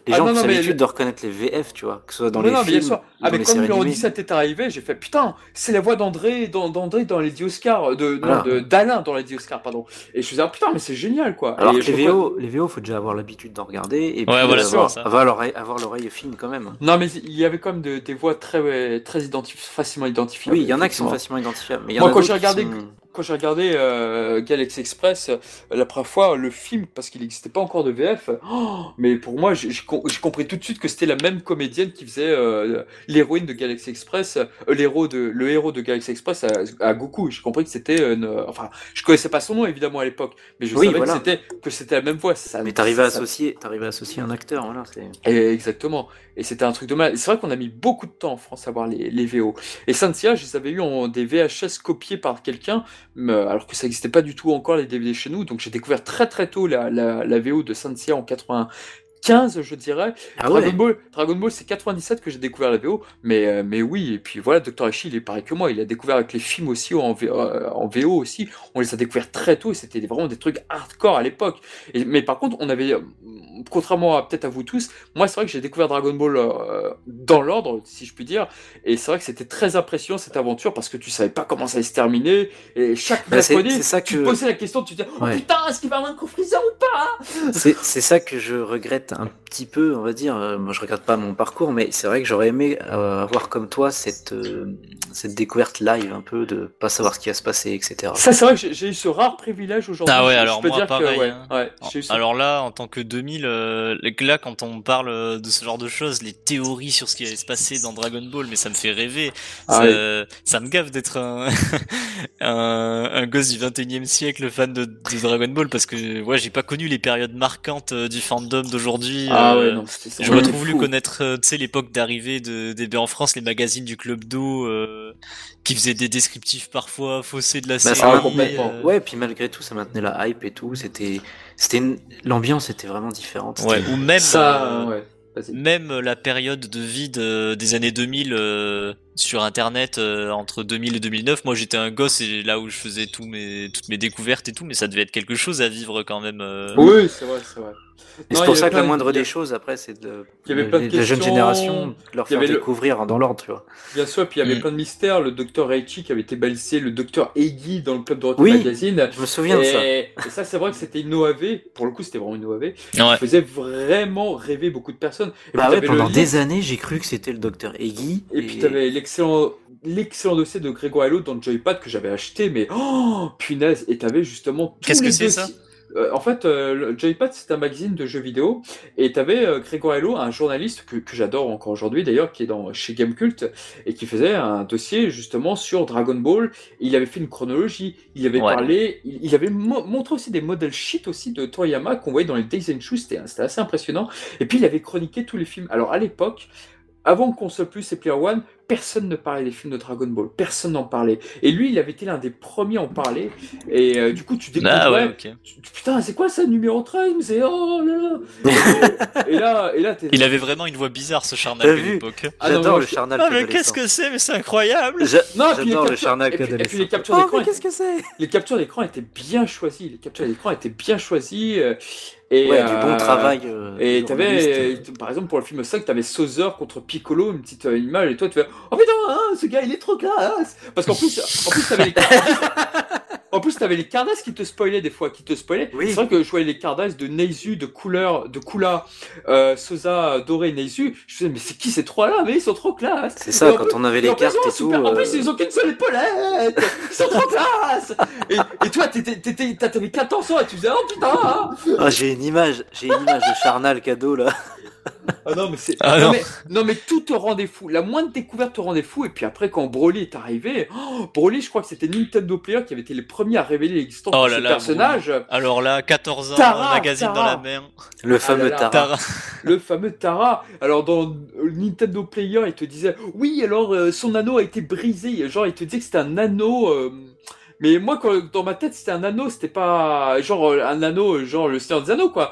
Les Ah, gens non, ont non, plus mais l'habitude de reconnaître les VF, tu vois, que ce soit dans non, les non, mais bien films sûr. Ah, mais quand numéro animées. 17 est arrivé, j'ai fait putain, c'est la voix d'André, d'An- d'André dans les 10 Oscars, de, non, Voilà. de- d'Alain dans les 10 Oscars, pardon. Et je me disais, ah, putain, mais c'est génial, quoi. Alors Et que les VO, les VO, faut déjà avoir l'habitude d'en regarder et puis Ouais, voilà, avoir, c'est ça. avoir l'oreille, avoir l'oreille fine quand même. Non, mais il y avait quand même de- des voix très, très identif- facilement identifiables. Oui, il y en a qui sont facilement identifiables. Mais il y Moi, en a quand j'ai regardé- sont- Quand j'ai regardé euh, Galaxy Express, euh, la première fois, le film, parce qu'il n'existait pas encore de VF, oh, mais pour moi, j'ai j'ai com- j'ai compris tout de suite que c'était la même comédienne qui faisait euh, l'héroïne de Galaxy Express, euh, l'héros de le héros de Galaxy Express à, à Goku. J'ai compris que c'était, une- enfin, je connaissais pas son nom évidemment à l'époque, mais je Oui, savais voilà. que c'était la même voix. Ça, Mais t'arrives à associer, t'arrives à associer un acteur, voilà. et exactement. Et c'était un truc de mal. C'est vrai qu'on a mis beaucoup de temps en France à voir les, les VO. Et Cynthia, je les avais eu en des VHS copiés par quelqu'un, alors que ça n'existait pas du tout encore les DVD chez nous. Donc j'ai découvert très très tôt la, la, VO de Cynthia en 95, je dirais. Ah ouais. Dragon Ball, Dragon Ball, c'est 97 que j'ai découvert la VO, mais, euh, mais oui, et puis voilà, Dr. Eshi, il est pareil que moi, il a découvert avec les films aussi, en, V- euh, en VO aussi, on les a découverts très tôt, et c'était vraiment des trucs hardcore à l'époque. Mais par contre, on avait, euh, contrairement à peut-être à vous tous, moi c'est vrai que j'ai découvert Dragon Ball euh, dans l'ordre, si je puis dire, et c'est vrai que c'était très impressionnant cette aventure, parce que tu savais pas comment ça allait se terminer, et chaque Bah, mercredi, ça tu que- te posais la question, tu te disais, oh putain, est-ce qu'il va un confriseur ou pas? C'est ça que je regrette un petit peu, on va dire. Euh, Moi, je regrette pas mon parcours, mais c'est vrai que j'aurais aimé euh, avoir comme toi cette euh, cette découverte live, un peu de pas savoir ce qui va se passer, etc. Ça, c'est vrai que j'ai- eu ce rare privilège aujourd'hui. Ah ouais, je- je alors peux moi, dire que, pareil, ouais, hein. ouais, eu Alors là, en tant que 2000, euh, là, quand on parle euh, de ce genre de choses, les théories sur ce qui allait se passer dans Dragon Ball, mais ça me fait rêver. Ah ça, ouais. ça me gave d'être un, un, un gosse du 21e siècle fan de, de Dragon Ball parce que ouais, j'ai pas connu les périodes marquantes du fandom d'aujourd'hui. Ah euh, ouais, non, Ouais, trop voulu fou. connaître, euh, tu sais, l'époque d'arrivée de, des en France, les magazines du Club d'eau, euh, qui faisaient des descriptifs parfois faussés de la Bah, série. Ah, complètement. euh, Ouais, puis malgré tout, ça maintenait la hype et tout. C'était, c'était une- l'ambiance était vraiment différente. ouais, ou même, Ça, euh, ouais. Vas-y. même la période de vie de- des années 2000 euh, sur internet euh, entre 2000 et 2009 moi j'étais un gosse et là où je faisais tous mes toutes mes découvertes et tout mais ça devait être quelque chose à vivre quand même euh. Oui, c'est vrai, c'est vrai. C'est pour ça que la moindre des choses, après, c'est de, il y avait de- plein de de la jeune questions. génération, de leur Il y faire découvrir dans l'ordre, tu vois. Bien sûr, puis il y avait Mm. plein de mystères. Le docteur Reichi qui avait été balisé, le docteur Eggy dans le club de Rock Oui. Magazine. Je me souviens de ça. Et, ça, c'est vrai que c'était une OAV. Pour le coup, c'était vraiment une OAV. Ouais. qui faisait vraiment rêver beaucoup de personnes. Et Bah puis, ouais, pendant des années, j'ai cru que c'était le docteur Eggy. Et puis t'avais l'excellent l'excellent dossier de Grégoire Hello dans le Joypad que j'avais acheté, mais oh punaise, et t'avais justement tous Qu'est-ce que les c'est, ça? Euh, en fait, euh, Joypad c'est un magazine de jeux vidéo et t'avais euh, Grégoire Hello, un journaliste que, que j'adore encore aujourd'hui d'ailleurs, qui est dans chez Gamecult et qui faisait un dossier justement sur Dragon Ball. Il avait fait une chronologie, il avait Ouais. parlé, il, il avait mo- montré aussi des modèles shit aussi de Toriyama qu'on voyait dans les Days and Shoes, c'était c'était assez impressionnant. Et puis il avait chroniqué tous les films. Alors à l'époque, avant Console Plus et Player One, personne ne parlait des films de Dragon Ball, personne n'en parlait. Et lui, il avait été l'un des premiers à en parler. Et euh, du coup, tu découvrais, ah ouais ok tu- putain, c'est quoi ça, numéro 13 C'est oh là là. et, là, et là, t'es. il avait vraiment une voix bizarre ce Charnac à l'époque Ah non, J'adore le je- charnal ah mais qu'est-ce que c'est? Mais c'est incroyable J'a- Non, J'adore le charnac et puis, et puis les captures Oh, d'écran, mais qu'est-ce que c'est? les captures d'écran étaient bien choisies. Les captures d'écran étaient bien choisies. euh, et Ouais, du bon euh, travail. euh, Et t'avais, euh, par exemple, pour le film 5, t'avais Sauzer contre Piccolo, une petite euh, image, et toi, tu fais Oh putain, hein, ce gars, il est trop classe Parce qu'en plus, en plus, t'avais les. En plus, t'avais les Cardass qui te spoilaient des fois, qui te spoilaient. Oui. C'est vrai que je voyais les Cardass de Neizu, de couleur, de Kula, euh, Sosa, Doré, Neizu. Je me disais, mais c'est qui ces trois-là? Mais ils sont trop classe C'est ça, quand plus- on avait les plus, cartes oh, et tout. super, En euh, plus, ils ont qu'une seule épaulette Ils sont trop classe et, et toi, t'avais 14 ans et tu faisais Oh putain Ah, j'ai une image, j'ai une image de charnal cadeau là. Ah non, mais c'est. Ah non, non. Mais, non, mais tout te rendait fou. La moindre découverte te rendait fou. Et puis après, quand Broly est arrivé, oh, Broly, je crois que c'était Nintendo Player qui avait été les premiers à révéler l'existence Oh de ce là, personnage. alors là 14 ans Tara, magazine dans la main Le fameux là là. Tara. Tara. Le fameux Tara. Alors, dans Nintendo Player, il te disait Oui, alors euh, son anneau a été brisé. Genre, il te disait que c'était un anneau. euh, Mais moi, quand, dans ma tête, c'était un anneau, c'était pas genre euh, un anneau, genre le Seigneur des Anneaux, quoi.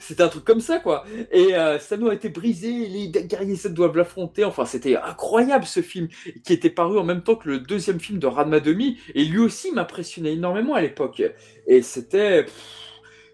C'était un truc comme ça, quoi. Et euh, cet a été brisé, les guerriers doivent l'affronter. Enfin, c'était incroyable ce film, qui était paru en même temps que le deuxième film de Radma Demi. Et lui aussi m'impressionnait énormément à l'époque. Et c'était.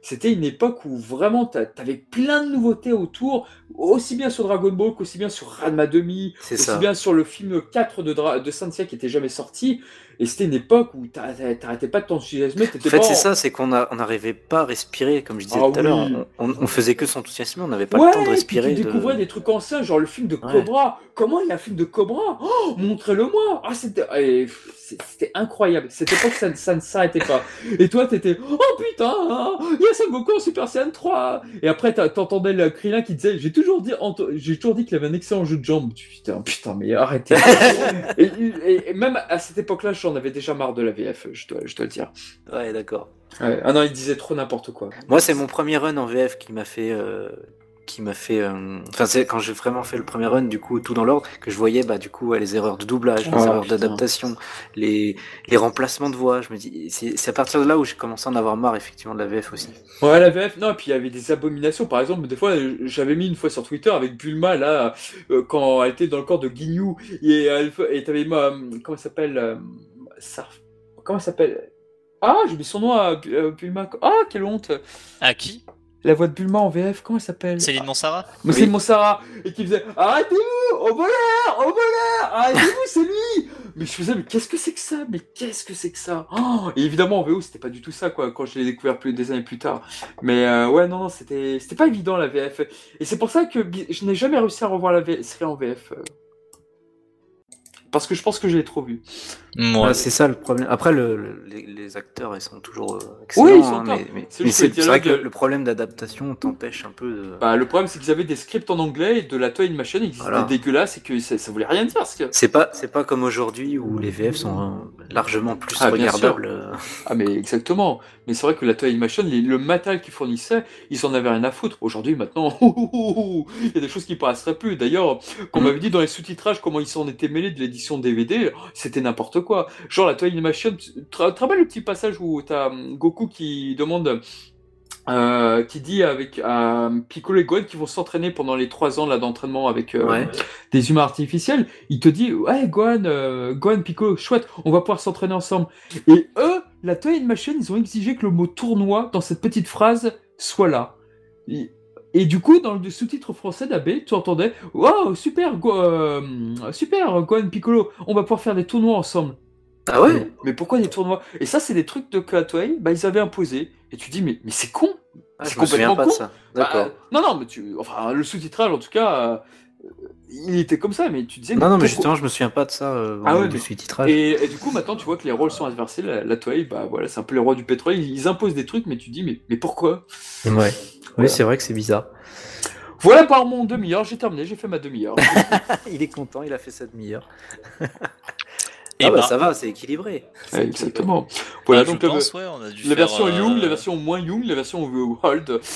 C'était une époque où vraiment t'a- t'avais plein de nouveautés autour, aussi bien sur Dragon Ball qu'aussi bien sur Ranma Demi, aussi ça. bien sur le film 4 de, Dra- de Saint-Seiya qui était jamais sorti. Et c'était une époque où t'a- t'a- t'arrêtais pas de t'enthousiasmer. En fait, c'est ça, c'est qu'on n'arrivait pas à respirer, comme je disais Ah tout à l'heure. oui. On, on- on faisait que s'enthousiasmer, on n'avait pas ouais, le temps de respirer. tu de- découvrais des trucs anciens, genre le film de Ouais. Cobra. Comment il y a un film de Cobra? Oh, Montrez-le-moi Ah, c'était incroyable. Cette époque, ça, ça ne s'arrêtait pas. Et toi, t'étais Oh putain hein, Il y a Goku en Super Saiyan 3 Et après, t'entendais le Krillin qui disait J'ai toujours dit Anto- j'ai toujours dit qu'il avait un excellent jeu de jambes. Putain, putain, mais arrêtez. et, et- et même à cette époque-là, j'en avais déjà marre de la VF, je dois, je dois le dire. Ouais, d'accord. Ouais. Ah non, il disait trop n'importe quoi. Moi, c'est mon premier run en VF qui m'a fait. euh, qui m'a fait. euh, Enfin, c'est quand j'ai vraiment fait le premier run, du coup, tout dans l'ordre, que je voyais, bah, du coup, ouais, les erreurs de doublage, les Ah, erreurs d'adaptation, les, les remplacements de voix. Je me dis, c'est à partir de là où j'ai commencé à en avoir marre, effectivement, de la VF aussi. Ouais, la VF, non, et puis il y avait des abominations. Par exemple, des fois, euh, j'avais mis une fois sur Twitter avec Bulma, là, euh, quand elle était dans le corps de Ginyu, et elle et t'avais, comment elle s'appelle euh, Sarf- Comment elle s'appelle? Ah, j'ai mis son nom à Bu- Bulma. Ah, quelle honte À qui? La voix de Bulma en VF, comment elle s'appelle Céline Monsara Mais c'est Monsara Et qui faisait Arrêtez-vous Au voleur Au voleur Arrêtez-vous, c'est lui Mais je faisais, mais qu'est-ce que c'est que ça? Mais qu'est-ce que c'est que ça? Oh Et évidemment, en VO, c'était pas du tout ça, quoi, quand je l'ai découvert plus des années plus tard. Mais euh, ouais, non, non, c'était c'était pas évident, la VF. Et c'est pour ça que je n'ai jamais réussi à revoir la V- série en VF. Parce que je pense que je l'ai trop vu. Moi, Ouais, c'est ça le problème. Après, le, le- les, les acteurs, ils sont toujours euh, excellents. Oui, ils sont hein, top. mais mais, C'est c'est c'est vrai que le, problème d'adaptation t'empêche un peu de. Bah, le problème, c'est qu'ils avaient des scripts en anglais et de la toy machine et qu'ils Voilà. étaient dégueulasses et que ça, ça voulait rien dire. Parce que... C'est pas, c'est pas comme aujourd'hui où les VF sont euh, largement plus Ah, regardables. euh. Ah mais exactement. Mais c'est vrai que la Toy les- le matériel qu'ils fournissaient, ils en avaient rien à foutre. Aujourd'hui, maintenant, il y a des choses qui paraisseraient plus. D'ailleurs, qu'on Mm. m'avait dit dans les sous-titrages comment ils s'en étaient mêlés de l'édition DVD, c'était n'importe quoi. Genre la Toy Animation, tu tu te rappelles le petit passage où t'as hum, Goku qui demande... euh, qui dit avec euh, Piccolo et Gohan qui vont s'entraîner pendant les trois ans là d'entraînement avec euh, Ouais. des humains artificiels, il te dit ouais Gohan, euh, Gohan, Piccolo, chouette, on va pouvoir s'entraîner ensemble. Et eux, la Toy Machine, ils ont exigé que le mot tournoi dans cette petite phrase soit là. Et, et du coup, dans le sous-titre français d'AB, tu entendais Waouh, super, Go- euh, super, Gohan, Piccolo, on va pouvoir faire des tournois ensemble. Ah ouais Mais, pourquoi des tournois? Et ça, c'est des trucs de Toei, bah, ils avaient imposé. Et tu dis, mais, mais c'est con Ah, C'est complètement pas de con. ça. Bah, D'accord. non, non, mais tu. Enfin, le sous-titrage, en tout cas, euh, il était comme ça, mais tu disais. non, non, mais justement, je me souviens pas de ça euh, Ah ouais, du mais- sous-titrage. Et, et du coup, maintenant, tu vois que les rôles sont inversés. La, la Toei, bah voilà, c'est un peu les rois du pétrole. Ils, ils imposent des trucs, mais tu dis, mais, mais pourquoi? Ouais. Voilà. Oui, c'est vrai que c'est bizarre. Voilà par mon demi-heure, j'ai terminé, j'ai fait ma demi-heure. il est content, il a fait sa demi-heure. Et ah bah, bah, ça va, c'est équilibré. Exactement. Voilà, donc la, pense, ouais, on a dû la faire, version euh, Young, la version moins Young, la version Hold.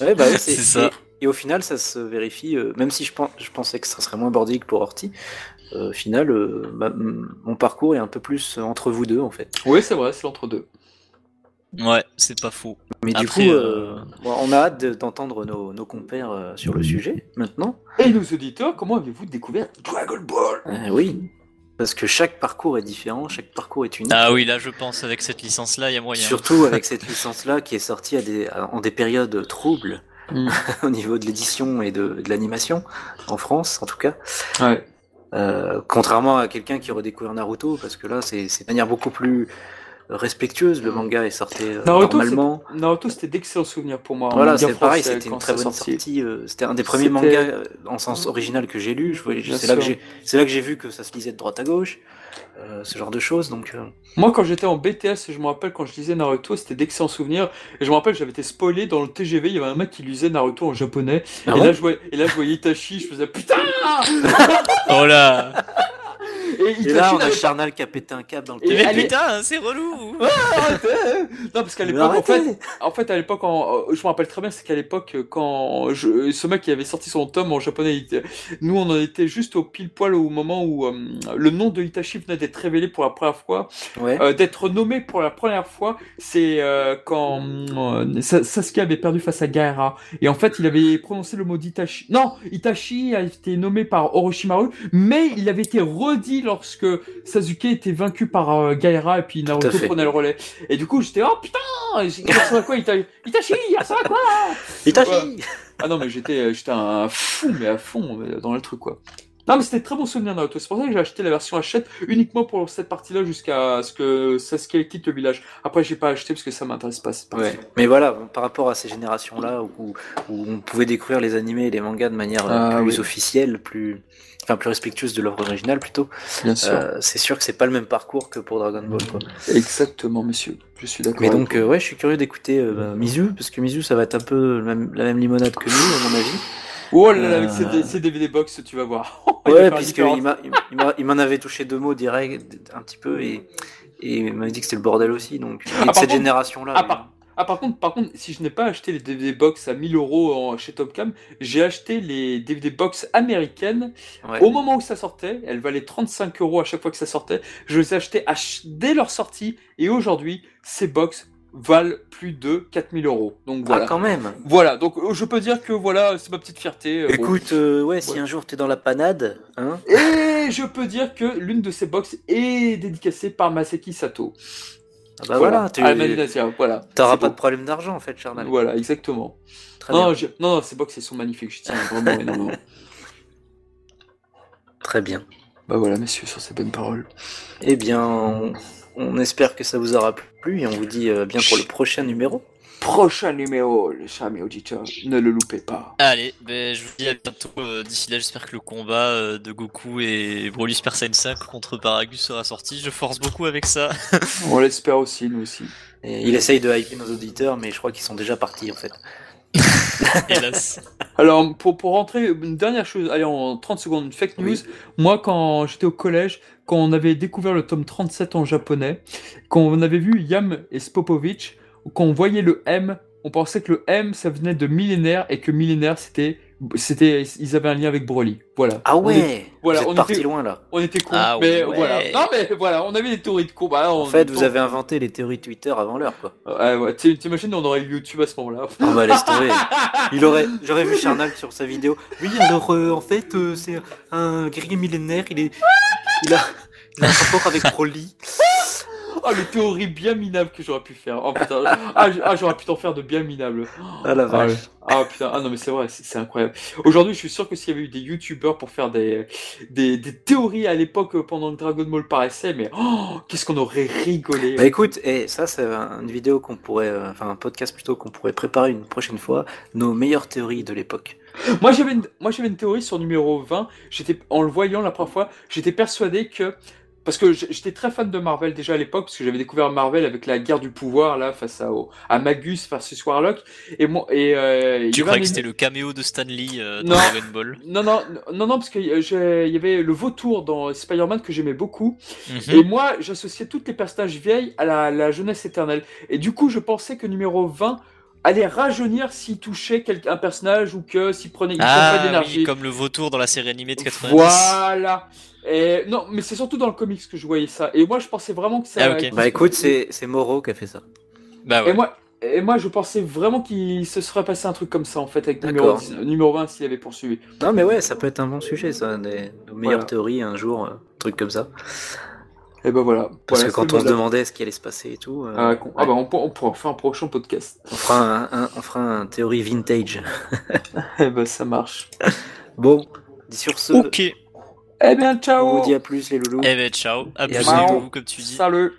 Ouais, bah C'est ça. Et, au final, ça se vérifie, euh, même si je, pense, je pensais que ça serait moins bordélique pour Horty, euh, au final, euh, bah, mon parcours est un peu plus entre vous deux, en fait. Oui, c'est vrai, c'est l'entre-deux. Ouais, c'est pas faux. Mais du coup, euh, euh, bon, on a hâte de- d'entendre nos, nos compères euh, sur le sujet, maintenant. Et nos auditeurs, comment avez-vous découvert Dragon Ball Euh, oui, parce que chaque parcours est différent, chaque parcours est unique. Ah oui, là, je pense, avec cette licence-là, il y a moyen. Surtout avec cette licence-là qui est sortie à des, à- en des périodes troubles Mm. au niveau de l'édition et de, de l'animation, en France en tout cas. Ouais. Euh, contrairement à quelqu'un qui aurait découvert Naruto, parce que là c'est de manière beaucoup plus respectueuse, le manga est sorti euh, Naruto, normalement. Naruto, c'était d'excellents souvenirs pour moi. Voilà, manga c'est pareil, français, c'était une très bonne sortie. euh, c'était un des premiers mangas euh, en sens original que j'ai lu. C'est là que j'ai vu que ça se lisait de droite à gauche, euh, ce genre de choses. Donc, euh, Moi, quand j'étais en BTS, je me rappelle quand je lisais Naruto, c'était d'excellents souvenirs. Et je me rappelle, j'avais été spoilé dans le TGV. Il y avait un mec qui lisait Naruto en japonais. Ah et, bon là, je voyais, et là, je voyais Itachi. Je faisais putain Oh là Et Et Itachi là, on a Charnal qui a pété un câble dans le Et Mais putain, c'est relou Arrêtez non, parce qu'à l'époque, en fait, en fait, à l'époque, en- je me rappelle très bien, c'est qu'à l'époque, quand je, ce mec qui avait sorti son tome en japonais, il nous, on en était juste au pile poil au moment où euh, le nom de Itachi venait d'être révélé pour la première fois, Ouais. euh, d'être nommé pour la première fois. C'est euh, quand euh, Sa- Sasuke avait perdu face à Gaara, et en fait, il avait prononcé le mot d'Itachi. Non, Itachi a été nommé par Orochimaru, mais il avait été redit lorsque Sasuke était vaincu par euh, et puis Naruto prenait le relais. Et du coup, j'étais, oh putain, il ressemble à quoi Ita- Itachi, à quoi? Itachi. Ah non, mais j'étais, j'étais un fou, mais à fond dans le truc, quoi. Non, mais c'était très bon souvenir Naruto. C'est pour ça que j'ai acheté la version Hachette uniquement pour cette partie-là jusqu'à ce que Sasuke quitte le village. Après, j'ai pas acheté parce que ça m'intéresse pas. cette partie. Ouais. Mais voilà, par rapport à ces générations-là où, où on pouvait découvrir les animés et les mangas de manière euh, Ah, plus oui. officielle, plus, enfin plus respectueuse de l'œuvre originale plutôt, Bien sûr. euh, c'est sûr que c'est pas le même parcours que pour Dragon Ball. Quoi. Exactement, monsieur. Je suis d'accord. Mais donc, euh, ouais, je suis curieux d'écouter euh, bah, Mizu, parce que Mizu, ça va être un peu le même- la même limonade que nous, à mon avis. Oh là là, avec euh, ces, D- ces DVD box, tu vas voir. Il Ouais, puisqu'il m'en avait touché deux mots direct, un petit peu, et, et il m'avait dit que c'était le bordel aussi. Donc, de Ah, cette génération-là. Ah, par, ah, par contre, par contre, si je n'ai pas acheté les DVD box à 1000 euros chez Topcam, j'ai acheté les DVD box américaines Ouais. au moment où ça sortait. Elles valaient 35 euros à chaque fois que ça sortait. Je les ai achetées ch- dès leur sortie et aujourd'hui, ces box valent plus de 4000 euros. Donc voilà. Ah, quand même. Voilà, donc euh, je peux dire que voilà, c'est ma petite fierté. euh, bon. Écoute, euh, ouais, si Ouais. un jour t'es dans la panade, hein, Et je peux dire que l'une de ces box est dédicacée par Maseki Sato. ah bah voilà, tu à Maninasia, voilà. t'auras pas beau. de problème d'argent en fait, Charnal. Voilà, exactement. Très Non, bien. je- non, non, ces box, elles sont magnifiques, je tiens vraiment énormément. Très bien. Bah voilà, messieurs, sur ces bonnes paroles. Eh bien, on, on espère que ça vous aura plu et on vous dit euh, bien pour le prochain numéro. Prochain numéro, les chers auditeurs, ne le loupez pas. Allez, ben, je vous dis à bientôt. euh, D'ici là, j'espère que le combat euh, de Goku et Broly Super Saiyan 5 contre Paragus sera sorti. Je force beaucoup avec ça. On l'espère aussi, nous aussi. Et il essaye de hyper nos auditeurs, mais je crois qu'ils sont déjà partis en fait. Hélas. Alors, pour, pour rentrer, une dernière chose, allez, en 30 secondes, une fake news. Oui. Moi, quand j'étais au collège, quand on avait découvert le tome 37 en japonais, quand on avait vu Yam et Spopovich, quand on voyait le M, on pensait que le M, ça venait de millénaire et que millénaire, c'était, c'était, ils avaient un lien avec Broly. Voilà. Ah On est- ouais voilà, Vous on êtes parti était- loin là. On était cons, Ah mais ouais. voilà. Non, mais voilà, on avait des théories de combat. En fait, vous avez inventé les théories Twitter avant l'heure quoi. Ouais, ouais, t'im- t'imagines, on aurait eu YouTube à ce moment-là. On va laisse tomber. Il aurait, j'aurais vu Charnal sur sa vidéo. Oui, alors euh, en fait, euh, c'est un guerrier millénaire. Il est, il a, il a un rapport avec Broly. Oh, les théories bien minables que j'aurais pu faire. Oh putain, ah, ah, j'aurais pu t'en faire de bien minables. Ah la Ah, vache. ouais. Ah, putain, ah non mais c'est vrai, c'est incroyable. Aujourd'hui, je suis sûr que s'il y avait eu des youtubeurs pour faire des, des, des théories à l'époque euh, pendant que Dragon Ball paraissait, mais oh, qu'est-ce qu'on aurait rigolé. Bah écoute, et ça c'est un- une vidéo qu'on pourrait, euh, enfin un podcast plutôt qu'on pourrait préparer une prochaine fois. Nos meilleures théories de l'époque. Moi j'avais une, moi j'avais une théorie sur numéro 20. J'étais en le voyant la première fois, j'étais persuadé que parce que j'étais très fan de Marvel déjà à l'époque parce que j'avais découvert Marvel avec la guerre du pouvoir là face à au- à Magus versus Warlock et moi et euh, Tu croyais que c'était le caméo de Stan Lee euh, dans. Dragon Ball? Non non non non parce que euh, y avait le vautour dans Spider-Man que j'aimais beaucoup Mhm. et moi j'associais toutes les personnages vieilles à la, la jeunesse éternelle et du coup je pensais que numéro 20 allait rajeunir s'il touchait un personnage ou que s'il prenait prenait Ah d'énergie oui, comme le vautour dans la série animée de 90. Voilà. Et non, mais c'est surtout dans le comics que je voyais ça. Et moi, je pensais vraiment que ça. Ah. Bah écoute, c'est c'est Moro qui a fait ça. Bah Et ouais. moi, et moi, je pensais vraiment qu'il se serait passé un truc comme ça en fait avec numéro, D'accord. 10 numéro 20 s'il avait poursuivi. Non mais ouais, ça peut être un bon sujet ça, des, nos meilleures Voilà. théories un jour, euh, truc comme ça. Et ben voilà. Parce Voilà, que quand on se demandait ce qui allait se passer et tout, euh, Ah, con- ouais, ah bah on, on pourra faire un prochain podcast. on fera un, un- on fera un théorie vintage. Eh ben ça marche. Bon, sur ce, Ok. Eh bien on ciao. vous dit à plus les loulous. Eh ben ciao. À Et plus à comme tu dis. Salut.